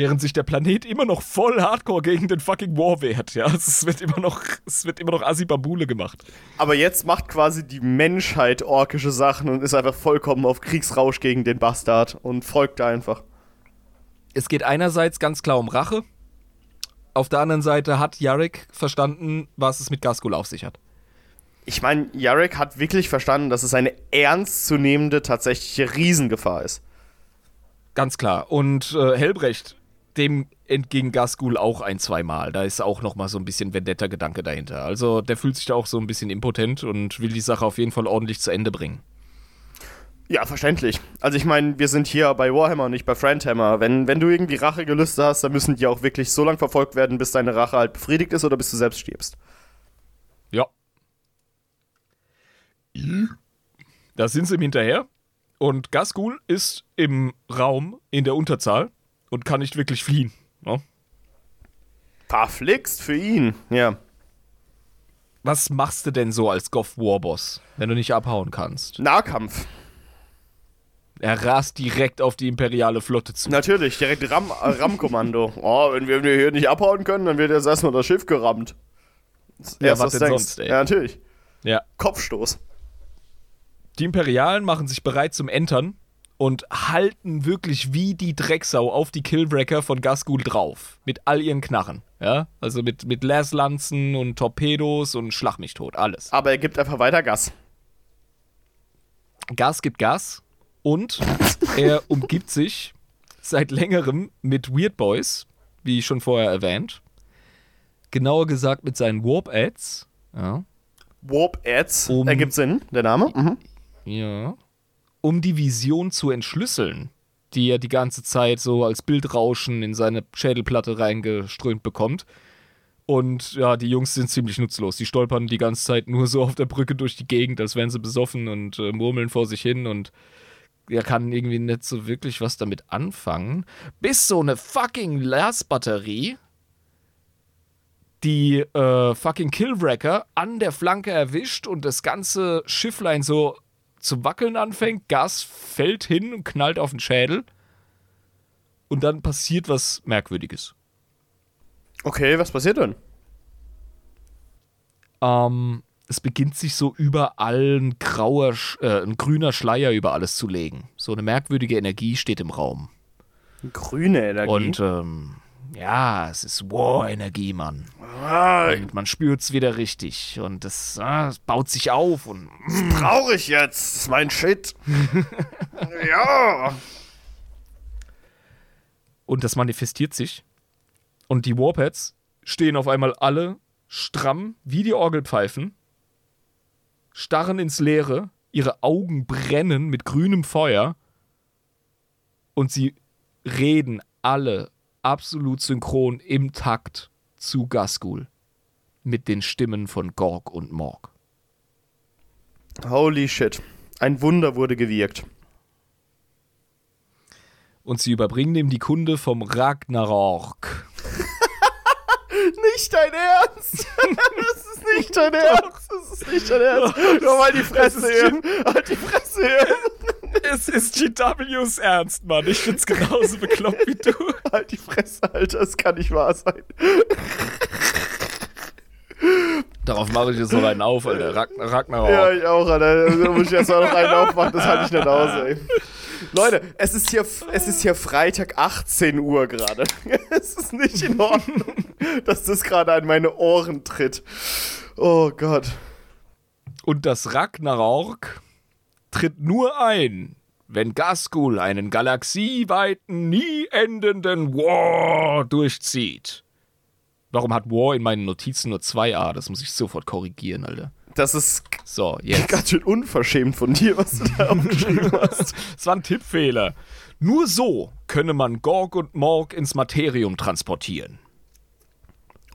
Während sich der Planet immer noch voll hardcore gegen den fucking War wehrt, ja. Es wird immer noch, es wird immer noch Asibabule gemacht. Aber jetzt macht quasi die Menschheit orkische Sachen und ist einfach vollkommen auf Kriegsrausch gegen den Bastard und folgt einfach. Es geht einerseits ganz klar um Rache. Auf der anderen Seite hat Jarek verstanden, was es mit Gaskul auf sich hat. Ich meine, Jarek hat wirklich verstanden, dass es eine ernstzunehmende, tatsächliche Riesengefahr ist. Ganz klar. Und äh, Helbrecht dem entging Gaskul auch ein, zweimal. Da ist auch nochmal so ein bisschen Vendetta-Gedanke dahinter. Also der fühlt sich da auch so ein bisschen impotent und will die Sache auf jeden Fall ordentlich zu Ende bringen. Ja, verständlich. Also ich meine, wir sind hier bei Warhammer und nicht bei Friendhammer. Wenn, wenn du irgendwie Rachegelüste hast, dann müssen die auch wirklich so lange verfolgt werden, bis deine Rache halt befriedigt ist oder bis du selbst stirbst. Ja. Da sind sie ihm hinterher. Und Gaskul ist im Raum in der Unterzahl und kann nicht wirklich fliehen. Ne? Verflixt für ihn, ja. Was machst du denn so als Goff Warboss, wenn du nicht abhauen kannst? Nahkampf. Er rast direkt auf die imperiale Flotte zu. Natürlich, direkt Ram äh, Rammkommando. oh, wenn wir hier nicht abhauen können, dann wird jetzt erstmal das Schiff gerammt. Ja, was denn sonst, ey? Ja, natürlich. Ja. Kopfstoß. Die Imperialen machen sich bereit zum Entern und halten wirklich wie die Drecksau auf die Killbreaker von Gasgul drauf. Mit all ihren Knarren. Ja? Also mit, mit Laslanzen und Torpedos und Schlag mich tot. Alles. Aber er gibt einfach weiter Gas. Gas gibt Gas. Und er *laughs* umgibt sich seit längerem mit Weird Boys, wie schon vorher erwähnt. Genauer gesagt mit seinen Warp-Ads. Ja. Warp-Ads um, ergibt Sinn, der Name. Mhm. Ja um die Vision zu entschlüsseln, die er die ganze Zeit so als Bildrauschen in seine Schädelplatte reingeströmt bekommt. Und ja, die Jungs sind ziemlich nutzlos. Die stolpern die ganze Zeit nur so auf der Brücke durch die Gegend, als wären sie besoffen und äh, murmeln vor sich hin und er kann irgendwie nicht so wirklich was damit anfangen. Bis so eine fucking Lars-Batterie die äh, fucking Killwrecker an der Flanke erwischt und das ganze Schifflein so zu wackeln anfängt, Gas fällt hin und knallt auf den Schädel. Und dann passiert was Merkwürdiges. Okay, was passiert denn? Ähm, es beginnt sich so überall ein grauer, äh, ein grüner Schleier über alles zu legen. So eine merkwürdige Energie steht im Raum. Grüne Energie? Und ähm, ja, es ist War-Energie, Mann. Und man spürt es wieder richtig. Und es, ah, es baut sich auf. Und das brauche ich jetzt. Das ist mein Shit. *laughs* ja. Und das manifestiert sich. Und die Warpads stehen auf einmal alle stramm wie die Orgelpfeifen, starren ins Leere, ihre Augen brennen mit grünem Feuer und sie reden alle absolut synchron im Takt zu Gaskul mit den Stimmen von Gorg und Morg. Holy shit. Ein Wunder wurde gewirkt. Und sie überbringen ihm die Kunde vom Ragnarok. nicht dein Ernst! das ist nicht dein *laughs* Ernst! Das ist nicht dein Ernst! Nur mal die Fresse! Halt die Fresse hören! Es ist GWs Ernst, Mann. Ich find's genauso bekloppt wie du. *laughs* Halt die Fresse, Alter. Das kann nicht wahr sein. Darauf mache ich jetzt noch einen auf, Alter. Ragnar Ragnarok. Ja, ich auch, Alter. Da muss ich jetzt noch einen aufmachen. Das halte ich nicht aus, ey. Leute, es ist hier, es ist hier Freitag 18 Uhr gerade. *laughs* Es ist nicht in Ordnung, dass das gerade an meine Ohren tritt. Oh Gott. Und das Ragnarok tritt nur ein, wenn Gaskul einen galaxieweiten, nie endenden War durchzieht. Warum hat War in meinen Notizen nur zwei A? Das muss ich sofort korrigieren, Alter. Das ist So, jetzt. *laughs* ganz schön unverschämt von dir, was du da *laughs* aufgeschrieben hast. Es war ein Tippfehler. Nur so könne man Gorg und Morg ins Materium transportieren.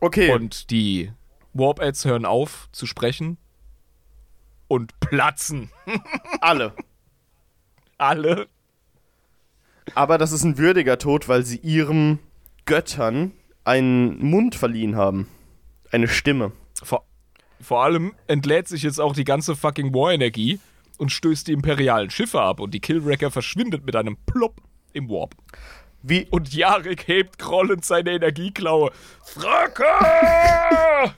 Okay. Und die Warp-Ads hören auf zu sprechen und platzen. *laughs* alle. Alle. Aber das ist ein würdiger Tod, weil sie ihren Göttern einen Mund verliehen haben. Eine Stimme. Vor, vor allem entlädt sich jetzt auch die ganze fucking War-Energie und stößt die imperialen Schiffe ab und die Killwrecker verschwindet mit einem Plopp im Warp. Wie, Und Jarek hebt grollend seine Energieklaue. Fracker!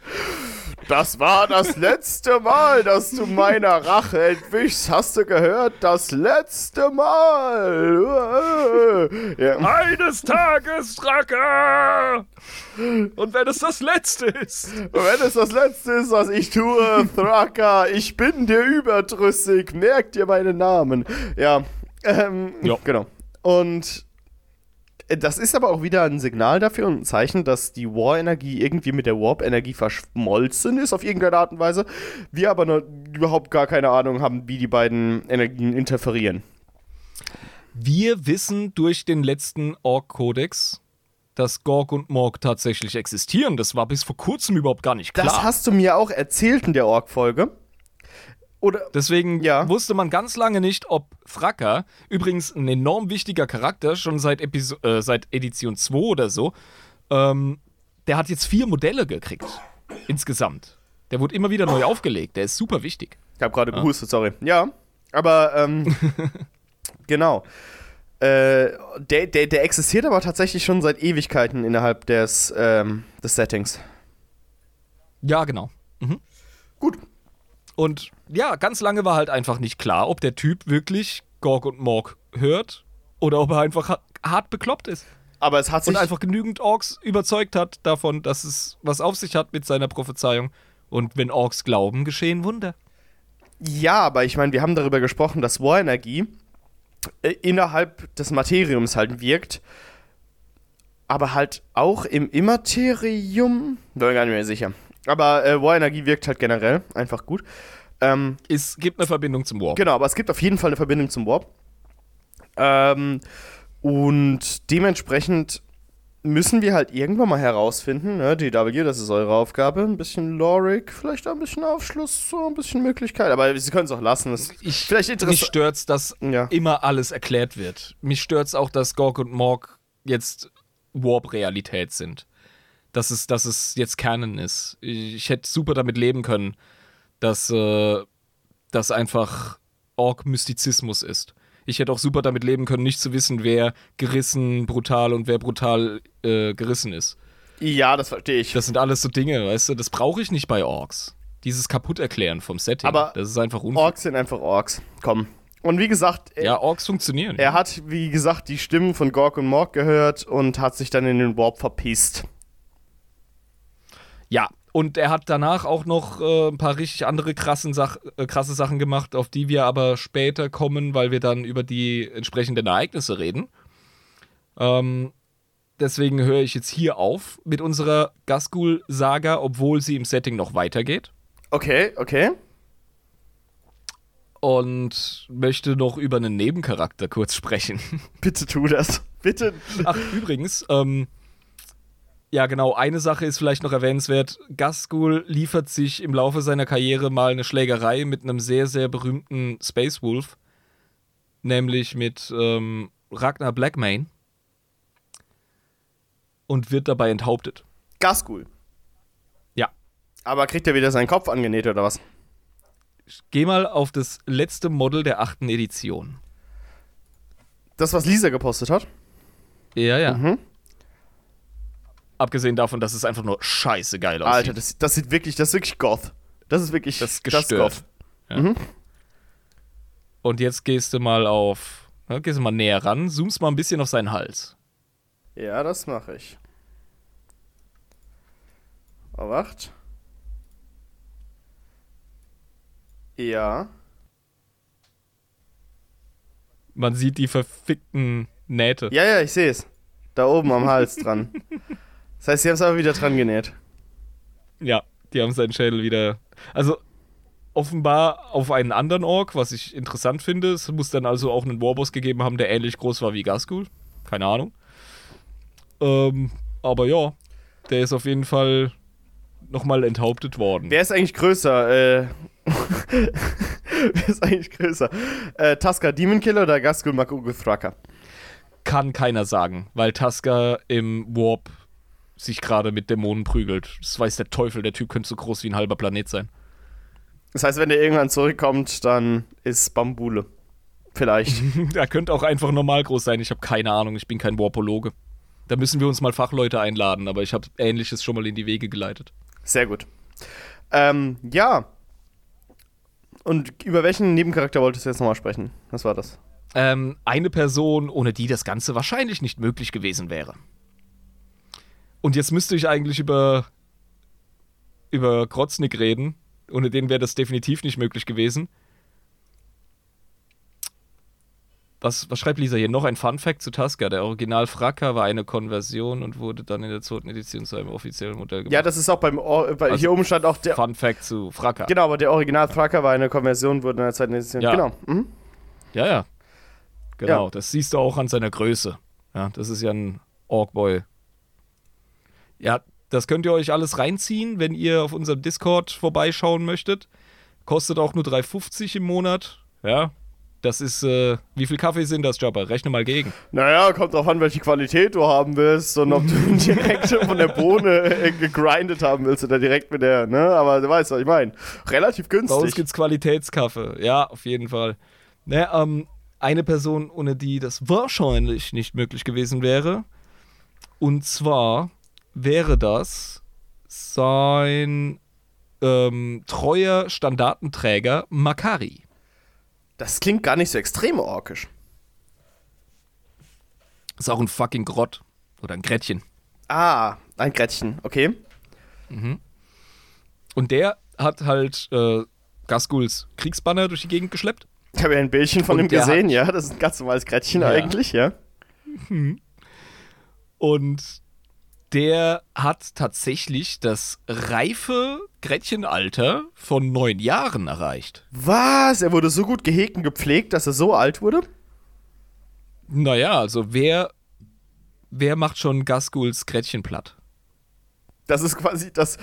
*laughs* Das war das letzte Mal, dass du meiner Rache entwischst. Hast du gehört? Das letzte Mal. Ja. Eines Tages, Fracker! Und wenn es das letzte ist. Und wenn es das letzte ist, was ich tue, Thracker, ich bin dir überdrüssig. Merkt dir meinen Namen. Ja, ähm, Ja. genau. Und das ist aber auch wieder ein Signal dafür und ein Zeichen, dass die War-Energie irgendwie mit der Warp-Energie verschmolzen ist auf irgendeine Art und Weise. Wir aber noch überhaupt gar keine Ahnung haben, wie die beiden Energien interferieren. Wir wissen durch den letzten Ork-Kodex, dass Gorg und Morg tatsächlich existieren. Das war bis vor kurzem überhaupt gar nicht klar. Das hast du mir auch erzählt in der Org-Folge. Oder Deswegen Ja. wusste man ganz lange nicht, ob Fracker, übrigens ein enorm wichtiger Charakter, schon seit, Episo äh, seit Edition 2 oder so, ähm, der hat jetzt vier Modelle gekriegt. Insgesamt. Der wurde immer wieder neu aufgelegt. Der ist super wichtig. Ich habe gerade gehustet, sorry. Ja, aber ähm, *laughs* genau. Äh, der, der, der existiert aber tatsächlich schon seit Ewigkeiten innerhalb des, ähm, des Settings. Ja, genau. Mhm. Gut. Und ja, ganz lange war halt einfach nicht klar, ob der Typ wirklich Gorg und Morg hört oder ob er einfach ha hart bekloppt ist. Aber es hat sich. und einfach genügend Orks überzeugt hat davon, dass es was auf sich hat mit seiner Prophezeiung. Und wenn Orks glauben, geschehen Wunder. ja, aber ich meine, wir haben darüber gesprochen, dass War-Energie äh, innerhalb des Materiums halt wirkt. Aber halt auch im Immaterium. Bin mir gar nicht mehr sicher. Aber äh, War-Energie wirkt halt generell einfach gut. Ähm, Es gibt eine Verbindung zum Warp. Genau, aber es gibt auf jeden Fall eine Verbindung zum Warp. Ähm, und dementsprechend müssen wir halt irgendwann mal herausfinden, ne, DW, das ist eure Aufgabe, ein bisschen Lorik, vielleicht auch ein bisschen Aufschluss, so ein bisschen Möglichkeit, aber sie können es auch lassen. Das Ich, vielleicht mich interessant. stört's, dass Ja. immer alles erklärt wird. Mich stört's auch, dass Gorg und Morg jetzt Warp-Realität sind. Dass es, dass es jetzt Canon ist. Ich hätte super damit leben können, dass äh, das einfach Ork-Mystizismus ist. Ich hätte auch super damit leben können, nicht zu wissen, wer gerissen, brutal und wer brutal äh, gerissen ist. Ja, das verstehe ich. Das sind alles so Dinge, weißt du, das brauche ich nicht bei Orks. Dieses Kaputterklären vom Setting. Aber das ist einfach unfair. Orks sind einfach Orks. Komm. Und wie gesagt, er, Ja, Orks funktionieren. er hat, wie gesagt, die Stimmen von Gork und Morg gehört und hat sich dann in den Warp verpisst. Ja, und er hat danach auch noch äh, ein paar richtig andere krassen Sach äh, krasse Sachen gemacht, auf die wir aber später kommen, weil wir dann über die entsprechenden Ereignisse reden. Ähm, deswegen höre ich jetzt hier auf mit unserer Gaskul-Saga, obwohl sie im Setting noch weitergeht. Okay, okay. Und möchte noch über einen Nebencharakter kurz sprechen. *laughs* Bitte tu das. Bitte. Ach, übrigens, ähm, ja genau, eine Sache ist vielleicht noch erwähnenswert. Gaskul liefert sich im Laufe seiner Karriere mal eine Schlägerei mit einem sehr, sehr berühmten Space Wolf. Nämlich mit ähm, Ragnar Blackmane. Und wird dabei enthauptet. Gaskul. Ja. Aber kriegt er wieder seinen Kopf angenäht oder was? Geh mal auf das letzte Model der achten Edition. Das, was Lisa gepostet hat? Ja, ja. Mhm. Abgesehen davon, dass es einfach nur scheiße geil aussieht. Alter, das, das sieht wirklich, das ist wirklich Goth. Das ist wirklich Das ist gestört. Ja. Mhm. Und jetzt gehst du mal auf, gehst du mal näher ran, zoomst mal ein bisschen auf seinen Hals. Ja, das mache ich. Oh, wacht. Ja. Man sieht die verfickten Nähte. Ja, ja, ich sehe es. Da oben am Hals dran. *laughs* Das heißt, sie haben es aber wieder dran genäht. Ja, die haben seinen Schädel wieder. Also, offenbar auf einen anderen Ork, was ich interessant finde. Es muss dann also auch einen Warboss gegeben haben, der ähnlich groß war wie Gaskul. Keine Ahnung. Ähm, aber ja, der ist auf jeden Fall nochmal enthauptet worden. Wer ist eigentlich größer? Äh, *laughs* Wer ist eigentlich größer? Äh, Tusker Demon Killer oder Gaskul Makugu Thraka? Kann keiner sagen, weil Tusker im Warp sich gerade mit Dämonen prügelt. Das weiß der Teufel, der Typ könnte so groß wie ein halber Planet sein. Das heißt, wenn er irgendwann zurückkommt, dann ist Bambule. Vielleicht. *laughs* er könnte auch einfach normal groß sein. Ich habe keine Ahnung. Ich bin kein Warpologe. Da müssen wir uns mal Fachleute einladen, aber ich habe Ähnliches schon mal in die Wege geleitet. Sehr gut. Ähm, ja. Und über welchen Nebencharakter wolltest du jetzt nochmal sprechen? Was war das? Ähm, eine Person, ohne die das Ganze wahrscheinlich nicht möglich gewesen wäre. Und jetzt müsste ich eigentlich über, über Krotznik reden. Ohne den wäre das definitiv nicht möglich gewesen. Was, was schreibt Lisa hier? Noch ein Fun Fact zu Tusker. Der Original Fracker war eine Konversion und wurde dann in der zweiten Edition zu einem offiziellen Modell gemacht. Ja, das ist auch beim. Or bei, Also, hier oben stand auch der. Fun Fact zu Fracker. Genau, aber der Original Thracker war eine Konversion, wurde in der zweiten Edition. Ja. Genau. Mhm. Ja, ja. Genau, Ja. das siehst du auch an seiner Größe. Ja, das ist ja ein Orkboy. Ja, das könnt ihr euch alles reinziehen, wenn ihr auf unserem Discord vorbeischauen möchtet. Kostet auch nur 3,50 im Monat. Ja, das ist, äh, wie viel Kaffee sind das, Jabba? Rechne mal gegen. Naja, kommt drauf an, welche Qualität du haben willst und ob du *laughs* direkt von der Bohne äh, gegrindet haben willst oder direkt mit der, ne? Aber du weißt, was ich meine. Relativ Bei uns günstig. gibt's Qualitätskaffee. Ja, auf jeden Fall. Ne, ähm, eine Person, ohne die das wahrscheinlich nicht möglich gewesen wäre. Und zwar wäre das sein ähm, treuer Standartenträger Makari. Das klingt gar nicht so extrem orkisch. Ist auch ein fucking Grott. Oder ein Grättchen. Ah, ein Gretchen, okay. Und der hat halt äh, Gaskuls Kriegsbanner durch die Gegend geschleppt. Ich habe ja ein Bildchen von Und ihm gesehen, ja. Das ist ein ganz normales Gretchen Ja. eigentlich, ja. Und der hat tatsächlich das reife Gretchenalter von neun Jahren erreicht. Was? Er wurde so gut gehegt und gepflegt, dass er so alt wurde? Naja, also wer, wer macht schon Gaskuls Gretchen platt? Das ist quasi das.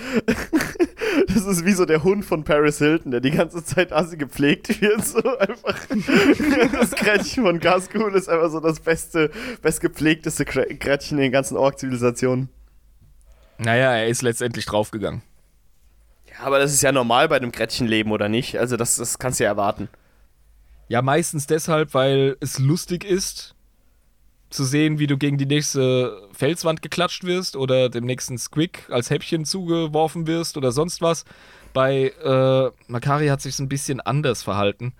Das ist wie so der Hund von Paris Hilton, der die ganze Zeit assi gepflegt wird. So einfach. das Gretchen von Gaskul ist einfach so das beste, bestgepflegteste Gre- Gretchen in den ganzen Ork-Zivilisationen. Naja, er ist letztendlich draufgegangen. Ja, aber das ist ja normal bei einem Gretchenleben, oder nicht? Also, das, das kannst du ja erwarten. Ja, meistens deshalb, weil es lustig ist, zu sehen, wie du gegen die nächste Felswand geklatscht wirst oder dem nächsten Squig als Häppchen zugeworfen wirst oder sonst was. Bei äh, Makari hat sich ein bisschen anders verhalten.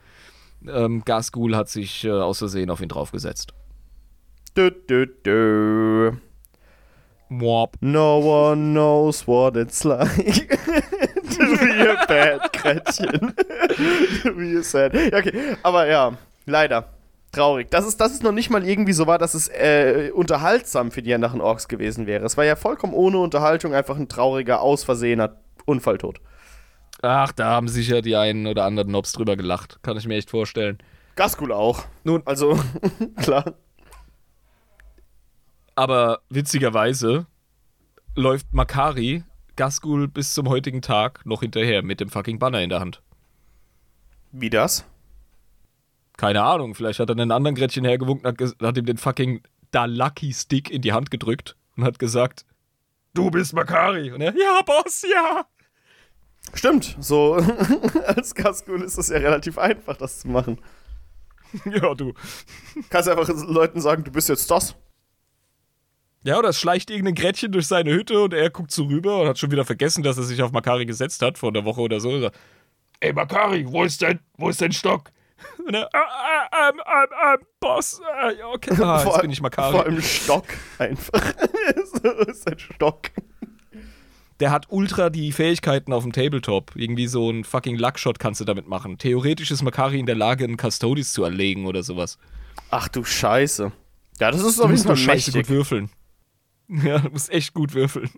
Ähm, Gasgul hat sich äh, aus Versehen auf ihn draufgesetzt. Dö, dö, dö. Moab. No one knows what it's like to be a bad Gretchen. to be a sad. Ja, okay, aber ja, leider. Traurig. Das ist, das ist noch nicht mal irgendwie so war, dass es äh, unterhaltsam für die anderen Orks gewesen wäre. Es war ja vollkommen ohne Unterhaltung einfach ein trauriger, ausversehener Unfalltod. Ach, da haben sicher die einen oder anderen Nobs drüber gelacht. Kann ich mir echt vorstellen. Gaskul auch. Nun, Also, *laughs* klar. Aber witzigerweise läuft Makari Gasgul bis zum heutigen Tag noch hinterher mit dem fucking Banner in der Hand. Wie das? Keine Ahnung, vielleicht hat er einen anderen Gretchen hergewunken, hat, hat ihm den fucking Da Lucky Stick in die Hand gedrückt und hat gesagt, du bist Makari. Und er, ja, Boss, ja. Stimmt, so *laughs* als Gaskul ist es ja relativ einfach, das zu machen. *laughs* ja, du. Kannst einfach Leuten sagen, du bist jetzt das. Ja, oder es schleicht irgendein Gretchen durch seine Hütte und er guckt so rüber und hat schon wieder vergessen, dass er sich auf Makari gesetzt hat vor einer Woche oder so. Ey, Makari, wo ist dein, wo ist dein Stock? Und er, ah, ähm, ähm, ähm, Boss, äh, ja, okay. *laughs* Ah, jetzt bin ich Makari. Vor allem Stock einfach. *laughs* so ist ein Stock. Der hat ultra die Fähigkeiten auf dem Tabletop. Irgendwie so ein fucking Luckshot kannst du damit machen. Theoretisch ist Makari in der Lage, einen Custodes zu erlegen oder sowas. Ach du Scheiße. Ja, das ist musst nur Fall scheiße gut würfeln. *laughs* Ja, du musst echt gut würfeln.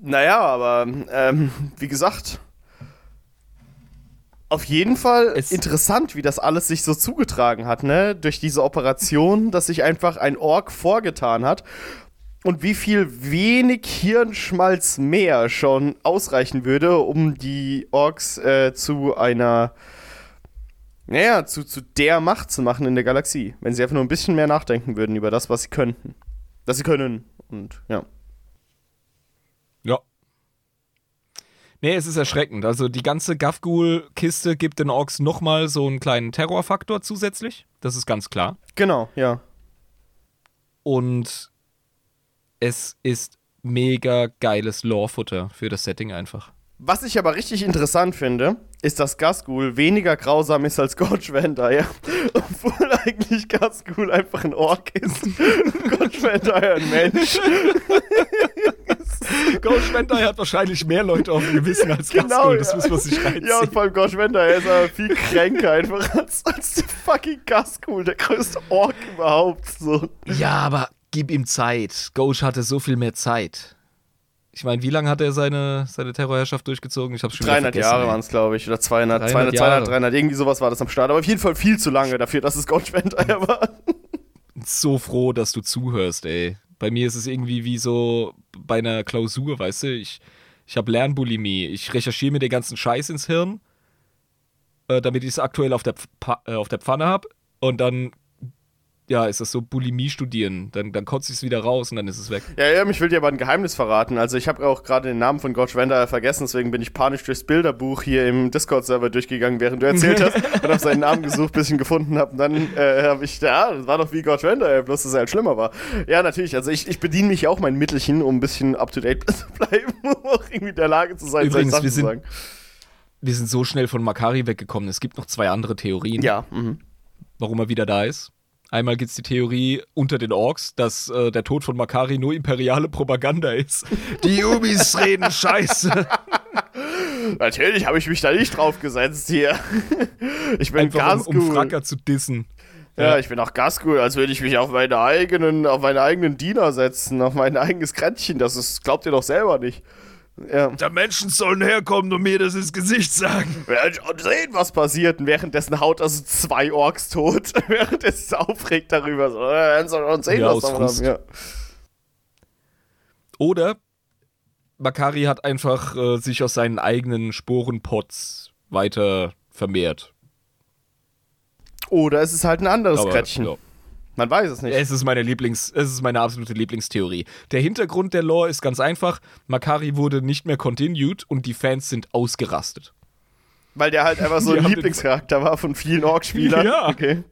Naja, aber ähm, wie gesagt, Auf jeden Fall Es- interessant, wie das alles sich so zugetragen hat, ne? Durch diese Operation, dass sich einfach ein Ork vorgetan hat. Und wie viel wenig Hirnschmalz mehr schon ausreichen würde, um die Orks äh, zu einer, naja, zu, zu der Macht zu machen in der Galaxie. Wenn sie einfach nur ein bisschen mehr nachdenken würden über das, was sie könnten. Das sie können. Und. Ja. Nee, es ist erschreckend. Also die ganze Gafgul-Kiste gibt den Orks nochmal so einen kleinen Terrorfaktor zusätzlich. Das ist ganz klar. Genau, ja. Und es ist mega geiles Lore-Futter für das Setting einfach. Was ich aber richtig interessant finde, ist, dass Gasgul weniger grausam ist als Gorge Vandire. *laughs* Obwohl eigentlich Gasgul einfach ein Ork ist. *laughs* Gorge Vandire ein Mensch. *laughs* Ghost Vendor hat wahrscheinlich mehr Leute auf dem Gewissen als Genau, Gazgul. Das ja. muss man sich reinziehen. Ja, und vor allem Gorge Vandire ist aber viel kränker einfach als, als der fucking Gasgul, der größte Ork überhaupt. So. Ja, aber gib ihm Zeit. Ghost hatte so viel mehr Zeit. Ich meine, wie lange hat er seine, seine Terrorherrschaft durchgezogen? Ich hab's schon wieder 300 vergessen, Jahre waren es, glaube ich. Oder 200, 300 200, Jahre. 200, 300. Irgendwie sowas war das am Start. Aber auf jeden Fall viel zu lange dafür, dass es Gorge Vandire *laughs* war. so froh, dass du zuhörst, ey. Bei mir ist es irgendwie wie so bei einer Klausur, weißt du? Ich, ich habe Lernbulimie. Ich recherchiere mir den ganzen Scheiß ins Hirn, äh, damit ich es aktuell auf der, Pf äh, auf der Pfanne habe. Und dann, ja, ist das so Bulimie studieren. Dann, dann kotze ich es wieder raus und dann ist es weg. Ja, ja, ich will dir aber ein Geheimnis verraten. Also ich habe auch gerade den Namen von Gorge Vandire vergessen, deswegen bin ich panisch durchs Bilderbuch hier im Discord-Server durchgegangen, während du erzählt *laughs* hast und habe seinen Namen gesucht, bis ich ihn gefunden habe. Und dann äh, habe ich, ja, das war doch wie Gorge Vandire, bloß dass er halt schlimmer war. Ja, natürlich, also ich, ich bediene mich auch mein Mittelchen, um ein bisschen up-to-date *laughs* zu bleiben, um auch irgendwie in der Lage zu sein, Übrigens, solche wir Sachen sind- zu sagen. Wir sind so schnell von Makari weggekommen. Es gibt noch zwei andere Theorien, Ja, mhm. warum er wieder da ist. Einmal gibt es die Theorie unter den Orks, dass äh, der Tod von Makari nur imperiale Propaganda ist. *laughs* Die Ubis reden Scheiße. Natürlich habe ich mich da nicht drauf gesetzt hier. Ich bin Einfach um, um Gasgul. Fracker zu dissen. Ja, ich bin auch Gasgul, als würde ich mich auf meine eigenen, auf meine eigenen Diener setzen, auf mein eigenes Kränzchen. Das ist, glaubt ihr doch selber nicht. Ja. Da Menschen sollen herkommen und mir das ins Gesicht sagen. Wir werden schon sehen, was passiert. Und währenddessen haut also zwei Orks tot. *laughs* Während es sich aufregt darüber. So, wir werden schon sehen, Ja, was haben. Ja. Oder Makari hat einfach äh, sich aus seinen eigenen Sporenpots weiter vermehrt. Oder es ist halt ein anderes Aber, Krätchen. ja. Man weiß es nicht. Es ist meine Lieblings, es ist meine absolute Lieblingstheorie. Der Hintergrund der Lore ist ganz einfach. Makari wurde nicht mehr continued und die Fans sind ausgerastet. Weil der halt einfach so ein *laughs* Lieblingscharakter war von vielen Ork-Spielern. *laughs* Ja. Okay.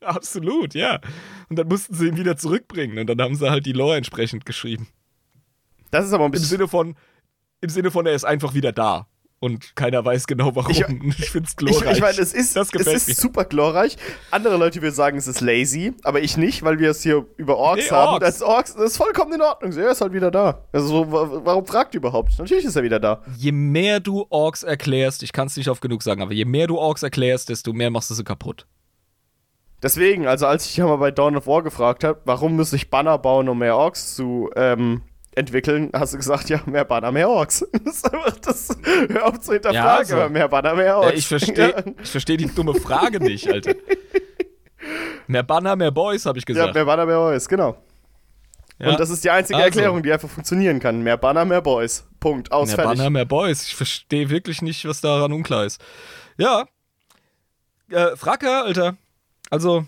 Absolut, ja. Und dann mussten sie ihn wieder zurückbringen und dann haben sie halt die Lore entsprechend geschrieben. Das ist aber ein Im bisschen. Sinne von, im Sinne von, er ist einfach wieder da. Und keiner weiß genau warum. Ich- Ich, ich find's Ich, glorreich. ich meine, es ist, das es ist mir. super glorreich. Andere Leute würden sagen, es ist lazy, aber ich nicht, weil wir es hier über Orks Nee, haben. Orks. Das, Orks, das ist vollkommen in Ordnung. Er ist halt wieder da. Also, so, wa- warum fragt ihr überhaupt? Natürlich ist er wieder da. Je mehr du Orks erklärst, ich kann es nicht oft genug sagen, aber je mehr du Orks erklärst, desto mehr machst du sie kaputt. Deswegen, also als ich ja mal bei Dawn of War gefragt habe, warum muss ich Banner bauen, um mehr Orks zu ähm, entwickeln, hast du gesagt, ja, mehr Banner, mehr Orks. *laughs* Das ist einfach das, hör auf zu hinterfragen, Ja, also. aber mehr Banner, mehr Orks. Ja, ich verstehe *laughs* ich versteh die dumme Frage nicht, Alter. Mehr Banner, mehr Boys, habe ich Ja, gesagt. mehr Banner, mehr Boys, genau. Ja. Und das ist die einzige Also. Erklärung, die einfach funktionieren kann. Mehr Banner, mehr Boys. Punkt. Aus, mehr fertig. Banner, mehr Boys. Ich verstehe wirklich nicht, was daran unklar ist. Ja. Äh, Fracker, Alter. Also,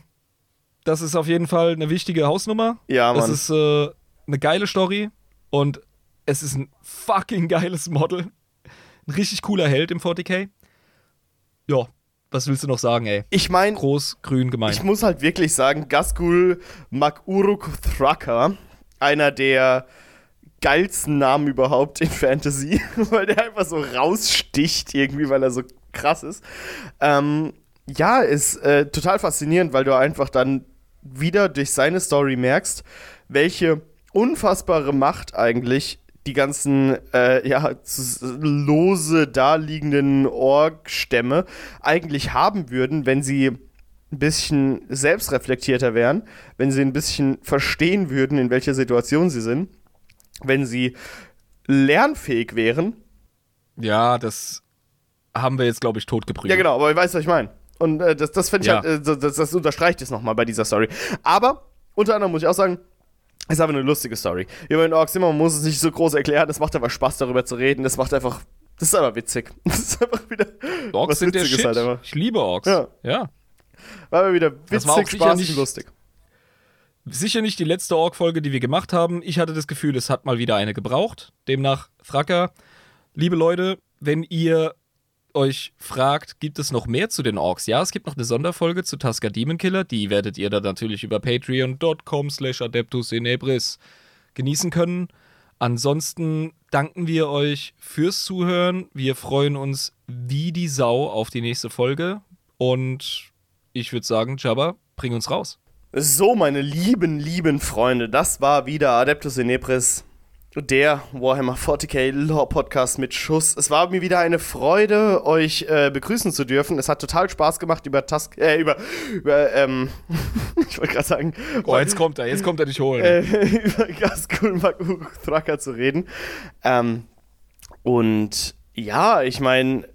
das ist auf jeden Fall eine wichtige Hausnummer. Ja, Mann. ist äh, eine geile Story und es ist ein fucking geiles Model. Ein richtig cooler Held im 40k. Ja, was willst du noch sagen, ey? Ich meine, Groß, grün, gemein. ich muss halt wirklich sagen, Gasgul Makuruk Thraka, einer der geilsten Namen überhaupt in Fantasy, *laughs* weil der einfach so raussticht irgendwie, weil er so krass ist. Ähm, ja, ist äh, total faszinierend, weil du einfach dann wieder durch seine Story merkst, welche unfassbare Macht eigentlich die ganzen äh, ja, lose daliegenden Org-Stämme eigentlich haben würden, wenn sie ein bisschen selbstreflektierter wären, wenn sie ein bisschen verstehen würden, in welcher Situation sie sind, wenn sie lernfähig wären. ja, das haben wir jetzt, glaube ich, totgeprügelt. Ja, genau, aber ich weiß, was ich meine. Und äh, das, das finde ich Ja. halt, äh, das, das unterstreicht es nochmal bei dieser Story. Aber unter anderem muss ich auch sagen, ist aber eine lustige Story. Über den Orks immer, man muss es nicht so groß erklären, es macht einfach Spaß, darüber zu reden. Das macht einfach, das ist einfach witzig. *laughs* Das ist einfach wieder Orks was sind der Shit. halt ich liebe Orks. Ja. ja. War aber wieder war witzig, sicher spaßig nicht- und lustig. Sicher nicht die letzte Ork-Folge, die wir gemacht haben. Ich hatte das Gefühl, es hat mal wieder eine gebraucht. Demnach, Fracker, liebe Leute, wenn ihr euch fragt, gibt es noch mehr zu den Orks? Ja, es gibt noch eine Sonderfolge zu Tusker Demon Killer. Die werdet ihr dann natürlich über patreon.com slash adeptus inebris genießen können. Ansonsten danken wir euch fürs Zuhören. Wir freuen uns wie die Sau auf die nächste Folge. Und ich würde sagen, Jabba, bring uns raus. So, meine lieben, lieben Freunde, das war wieder Adeptus Inepris, der Warhammer 40k Lore Podcast mit Schuss. Es war mir wieder eine Freude, euch äh, begrüßen zu dürfen. Es hat total Spaß gemacht, über Task, äh, über, über, ähm, *laughs* ich wollte gerade sagen, Oh, jetzt kommt er, jetzt kommt er dich holen. *laughs* äh, über Gaskul Thracker zu reden. Ähm, und ja, ich meine,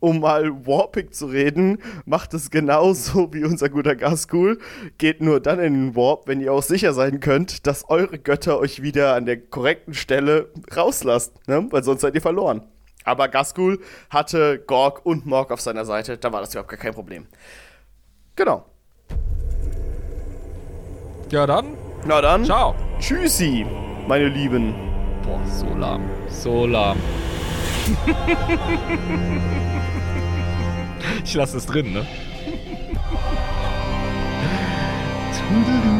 um mal Warpic zu reden, macht es genauso wie unser guter Gaskul. Geht nur dann in den Warp, wenn ihr auch sicher sein könnt, dass eure Götter euch wieder an der korrekten Stelle rauslasst, ne? weil sonst seid ihr verloren. Aber Gaskul hatte Gorg und Morg auf seiner Seite, da war das überhaupt gar kein Problem. Genau. Ja, dann, Na dann, ciao. tschüssi, meine Lieben. Boah, so lahm. So lahm. *laughs* ich lasse es drin, ne? *laughs*